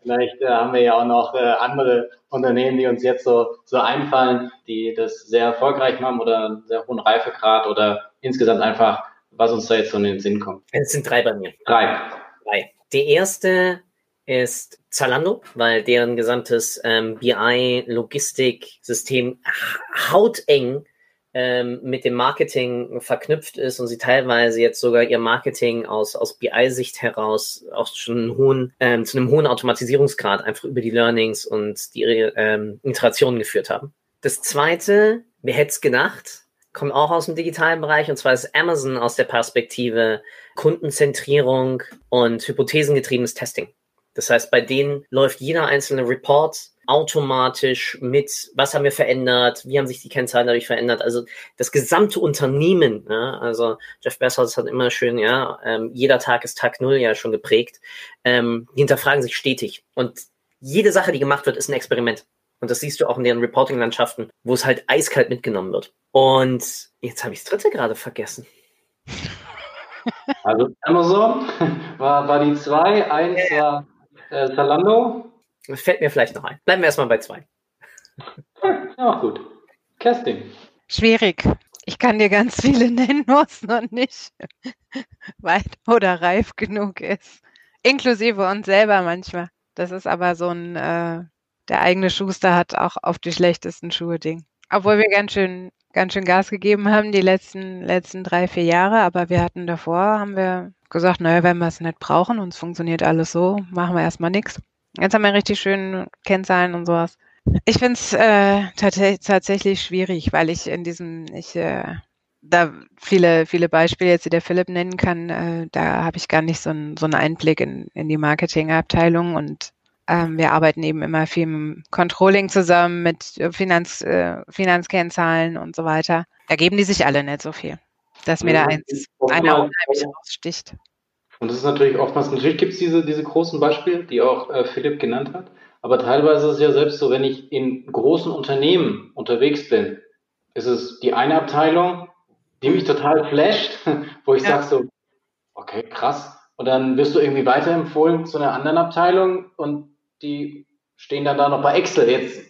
vielleicht äh, haben wir ja auch noch äh, andere Unternehmen, die uns jetzt so, so einfallen, die das sehr erfolgreich machen oder einen sehr hohen Reifegrad oder insgesamt einfach, was uns da jetzt so in den Sinn kommt. Es sind drei bei mir. Drei. Drei. Die erste ist Zalando, weil deren gesamtes ähm, BI-Logistik-System hauteng ähm, mit dem Marketing verknüpft ist und sie teilweise jetzt sogar ihr Marketing aus, aus BI-Sicht heraus auch schon einen hohen, ähm, zu einem hohen Automatisierungsgrad einfach über die Learnings und die ähm, Iterationen geführt haben. Das zweite, wer hätte es gedacht, kommt auch aus dem digitalen Bereich und zwar ist Amazon aus der Perspektive Kundenzentrierung und hypothesengetriebenes Testing. Das heißt, bei denen läuft jeder einzelne Report automatisch mit, was haben wir verändert, wie haben sich die Kennzahlen dadurch verändert. Also das gesamte Unternehmen, ja, also Jeff Bezos hat immer schön, ja, ähm, jeder Tag ist Tag Null ja schon geprägt, ähm, die hinterfragen sich stetig. Und jede Sache, die gemacht wird, ist ein Experiment. Und das siehst du auch in deren Reporting-Landschaften, wo es halt eiskalt mitgenommen wird. Und jetzt habe ich das dritte gerade vergessen. Also Amazon war, war die zwei, eins war äh, Zalando das fällt mir vielleicht noch ein. Bleiben wir erstmal bei zwei. Ja, gut. Kerstin. Schwierig. Ich kann dir ganz viele nennen, was noch nicht weit oder reif genug ist. Inklusive uns selber manchmal. Das ist aber so ein, äh, der eigene Schuster hat auch auf die schlechtesten Schuhe Ding. Obwohl wir ganz schön, ganz schön Gas gegeben haben die letzten, letzten drei, vier Jahre. Aber wir hatten davor, haben wir gesagt, naja, wenn wir es nicht brauchen, uns funktioniert alles so, machen wir erstmal nichts. Jetzt haben wir richtig schön Kennzahlen und sowas. Ich finde es äh, tatsächlich schwierig, weil ich in diesem, ich äh, da viele, viele Beispiele jetzt, die der Philipp nennen kann, äh, da habe ich gar nicht so, ein, so einen Einblick in, in die Marketingabteilung und ähm, wir arbeiten eben immer viel mit Controlling zusammen, mit Finanz, äh, Finanzkennzahlen und so weiter. Da geben die sich alle nicht so viel, dass mir da eins, einer unheimlich raussticht. Und das ist natürlich oftmals, natürlich gibt es diese, diese großen Beispiele, die auch äh, Philipp genannt hat, aber teilweise ist es ja selbst so, wenn ich in großen Unternehmen unterwegs bin, ist es die eine Abteilung, die mich total flasht, wo ich ja. sage so, okay, krass. Und dann wirst du irgendwie weiterempfohlen zu einer anderen Abteilung und die stehen dann da noch bei Excel, jetzt,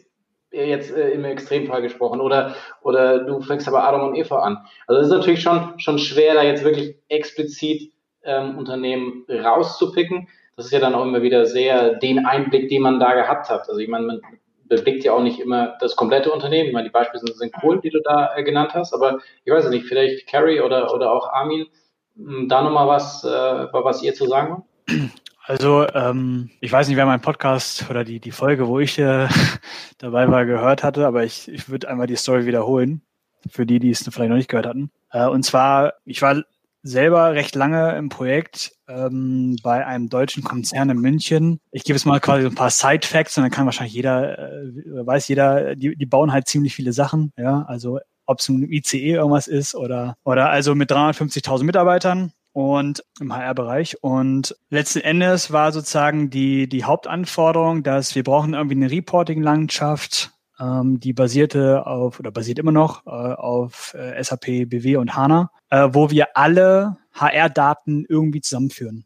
jetzt äh, im Extremfall gesprochen. Oder, oder du fängst aber Adam und Eva an. Also es ist natürlich schon, schon schwer, da jetzt wirklich explizit ähm, Unternehmen rauszupicken. Das ist ja dann auch immer wieder sehr den Einblick, den man da gehabt hat. Also ich meine, man beblickt ja auch nicht immer das komplette Unternehmen. Ich meine, die Beispiele sind, sind cool, die du da äh, genannt hast, aber ich weiß nicht, vielleicht Carrie oder, oder auch Armin, hm, da nochmal was, äh, was ihr zu sagen habt? Also, ähm, ich weiß nicht, wer meinen Podcast oder die, die Folge, wo ich äh, dabei war, gehört hatte, aber ich, ich würde einmal die Story wiederholen, für die, die es vielleicht noch nicht gehört hatten. Äh, und zwar, ich war selber recht lange im Projekt ähm, bei einem deutschen Konzern in München. Ich gebe es mal quasi so ein paar Side Facts und dann kann wahrscheinlich jeder, äh, weiß jeder, die, die bauen halt ziemlich viele Sachen. Ja, also ob es ein ICE irgendwas ist oder oder also mit 350.000 Mitarbeitern und im HR-Bereich. Und letzten Endes war sozusagen die, die Hauptanforderung, dass wir brauchen irgendwie eine Reporting-Landschaft, ähm, die basierte auf oder basiert immer noch äh, auf äh, SAP, BW und HANA, äh, wo wir alle HR-Daten irgendwie zusammenführen.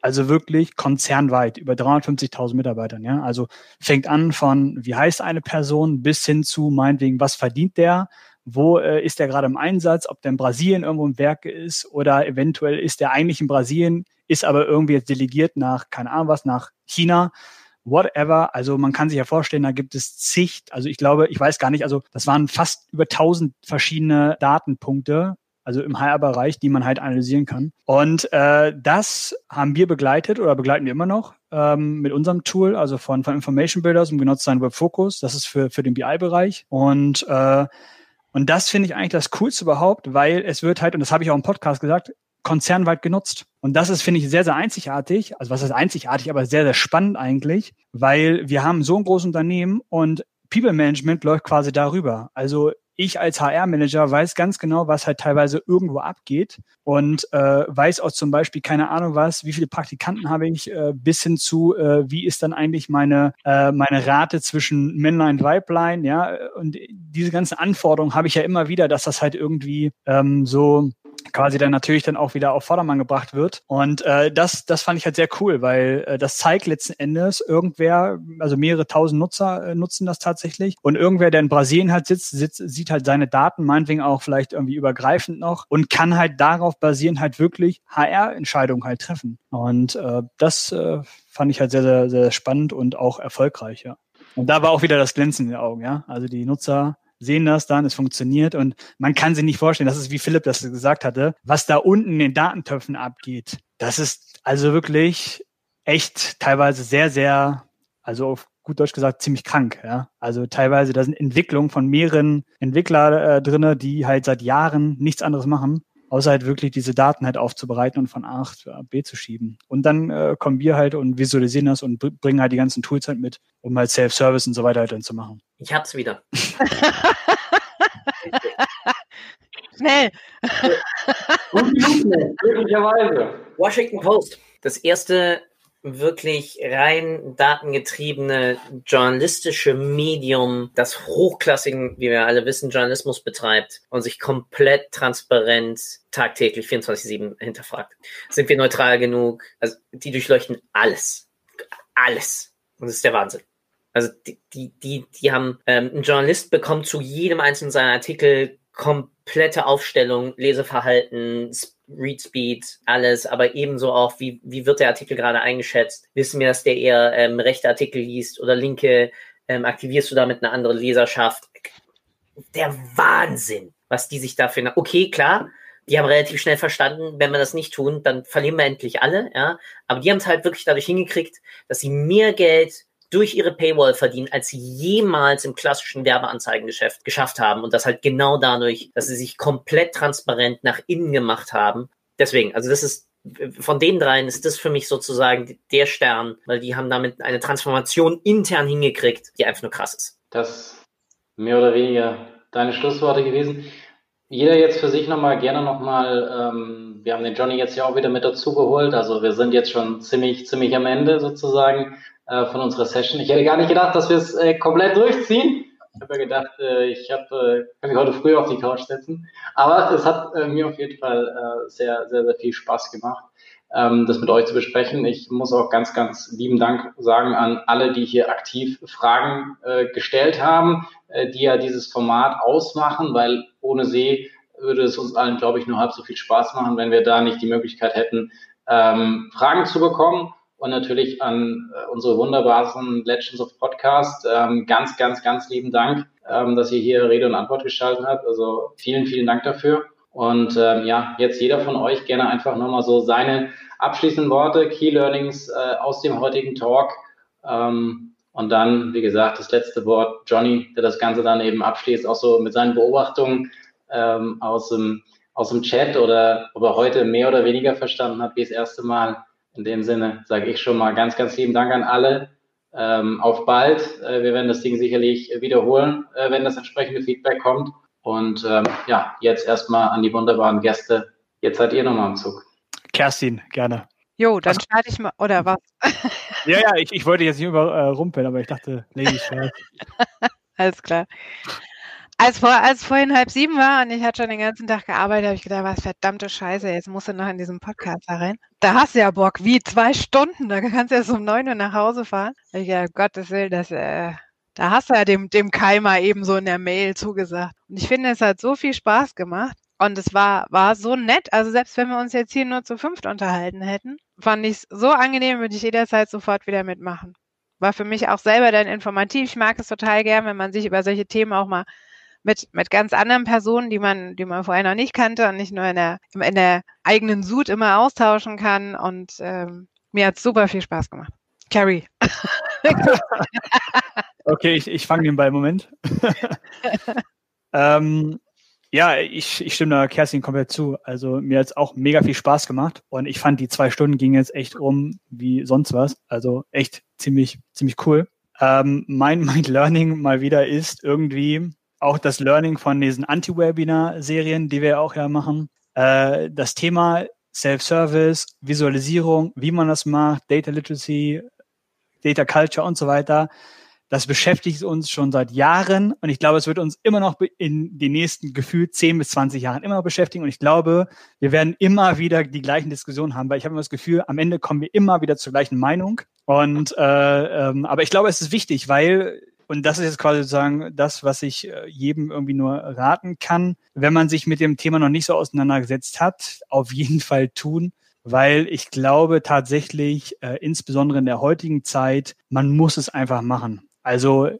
Also wirklich konzernweit über 350.000 Mitarbeitern. Ja, also fängt an von wie heißt eine Person bis hin zu meinetwegen was verdient der, wo äh, ist der gerade im Einsatz, ob der in Brasilien irgendwo im Werk ist oder eventuell ist der eigentlich in Brasilien, ist aber irgendwie jetzt delegiert nach keine Ahnung was nach China whatever. Also man kann sich ja vorstellen, da gibt es zig, also ich glaube, ich weiß gar nicht, also das waren fast über tausend verschiedene Datenpunkte, also im HR-Bereich, die man halt analysieren kann. Und äh, das haben wir begleitet oder begleiten wir immer noch ähm, mit unserem Tool, also von, von Information Builders, um zu sein, Web Focus. Das ist für, für den BI-Bereich. Und äh, und das finde ich eigentlich das Coolste überhaupt, weil es wird halt, und das habe ich auch im Podcast gesagt, konzernweit genutzt. Und das ist, finde ich, sehr, sehr einzigartig. Also was ist einzigartig, aber sehr, sehr spannend eigentlich, weil wir haben so ein großes Unternehmen und People Management läuft quasi darüber. Also ich als HR-Manager weiß ganz genau, was halt teilweise irgendwo abgeht und äh, weiß auch zum Beispiel, keine Ahnung was, wie viele Praktikanten habe ich, äh, bis hin zu, äh, wie ist dann eigentlich meine, äh, meine Rate zwischen Männlein, Weiblein, ja, und diese ganzen Anforderungen habe ich ja immer wieder, dass das halt irgendwie ähm, so quasi dann natürlich dann auch wieder auf Vordermann gebracht wird. Und äh, das, das fand ich halt sehr cool, weil äh, das zeigt letzten Endes, irgendwer, also mehrere tausend Nutzer äh, nutzen das tatsächlich. Und irgendwer, der in Brasilien halt sitzt, sitzt, sieht halt seine Daten, meinetwegen auch vielleicht irgendwie übergreifend noch und kann halt darauf basieren halt wirklich HR-Entscheidungen halt treffen. Und äh, das äh, fand ich halt sehr, sehr, sehr spannend und auch erfolgreich, ja. Und da war auch wieder das Glänzen in den Augen, ja. Also die Nutzer sehen das dann, es funktioniert und man kann sich nicht vorstellen, das ist wie Philipp das gesagt hatte, was da unten in den Datentöpfen abgeht. Das ist also wirklich echt teilweise sehr, sehr, also auf gut Deutsch gesagt, ziemlich krank. Ja? Also teilweise, da sind Entwicklungen von mehreren Entwicklern äh, drinne, die halt seit Jahren nichts anderes machen außer halt wirklich diese Daten halt aufzubereiten und von A nach B zu schieben. Und dann äh, kommen wir halt und visualisieren das und bringen halt die ganzen Tools halt mit, um halt Self-Service und so weiter halt dann zu machen. Ich hab's wieder. Schnell. Glücklicherweise. Washington Post. Das erste wirklich rein datengetriebene journalistische Medium, das hochklassigen, wie wir alle wissen, Journalismus betreibt und sich komplett transparent tagtäglich 24-7 hinterfragt. Sind wir neutral genug? Also die durchleuchten alles. Alles. Und das ist der Wahnsinn. Also die, die, die, die haben, ähm, ein Journalist bekommt zu jedem einzelnen seiner Artikel komplette Aufstellung, Leseverhalten, Read Speed, alles, aber ebenso auch, wie, wie wird der Artikel gerade eingeschätzt? Wissen wir, dass der eher ähm, rechte Artikel liest oder linke? Ähm, aktivierst du damit eine andere Leserschaft? Der Wahnsinn, was die sich dafür. Okay, klar, die haben relativ schnell verstanden, wenn wir das nicht tun, dann verlieren wir endlich alle, ja. Aber die haben es halt wirklich dadurch hingekriegt, dass sie mehr Geld durch ihre Paywall verdienen, als sie jemals im klassischen Werbeanzeigengeschäft geschafft haben. Und das halt genau dadurch, dass sie sich komplett transparent nach innen gemacht haben. Deswegen, also das ist von den dreien ist das für mich sozusagen der Stern, weil die haben damit eine Transformation intern hingekriegt, die einfach nur krass ist. Das mehr oder weniger deine Schlussworte gewesen. Jeder jetzt für sich nochmal gerne nochmal, ähm, wir haben den Johnny jetzt ja auch wieder mit dazu geholt, also wir sind jetzt schon ziemlich, ziemlich am Ende sozusagen äh, von unserer Session. Ich hätte gar nicht gedacht, dass wir es äh, komplett durchziehen. Ich habe ja gedacht, äh, ich habe, äh, kann mich heute früh auf die Couch setzen. Aber es hat mir auf jeden Fall sehr, sehr, sehr viel Spaß gemacht, ähm, das mit euch zu besprechen. Ich muss auch ganz, ganz lieben Dank sagen an alle, die hier aktiv Fragen gestellt haben, die ja dieses Format ausmachen, weil ohne sie würde es uns allen, glaube ich, nur halb so viel Spaß machen, wenn wir da nicht die Möglichkeit hätten, ähm, Fragen zu bekommen und natürlich an äh, unsere wunderbaren Legends of Podcast. Ähm, ganz, ganz, ganz lieben Dank, ähm, dass ihr hier Rede und Antwort geschaltet habt. Also vielen, vielen Dank dafür. Und ähm, ja, jetzt jeder von euch gerne einfach nochmal so seine abschließenden Worte, Key Learnings äh, aus dem heutigen Talk. Ähm, und dann, wie gesagt, das letzte Wort, Johnny, der das Ganze dann eben abschließt, auch so mit seinen Beobachtungen ähm, aus, dem, aus dem Chat oder ob er heute mehr oder weniger verstanden hat, wie das erste Mal. In dem Sinne sage ich schon mal ganz, ganz lieben Dank an alle. Ähm, auf bald. Äh, wir werden das Ding sicherlich wiederholen, äh, wenn das entsprechende Feedback kommt. Und ähm, ja, jetzt erstmal an die wunderbaren Gäste. Jetzt seid ihr nochmal am Zug. Kerstin, gerne. Jo, dann also, starte ich mal, oder was? ja, ja, ich, ich wollte jetzt nicht überrumpeln, äh, aber ich dachte, first. Alles klar. Als, vor, als vorhin halb sieben war und ich hatte schon den ganzen Tag gearbeitet, habe ich gedacht, was verdammte Scheiße, jetzt musst du noch in diesen Podcast da rein. Da hast du ja Bock, wie zwei Stunden, da kannst du erst um neun Uhr nach Hause fahren. Ich gedacht, Gottes Willen, das, äh, da hast du ja dem, dem Keimer eben so in der Mail zugesagt. Und ich finde, es hat so viel Spaß gemacht. Und es war, war so nett. Also selbst wenn wir uns jetzt hier nur zu fünft unterhalten hätten, fand ich es so angenehm, würde ich jederzeit sofort wieder mitmachen. war für mich auch selber dann informativ. Ich mag es total gern, wenn man sich über solche Themen auch mal mit, mit ganz anderen Personen, die man, die man vorher noch nicht kannte und nicht nur in der, in der eigenen Sud immer austauschen kann. Und ähm, mir hat super viel Spaß gemacht. Carrie. okay, ich, ich fange den Ball. Moment. ähm, ja, ich, ich stimme da Kerstin komplett zu. Also mir hat es auch mega viel Spaß gemacht und ich fand die zwei Stunden gingen jetzt echt rum wie sonst was. Also echt ziemlich, ziemlich cool. Ähm, mein, mein Learning mal wieder ist irgendwie auch das Learning von diesen Anti-Webinar-Serien, die wir auch ja machen. Äh, das Thema Self-Service, Visualisierung, wie man das macht, Data Literacy, Data Culture und so weiter. Das beschäftigt uns schon seit Jahren und ich glaube, es wird uns immer noch in den nächsten gefühlt 10 bis 20 Jahren immer noch beschäftigen und ich glaube, wir werden immer wieder die gleichen Diskussionen haben, weil ich habe immer das Gefühl, am Ende kommen wir immer wieder zur gleichen Meinung und äh, ähm, aber ich glaube, es ist wichtig, weil und das ist jetzt quasi sozusagen das, was ich äh, jedem irgendwie nur raten kann, wenn man sich mit dem Thema noch nicht so auseinandergesetzt hat, auf jeden Fall tun, weil ich glaube tatsächlich, äh, insbesondere in der heutigen Zeit, man muss es einfach machen. Also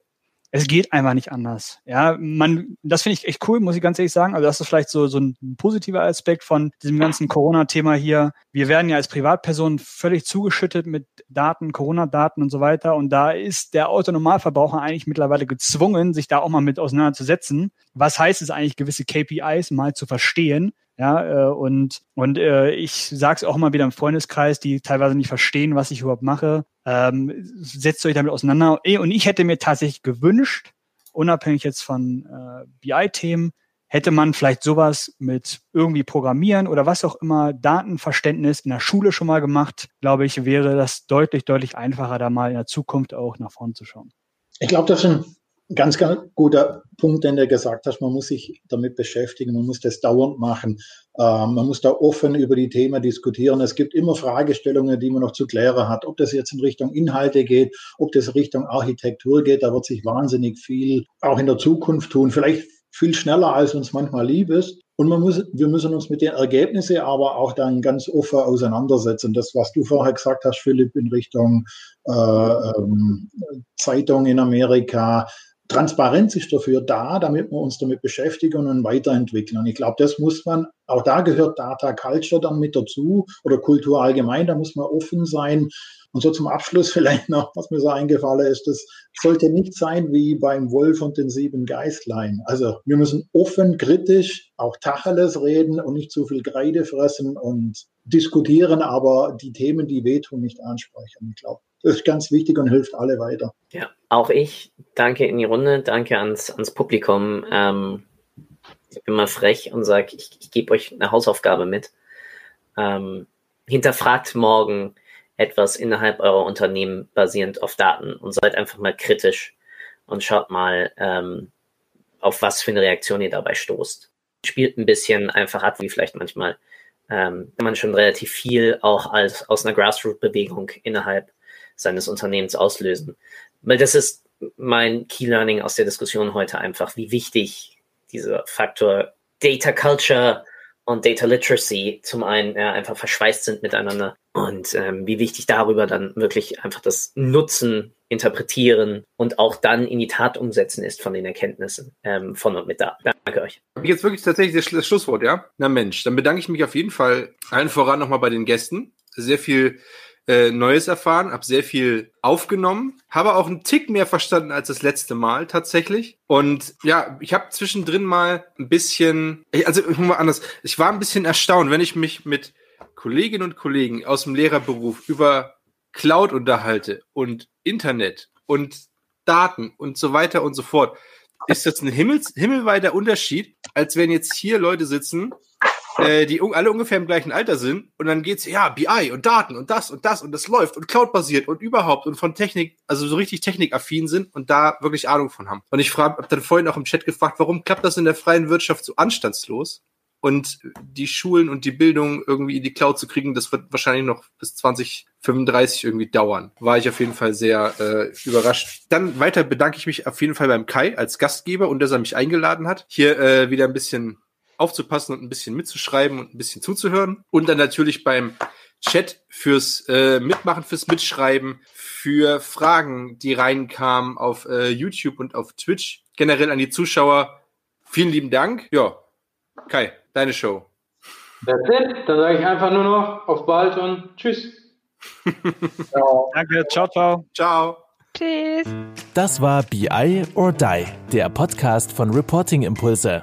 es geht einfach nicht anders. Ja, man, das finde ich echt cool, muss ich ganz ehrlich sagen. Also das ist vielleicht so, so ein positiver Aspekt von diesem ganzen Corona-Thema hier. Wir werden ja als Privatpersonen völlig zugeschüttet mit Daten, Corona-Daten und so weiter. Und da ist der Autonormalverbraucher eigentlich mittlerweile gezwungen, sich da auch mal mit auseinanderzusetzen. Was heißt es eigentlich, gewisse KPIs mal zu verstehen? Ja, äh, und, und äh, ich sage es auch mal wieder im Freundeskreis, die teilweise nicht verstehen, was ich überhaupt mache. Ähm, setzt euch damit auseinander. Eh, und ich hätte mir tatsächlich gewünscht, unabhängig jetzt von äh, BI-Themen, hätte man vielleicht sowas mit irgendwie Programmieren oder was auch immer, Datenverständnis in der Schule schon mal gemacht, glaube ich, wäre das deutlich, deutlich einfacher, da mal in der Zukunft auch nach vorne zu schauen. Ich glaube, das sind ganz, ganz guter Punkt, den du gesagt hast. Man muss sich damit beschäftigen, man muss das dauernd machen. Ähm, man muss da offen über die Themen diskutieren. Es gibt immer Fragestellungen, die man noch zu klären hat. Ob das jetzt in Richtung Inhalte geht, ob das Richtung Architektur geht, da wird sich wahnsinnig viel auch in der Zukunft tun. Vielleicht viel schneller, als uns manchmal lieb ist. Und man muss, wir müssen uns mit den Ergebnissen aber auch dann ganz offen auseinandersetzen. Das, was du vorher gesagt hast, Philipp, in Richtung äh, ähm, Zeitung in Amerika, Transparenz ist dafür da, damit wir uns damit beschäftigen und weiterentwickeln. Und ich glaube, das muss man, auch da gehört Data Culture dann mit dazu oder Kultur allgemein, da muss man offen sein. Und so zum Abschluss vielleicht noch, was mir so eingefallen ist, das sollte nicht sein wie beim Wolf und den sieben Geistlein. Also wir müssen offen, kritisch, auch Tacheles reden und nicht zu viel Kreide fressen und diskutieren, aber die Themen, die wehtun, nicht ansprechen. Ich glaube, das ist ganz wichtig und hilft alle weiter. Ja, auch ich danke in die Runde, danke ans, ans Publikum. Ähm, ich bin mal frech und sage, ich, ich gebe euch eine Hausaufgabe mit. Ähm, hinterfragt morgen etwas innerhalb eurer Unternehmen basierend auf Daten und seid einfach mal kritisch und schaut mal, ähm, auf was für eine Reaktion ihr dabei stoßt. Spielt ein bisschen einfach ab, wie vielleicht manchmal ähm, man schon relativ viel auch als aus einer Grassroot-Bewegung innerhalb seines Unternehmens auslösen. Weil das ist mein Key Learning aus der Diskussion heute einfach, wie wichtig dieser Faktor Data Culture und Data Literacy zum einen ja, einfach verschweißt sind miteinander und ähm, wie wichtig darüber dann wirklich einfach das Nutzen, Interpretieren und auch dann in die Tat umsetzen ist von den Erkenntnissen ähm, von und mit da. Danke euch. Jetzt wirklich tatsächlich das Schlusswort, ja? Na Mensch, dann bedanke ich mich auf jeden Fall allen voran nochmal bei den Gästen. Sehr viel äh, Neues erfahren, habe sehr viel aufgenommen, habe auch einen Tick mehr verstanden als das letzte Mal tatsächlich. Und ja, ich habe zwischendrin mal ein bisschen, also ich mal anders, ich war ein bisschen erstaunt, wenn ich mich mit Kolleginnen und Kollegen aus dem Lehrerberuf über Cloud unterhalte und Internet und Daten und so weiter und so fort. Ist das ein Himmels, himmelweiter Unterschied, als wenn jetzt hier Leute sitzen, äh, die alle ungefähr im gleichen Alter sind und dann geht's ja BI und Daten und das und das und das läuft und Cloud-basiert und überhaupt und von Technik, also so richtig technikaffin sind und da wirklich Ahnung von haben. Und ich frage, hab dann vorhin auch im Chat gefragt, warum klappt das in der freien Wirtschaft so anstandslos? Und die Schulen und die Bildung irgendwie in die Cloud zu kriegen, das wird wahrscheinlich noch bis 2035 irgendwie dauern. War ich auf jeden Fall sehr äh, überrascht. Dann weiter bedanke ich mich auf jeden Fall beim Kai als Gastgeber und dass er mich eingeladen hat. Hier äh, wieder ein bisschen aufzupassen und ein bisschen mitzuschreiben und ein bisschen zuzuhören. Und dann natürlich beim Chat, fürs äh, Mitmachen, fürs Mitschreiben, für Fragen, die reinkamen auf äh, YouTube und auf Twitch. Generell an die Zuschauer. Vielen lieben Dank. Ja, Kai, deine Show. That's it. Dann sage ich einfach nur noch auf bald und tschüss. ciao. Danke, ciao, ciao. Ciao. Tschüss. Das war BI or Die, der Podcast von Reporting Impulse.